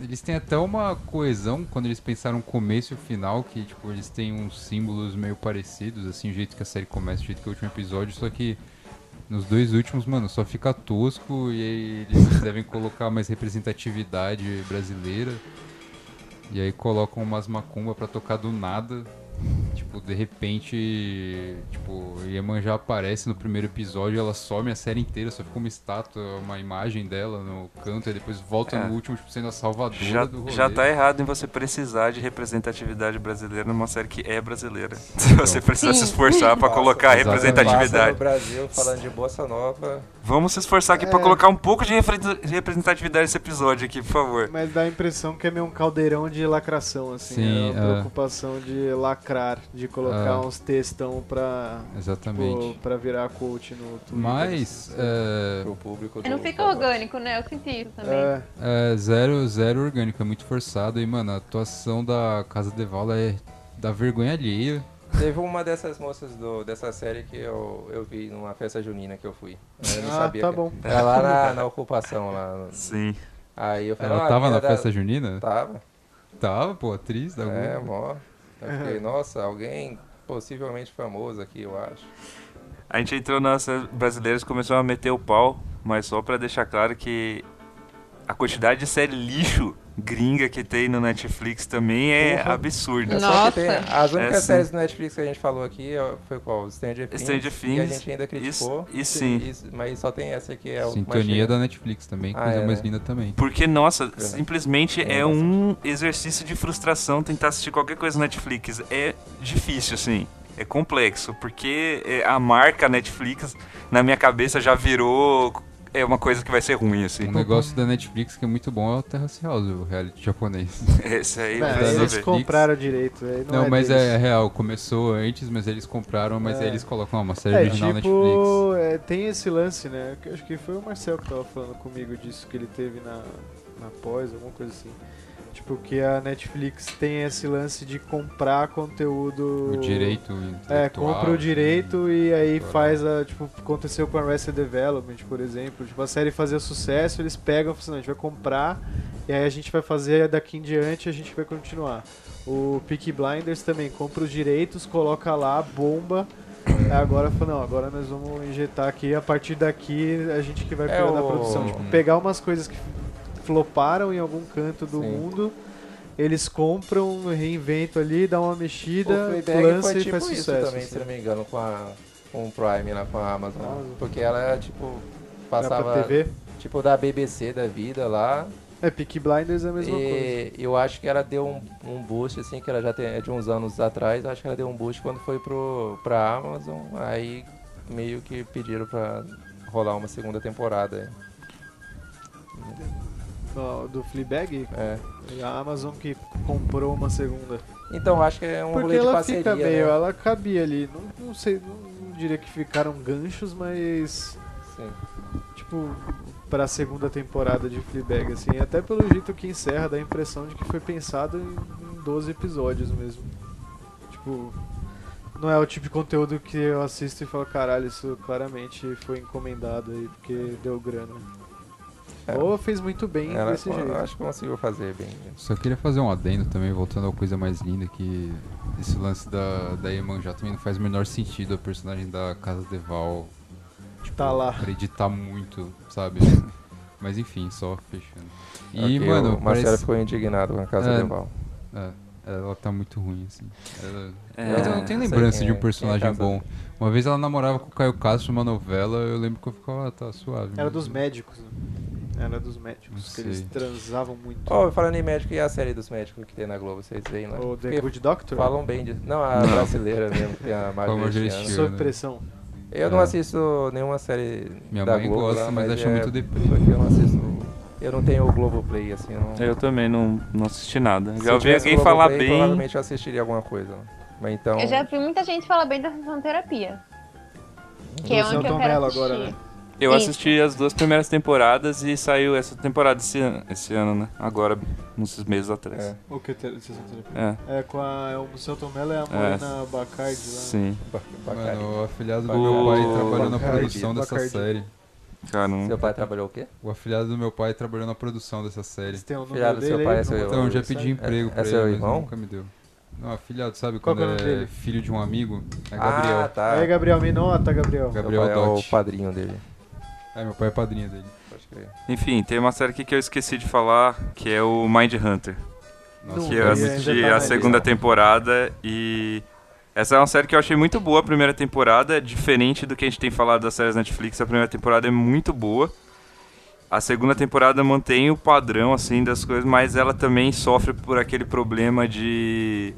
Eles têm até uma coesão quando eles pensaram o começo e o final, que, tipo, eles têm uns símbolos meio parecidos, assim, o jeito que a série começa, o jeito que é o último episódio, só que nos dois últimos, mano, só fica tosco e aí eles devem colocar mais representatividade brasileira. E aí colocam umas macumba pra tocar do nada. Tipo, de repente, tipo, Iemanjá aparece no primeiro episódio, ela some a série inteira, só fica uma estátua, uma imagem dela no canto, e depois volta É. no último, tipo, sendo a salvadora Já, do rolê. já tá errado em você precisar de representatividade brasileira numa série que é brasileira. Se você precisa se Sim. esforçar pra Nossa, colocar exatamente. Representatividade. no Brasil falando de Bossa Nova. Vamos se esforçar aqui pra É. colocar um pouco de representatividade nesse episódio aqui, por favor. Mas dá a impressão que é meio um caldeirão de lacração, assim. Sim, é é. preocupação de lacrar, de colocar É. uns textão pra, Exatamente. tipo, pra virar coach no Twitter. Mas, é, Pro público Não fica orgânico, né? Eu senti isso também. É, é zero, zero orgânico, é muito forçado. E, mano, a atuação da Casa de Vala é da vergonha alheia. Teve uma dessas moças do, dessa série que eu, eu vi numa festa junina que eu fui. Eu não Ah, sabia tá que- bom. Era lá na, na ocupação lá. Sim. Aí eu falei, Ela ah, tava na era- festa junina? Tava. Tava, pô, atriz da É, mó. Eu fiquei, nossa, alguém possivelmente famoso aqui, eu acho. A gente entrou nas brasileiras e começou a meter o pau, mas só pra deixar claro que a quantidade de série lixo gringa que tem no Netflix também é Porra. absurda. É só Nossa. tem- as únicas É, sim. séries do Netflix que a gente falou aqui foi qual? Stranger Things. Stranger E a Things, gente ainda criticou. e sim. Isso, mas só tem essa que é o mais Sintonia da Netflix também, Ah, coisa é, mais né? linda também. Porque, nossa, É. simplesmente É, é um exercício de frustração tentar assistir qualquer coisa no Netflix. É difícil, assim. É complexo, porque é, a marca Netflix, na minha cabeça, já virou. É uma coisa que vai ser ruim, assim. Um negócio da Netflix que é muito bom é o Terrace House, o reality japonês. Esse aí Não, da eles resolver. compraram direito. aí Não, é mas deles. é real, começou antes, mas eles compraram, mas É. aí eles colocam uma série É, original Netflix. tipo, é, tem esse lance, né? Acho que foi o Marcel que tava falando comigo disso, que ele teve na, na pós, alguma coisa assim. Tipo, que a Netflix tem esse lance de comprar conteúdo. O direito É, compra o direito e aí Claro. faz a. Tipo, aconteceu com a Arrested Development, por exemplo. Tipo, a série fazia sucesso, eles pegam e falam assim, a gente vai comprar e aí a gente vai fazer daqui em diante a gente vai continuar. O Peaky Blinders também compra os direitos, coloca lá, bomba. Aí agora fala, não, agora nós vamos injetar aqui, a partir daqui a gente que vai É cuidar da o- produção. Tipo, Uhum. pegar umas coisas que floparam em algum canto do Sim. mundo. Eles compram, reinventam ali, dá uma mexida, lança foi e tipo faz isso sucesso. também, assim. se não me engano, com, a, com o Prime lá, com a Amazon. Amazon. Porque ela, tipo, passava, TV. tipo, da BBC da vida lá. É, Peaky Blinders é a mesma coisa. E eu acho que ela deu um, um boost, assim, que ela já tem é de uns anos atrás, acho que ela deu um boost quando foi pro, pra Amazon, aí meio que pediram pra rolar uma segunda temporada. Ó, do Fleabag, É. a Amazon que comprou uma segunda. Então acho que é um Porque rolê de ela parceria, fica meio, né? ela cabia ali. Não, não sei, não, não diria que ficaram ganchos, mas Sim. tipo pra segunda temporada de Fleabag assim, até pelo jeito que encerra dá a impressão de que foi pensado em, em 12 episódios mesmo. Tipo, não é o tipo de conteúdo que eu assisto e falo, caralho, isso claramente foi encomendado aí porque deu grana. É. Ou fez muito bem Ela, desse jeito. eu acho que conseguiu fazer bem. Só queria fazer um adendo também, voltando à coisa mais linda, que esse lance da, da Iemanjá também não faz o menor sentido a personagem da Casa Deval tipo, Tá lá. acreditar muito, sabe? Mas enfim, só fechando. E, Ok, mano, o Marcelo parece... ficou indignado com a Casa É. de Val. É, ela tá muito ruim, assim. Ela- É, Mas eu não tenho lembrança quem de é- um personagem quem é bom. Uma vez ela namorava com o Caio Castro numa novela, eu lembro que eu ficava, ah, tá suave. Era mas- dos médicos, né? Era dos médicos, Não que eles transavam muito. Ó, falando em médico, e a série dos médicos que tem na Globo, vocês veem lá? O The Porque Good Doctor? Falam bem disso. Não, a brasileira mesmo, que tem a. Stewart. Sob pressão. Eu não É. assisto nenhuma série Minha da mãe Globo gosta, lá, mas acha é muito. Porque eu não assisto... Eu não tenho o Globoplay, assim, eu não... Eu também não, não assisti nada. Se Já ouvi alguém falar bem. Provavelmente eu assistiria alguma coisa. Mas então... Eu já vi muita gente falar bem da sessão terapia. Que é onde eu quero agora, né? Eu Isso. assisti as duas primeiras temporadas e saiu essa temporada esse ano, esse ano né? Agora, uns meses atrás. É. O que te- sessão terapia? É, É, com a. É, o Celton Mello é a Morena Bacardi lá. sim. Bacardi. Mano, o afilhado do meu pai trabalhou na Bacardi, produção dessa série. Caramba. Seu pai trabalhou o quê? O afilhado do meu pai trabalhou na produção dessa série. Vocês têm o número Filhado do seu pai é seu irmão? Então, já pedi emprego É- pra é seu ele, mas irmão? nunca me deu. Não, afilhado, sabe Qual quando que é o nome é dele? filho de um amigo? É Ah, Gabriel. tá. Aí, Gabriel, me nota, Gabriel. Gabriel. Seu é o padrinho dele. É, meu pai é padrinho dele. Pode crer. Enfim, tem uma série aqui que eu esqueci de falar, que é o Mind Hunter. Não, que eu assisti a segunda temporada e essa é uma série que eu achei muito boa a primeira temporada, diferente do que a gente tem falado das séries Netflix, a primeira temporada é muito boa. A segunda temporada mantém o padrão assim das coisas, mas ela também sofre por aquele problema de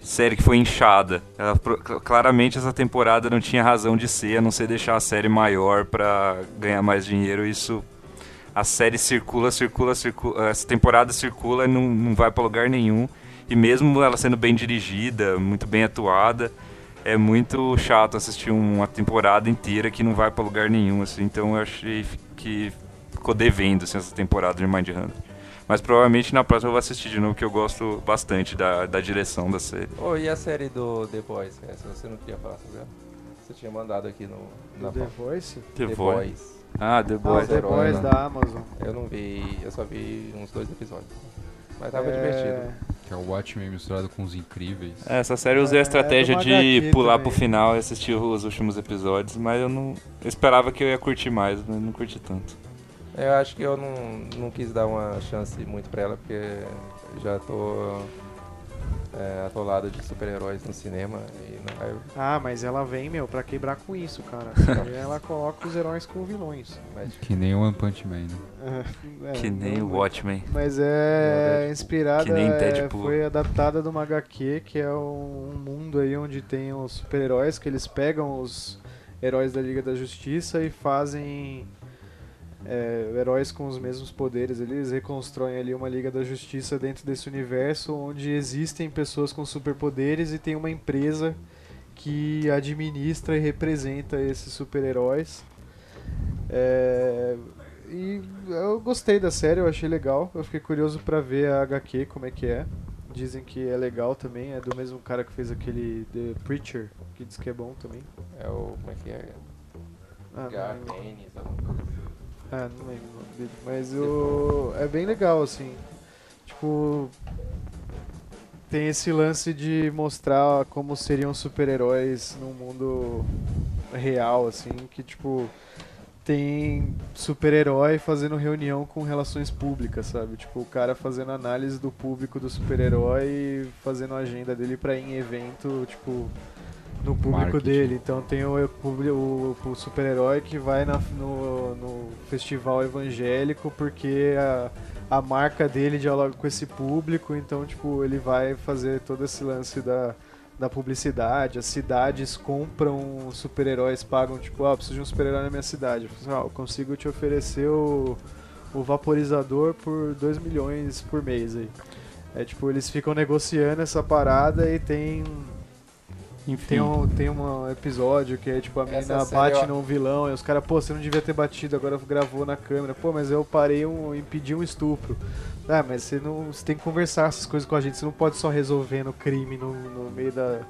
série que foi inchada. Ela, claramente essa temporada não tinha razão de ser, a não ser deixar a série maior pra ganhar mais dinheiro. Isso a série circula, circula, circula. Essa temporada circula e não, não vai pra lugar nenhum. E mesmo ela sendo bem dirigida, muito bem atuada, é muito chato assistir uma temporada inteira que não vai pra lugar nenhum, assim. Então eu achei que ficou devendo assim, essa temporada de Mind Hunter. Mas provavelmente na próxima eu vou assistir de novo, que eu gosto bastante da, da direção da série. Oh, e a série do The Boys? né? Se você não queria falar sobre ela? Você tinha mandado aqui no, na The. Voice? The, The Boys. Boys. Ah, The Ah, Boys. The herói, Boys né? da Amazon. Eu não vi, eu só vi uns dois episódios. Mas tava É, divertido. Que é o Watchmen misturado com os incríveis. É, Essa série eu usei a É, estratégia é de pular também. pro final e assistir os últimos episódios, mas eu não. Eu esperava que eu ia curtir mais, mas não curti tanto. Eu acho que eu não, não quis dar uma chance muito pra ela, porque já tô é, atolado de super-heróis no cinema. E não, eu- Ah, mas ela vem, meu, pra quebrar com isso, cara. Aí ela coloca os heróis com vilões. mas, Que nem o One Punch Man, né? É, que nem não- o Watchmen. Mas é Deadpool. inspirada, Que nem é, Deadpool. foi adaptada de uma HQ, que é um mundo aí onde tem os super-heróis, que eles pegam os heróis da Liga da Justiça e fazem é, heróis com os mesmos poderes. Eles reconstroem ali uma Liga da Justiça dentro desse universo, onde existem pessoas com superpoderes e tem uma empresa que administra e representa esses super-heróis. É, e eu gostei da série, eu achei legal. Eu fiquei curioso pra ver a HQ, como é que é. Dizem que é legal também, é do mesmo cara que fez aquele The Preacher, que diz que é bom também. é o. Como é que é? Ah. Ennis, alguma coisa. Ah, não lembro o nome dele. Mas o... é bem legal, assim. Tipo. Tem esse lance de mostrar como seriam super-heróis num mundo real, assim, que tipo. Tem super-herói fazendo reunião com relações públicas, sabe? Tipo, o cara fazendo análise do público do super-herói e fazendo a agenda dele pra ir em evento, tipo, no público Marketing. dele. Então tem o, o- o super-herói que vai na- no, no festival evangélico porque a, a marca dele dialoga com esse público, então tipo, ele vai fazer todo esse lance da, da publicidade, as cidades compram super-heróis, pagam, tipo, ah, preciso de um super-herói na minha cidade. Eu, falo assim, ah, eu consigo te oferecer o, o vaporizador por 2 milhões por mês aí. É tipo, eles ficam negociando essa parada e tem Enfim. tem um, tem um episódio que é tipo a menina bate eu- num vilão e os caras, pô, você não devia ter batido, agora gravou na câmera. Pô, mas eu parei um, impedi um estupro. Ah, mas você não. Você tem que conversar essas coisas com a gente, você não pode só resolvendo crime no, no meio da,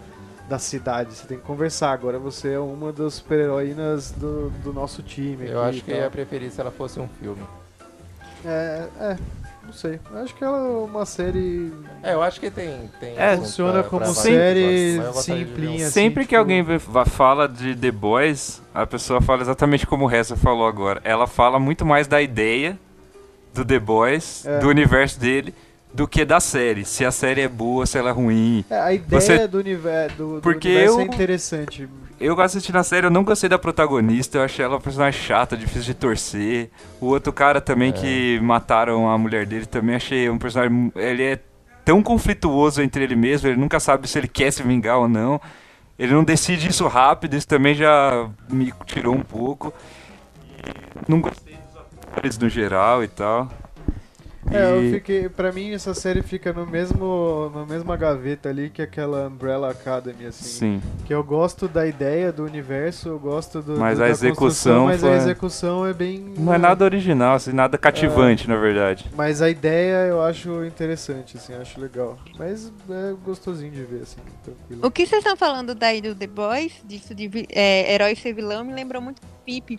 da cidade. Você tem que conversar. Agora você é uma das super-heroínas do, do nosso time. Eu acho que eu ia preferir se ela fosse um filme. É, é, não sei. Eu acho que ela é uma série. É, eu acho que tem. tem É, funciona pra- como pra série um- simplinha. assim, Sempre que tipo- alguém vê- va- fala de The Boys, a pessoa fala exatamente como o Ressa falou agora. Ela fala muito mais da ideia do The Boys, É. do universo dele, do que da série. Se a série é boa, se ela é ruim. É, a ideia Você- do, univer do, do Porque universo é eu- interessante. Eu assisti na série, eu não gostei da protagonista, eu achei ela uma personagem chata, difícil de torcer. O outro cara também É. que mataram a mulher dele também achei um personagem. Ele é tão conflituoso entre ele mesmo, ele nunca sabe se ele quer se vingar ou não. Ele não decide isso rápido, isso também já me tirou um pouco. Não gostei dos atores no geral e tal. É, eu fiquei. Pra mim essa série fica no mesmo. na mesma gaveta ali que aquela Umbrella Academy, assim. Sim. Que eu gosto da ideia do universo, eu gosto do. Mas do- a execução Mas foi- a execução é bem. Não é nada original, assim, nada cativante, na verdade. Mas a ideia eu acho interessante, assim, acho legal. Mas é gostosinho de ver, assim, tranquilo. O que vocês estão falando daí do The Boys, disso de é, herói ser vilão, me lembrou muito Pipe.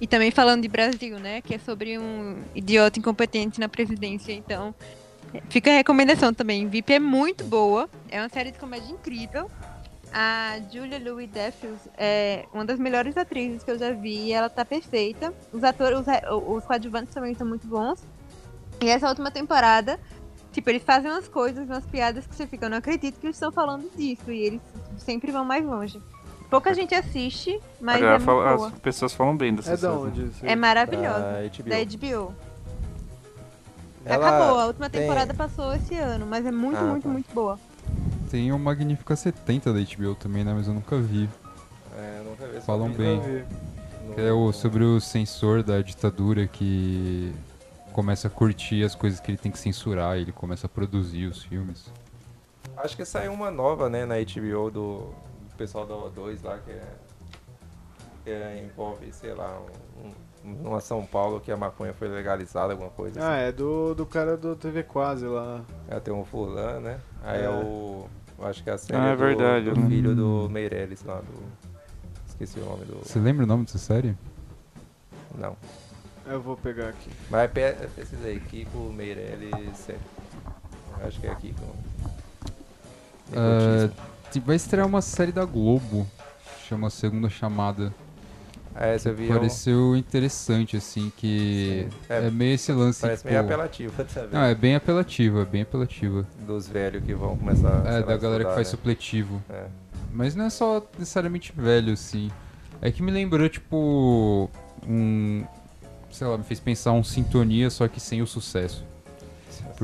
E também falando de Brasil, né? Que é sobre um idiota incompetente na presidência. Então, fica a recomendação também. VIP é muito boa. É uma série de comédia incrível. A Julia Louis Dreyfus é uma das melhores atrizes que eu já vi. Ela tá perfeita. Os atores, os, os coadjuvantes também são muito bons. E essa última temporada, tipo, eles fazem umas coisas, umas piadas que você fica, eu não acredito que eles estão falando disso. E eles sempre vão mais longe. Pouca gente assiste, mas é fala- as pessoas falam bem dessa É série. onde? É maravilhosa. Da HBO. Da HBO. Ela Acabou, a última tem- temporada passou esse ano, mas é muito, Ah, muito, tá. muito boa. Tem o Magnífica 70 da HBO também, né? Mas eu nunca vi. É, eu nunca vi Falam bem. Vi. é o, sobre o censor da ditadura que começa a curtir as coisas que ele tem que censurar ele começa a produzir os filmes. Acho que saiu uma nova, né, na HBO do, do pessoal da O2 lá, que é. Que é- envolve, sei lá, um, um- numa São Paulo que a maconha foi legalizada, alguma coisa Ah, assim. é do, do cara do TV Quase lá. É, tem um fulano, né? Aí é, É. o. Acho que é a série Ah, é do, verdade, do filho do Meirelles lá do. Esqueci o nome do. Você lembra o nome dessa série? Não. Eu vou pegar aqui. Mas pe- pesquisei, Kiko Meirelles série. Eu Acho que é Kiko. Ah, te- vai estrear uma série da Globo, chama Segunda Chamada. É, você viu. Pareceu interessante, assim, que é, É, meio esse lance, Parece tipo... meio apelativo também. Não, é bem apelativa, é bem apelativa. Dos velhos que vão começar É, da lá, galera que estudar, faz né? supletivo. É. Mas não é só necessariamente velho, assim. É que me lembrou, tipo, um. Sei lá, me fez pensar um sintonia, só que sem o sucesso.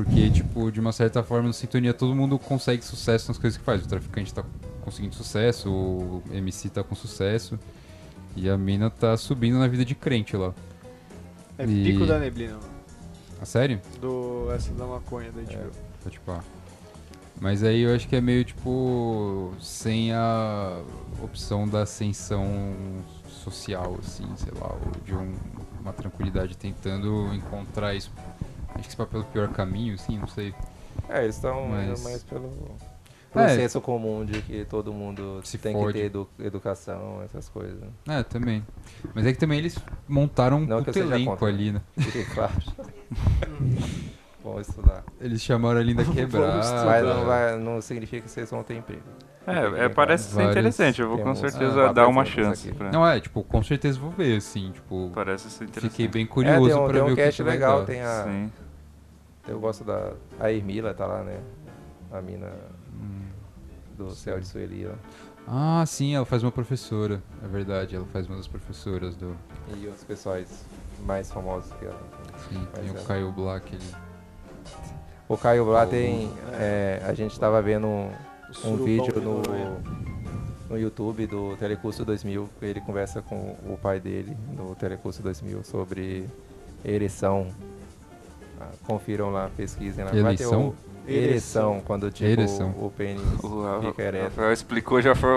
Porque, tipo, de uma certa forma, no sintonia todo mundo consegue sucesso nas coisas que faz. O traficante tá conseguindo sucesso, o MC tá com sucesso. E a mina tá subindo na vida de crente lá. É E- Pico da Neblina, mano. A sério? Do essa da maconha da HBO. Tá, tipo, ah. Mas aí eu acho que é meio tipo. sem a opção da ascensão social, assim, sei lá, ou de um- uma tranquilidade tentando encontrar isso. Acho que isso vai pelo pior caminho, assim, não sei. É, eles estão Mas- mais pelo, pelo É. senso comum de que todo mundo Se tem fode. que ter edu- educação, essas coisas. É, também. Mas é que também eles montaram um Não que eu puto seja elenco contra. ali, né? Fique claro. Bom estudar. Eles chamaram a Linda Quebrada. Mas não, vai, não significa que vocês vão ter emprego. É, é, parece ser interessante. Eu vou com certeza ah, dar uma chance. pra- Não, é, tipo, com certeza vou ver, assim, tipo. Parece ser interessante. Fiquei bem É, curioso tem um, pra ver um o que, cast que vai legal, dar. tem a. Sim. Eu gosto da. A Ermila tá lá, né? A mina Hum. do Céu de Sueli lá. Ah, sim, ela faz uma professora. É verdade, ela faz uma das professoras do. E outros pessoais mais famosos que ela. Sim, tem Mas o é. Caio Black ali. O Caio lá tem. é, a gente tava vendo um, um vídeo de no, no YouTube do Telecurso 2000. que Ele conversa com o pai dele no Telecurso 2000 sobre ereção. Ah, Confiram lá, pesquisem lá. Vai ter Eleição? ereção, quando tipo Ereção. o pênis O fica ereto. Rafael explicou já foi.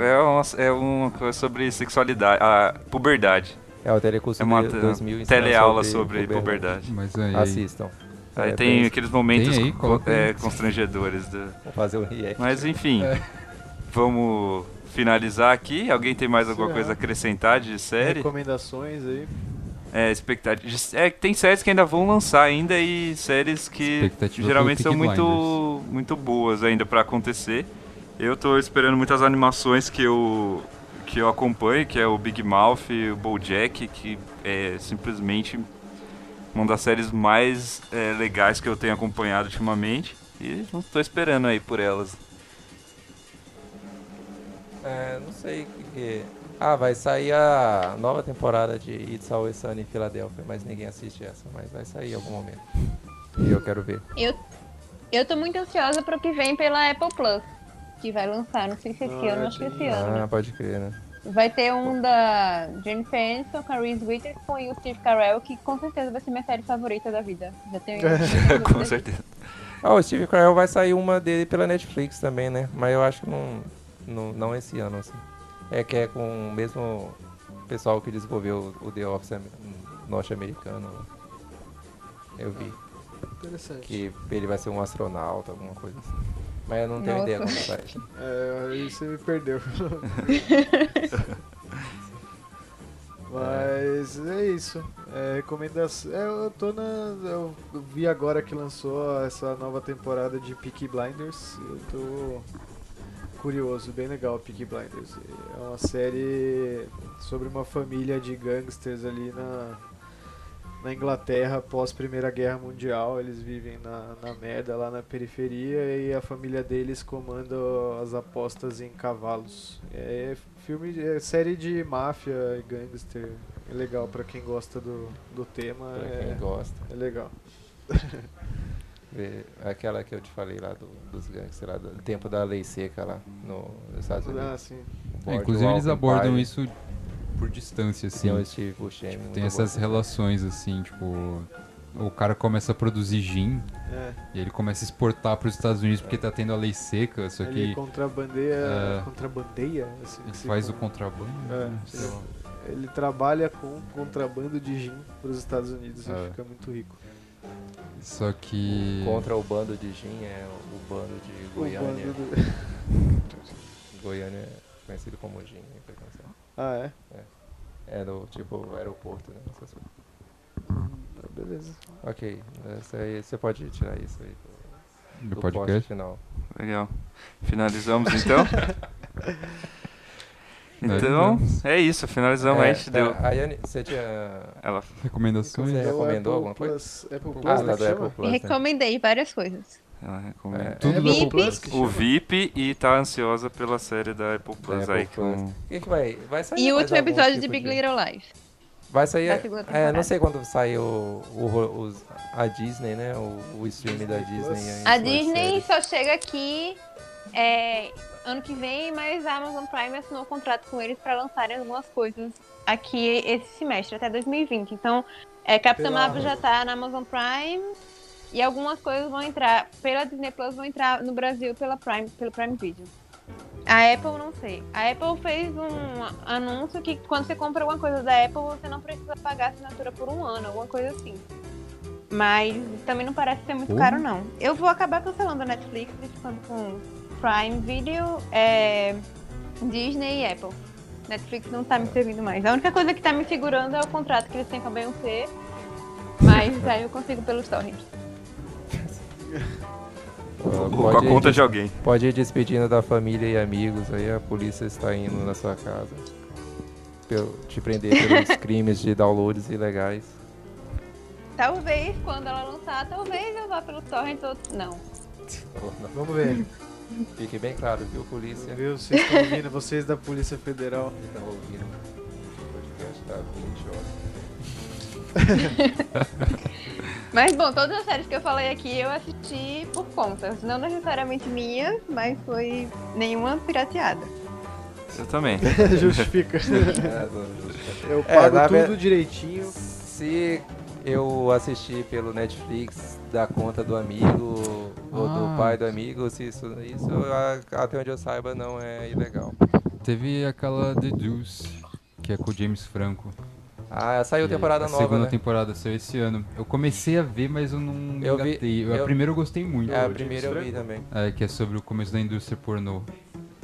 É, uma, é uma coisa sobre sexualidade. A puberdade. É o Telecurso É uma de- te- 2000 ensina teleaula sobre puberdade. puberdade. Mas aí. Assistam. Aí É, tem bem- aqueles momentos Tem aí, co- é, constrangedores. do- Vou fazer um react. Mas enfim, É. vamos finalizar aqui. Alguém tem mais alguma Sim, coisa a é. acrescentar de série? Recomendações aí. É, expectativa. É, tem séries que ainda vão lançar ainda e séries que geralmente são muito, muito boas ainda pra acontecer. Eu tô esperando muitas animações que eu que eu acompanho, que é o Big Mouth e o BoJack, que é simplesmente uma das séries mais é, legais que eu tenho acompanhado ultimamente. E não tô esperando aí por elas. É, não sei o que, que. Ah, vai sair a nova temporada de It's Always Sunny em Filadélfia, mas ninguém assiste essa, mas vai sair em algum momento. E eu quero ver. Eu, eu tô muito ansiosa pro que vem pela Apple Plus. Que vai lançar, não sei se esse Ah, ano, acho que esse tem- ano. Ah, pode crer, né? Vai ter um da Jennifer Aniston com a Reese Witherspoon e o Steve Carell, que com certeza vai ser minha série favorita da vida. Já tenho Com certeza. Ah, o Steve Carell vai sair uma dele pela Netflix também, né? Mas eu acho que não, não, não esse ano, assim. É que é com o mesmo pessoal que desenvolveu o The Office am- norte-americano. Eu vi Interessante. que ele vai ser um astronauta, alguma coisa assim. Mas eu não tenho Nossa. ideia como sai. É, aí você me perdeu. Mas é isso. É, recomendação. É, eu tô na. Eu vi agora que lançou essa nova temporada de Peaky Blinders. Eu tô curioso, bem legal Peaky Blinders. É uma série sobre uma família de gangsters ali na, na Inglaterra após Primeira Guerra Mundial. Eles vivem na, na merda lá na periferia e a família deles comanda as apostas em cavalos. É filme, é série de máfia e gangster. É legal pra quem gosta do, do tema. Pra É, quem gosta. é legal. Ver Aquela que eu te falei lá do, dos gangsters, lá do tempo da lei seca lá no, nos Estados Ah, Unidos. sim. É, inclusive eles abordam Empire, isso por distância, assim. Tem o Steve Buscemi. Tipo, tem bom. essas relações, assim, tipo. O cara começa a produzir gin É, e ele começa a exportar para os Estados Unidos porque tá tendo a lei seca, só ele que contrabandeia. É. Contrabandeia? Assim, ele se faz o con- contrabando. É, né? Sei ele trabalha com contrabando de gin para os Estados Unidos e fica muito rico. Só que. Contra o bando de Gin é o bando de O Goiânia. bando do- Goiânia é conhecido como Gin. né. Ah, é? É no tipo aeroporto, né? essas coisas. Tá, beleza. Ok, essa aí, você pode tirar isso aí do, Do do post podcast? final. Legal. Finalizamos então? então, é isso. Finalizamos. É, a gente deu. A Yane, você tinha. Ela Recomendações? Você É recomendou Apple alguma coisa? Plus, Apple Plus, Ah, né, tá que do? Apple Plus. né? Recomendei várias coisas. Ela recomenda. É, Tudo é do Apple Plus O. VIP e tá ansiosa pela série da Apple Plus Apple aí. Plus. Com... O que, que vai? Vai sair E o último episódio tipo de Big Little Lies. Vai sair. da segunda É, não sei quando sai o, o, os- a Disney, né? O, o stream da Disney. aí, A Disney só chega aqui é, ano que vem, mas a Amazon Prime assinou um contrato com eles para lançarem algumas coisas aqui esse semestre, até 2020. Então, é, Capitã Pela Marvel já tá na Amazon Prime e algumas coisas vão entrar pela Disney Plus, vão entrar no Brasil pela Prime, pelo Prime Video. A Apple não sei. A Apple fez um anúncio que quando você compra alguma coisa da Apple, você não precisa pagar assinatura por um ano, alguma coisa assim. Mas também não parece ser muito Como? caro, não. Eu vou acabar cancelando a Netflix e ficando com Prime Video, é, Disney e Apple. Netflix não tá me servindo mais. A única coisa que tá me segurando é o contrato que eles têm com a Beyoncé. Mas aí eu consigo pelos torrents. Com a conta de alguém. Pode ir despedindo da família e amigos, aí a polícia está indo na sua casa. Pelo- te prender pelos crimes de downloads ilegais. Talvez, quando ela lançar, talvez eu vá pelos torrents ou... Não. Vamos ver. Fique bem claro, viu, polícia? Viu? Vocês estão ouvindo, vocês da Polícia Federal. Estão ouvindo o podcast tá 20 horas. Mas bom, todas as séries que eu falei aqui eu assisti por contas. Não necessariamente minhas, mas foi nenhuma pirateada. Eu também. Justifica. É, Eu É, pago na tudo ver- direitinho. Se eu assistir pelo Netflix da conta do amigo ou do Ah. pai do amigo, se isso, isso até onde eu saiba não é ilegal. Teve aquela The Deuce, que é com o James Franco. Ah, saiu que temporada a nova, segunda né? temporada saiu esse ano. Eu comecei a ver, mas eu não Eu vi- engatei. eu- A primeira eu gostei muito. É, a primeira eu vi também. É, que é sobre o começo da indústria pornô.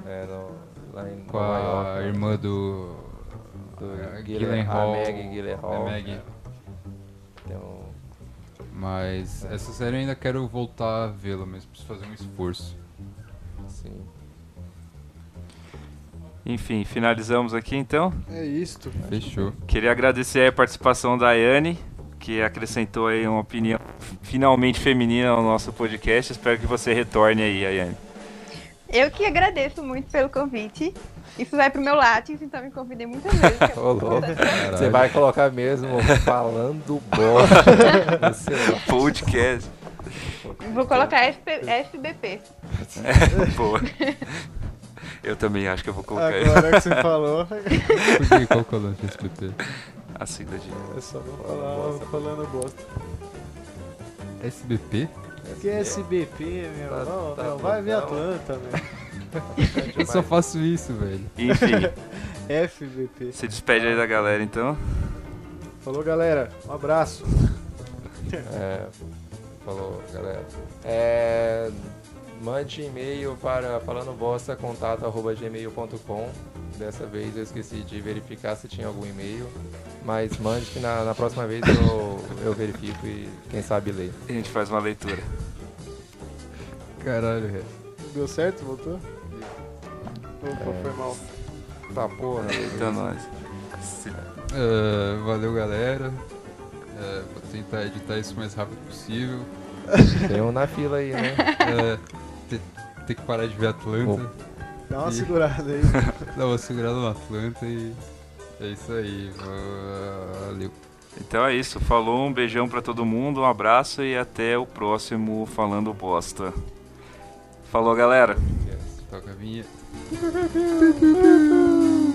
É, no, lá em Com a York. né? irmã do... Do Gyllen- Gyllenhaal. a Maggie Gyllenhaal. A Maggie. Tem um- Mas essa série eu ainda quero voltar a vê-la, mas preciso fazer um esforço. sim. Enfim, finalizamos aqui então. É isto. Fechou. Queria agradecer a participação da Ayane, que acrescentou aí uma opinião finalmente feminina ao nosso podcast. Espero que você retorne aí, Ayane. Eu que agradeço muito pelo convite. Isso vai pro meu Lattes, então me convidei muitas vezes. é Ô, louco. muito Você vai colocar mesmo falando bosta. seu- Podcast. Vou colocar FP FBP. Boa. Eu também acho que eu vou colocar Agora que você falou, Por que? Qual que é o SBT? a sigla de. é só não falar falando bosta. SBP? Que SBP, meu. Tá- não, tá não, vai ver. Atlanta, meu. Eu só faço isso, velho. Enfim, FBP. se despede aí da galera então. Falou, galera. Um abraço. É, falou, galera. É, mande e-mail para falando contato arroba gmail.com. Dessa vez eu esqueci de verificar se tinha algum e-mail. Mas mande que na, na próxima vez eu, eu verifico e quem sabe ler. A gente faz uma leitura. Caralho, velho. Deu certo? Voltou? Opa, É. foi mal. Tá porra. Então nós. Ah, valeu, galera. Ah, vou tentar editar isso o mais rápido possível. Tem um na fila aí, né? Ah, ter, que parar de ver Atlanta. Dá uma E- segurada aí. Dar uma segurada no Atlanta e. É isso aí. Valeu. Então é isso. Falou, um beijão pra todo mundo, um abraço e até o próximo Falando Bosta. Falou, galera. Toca a vinheta.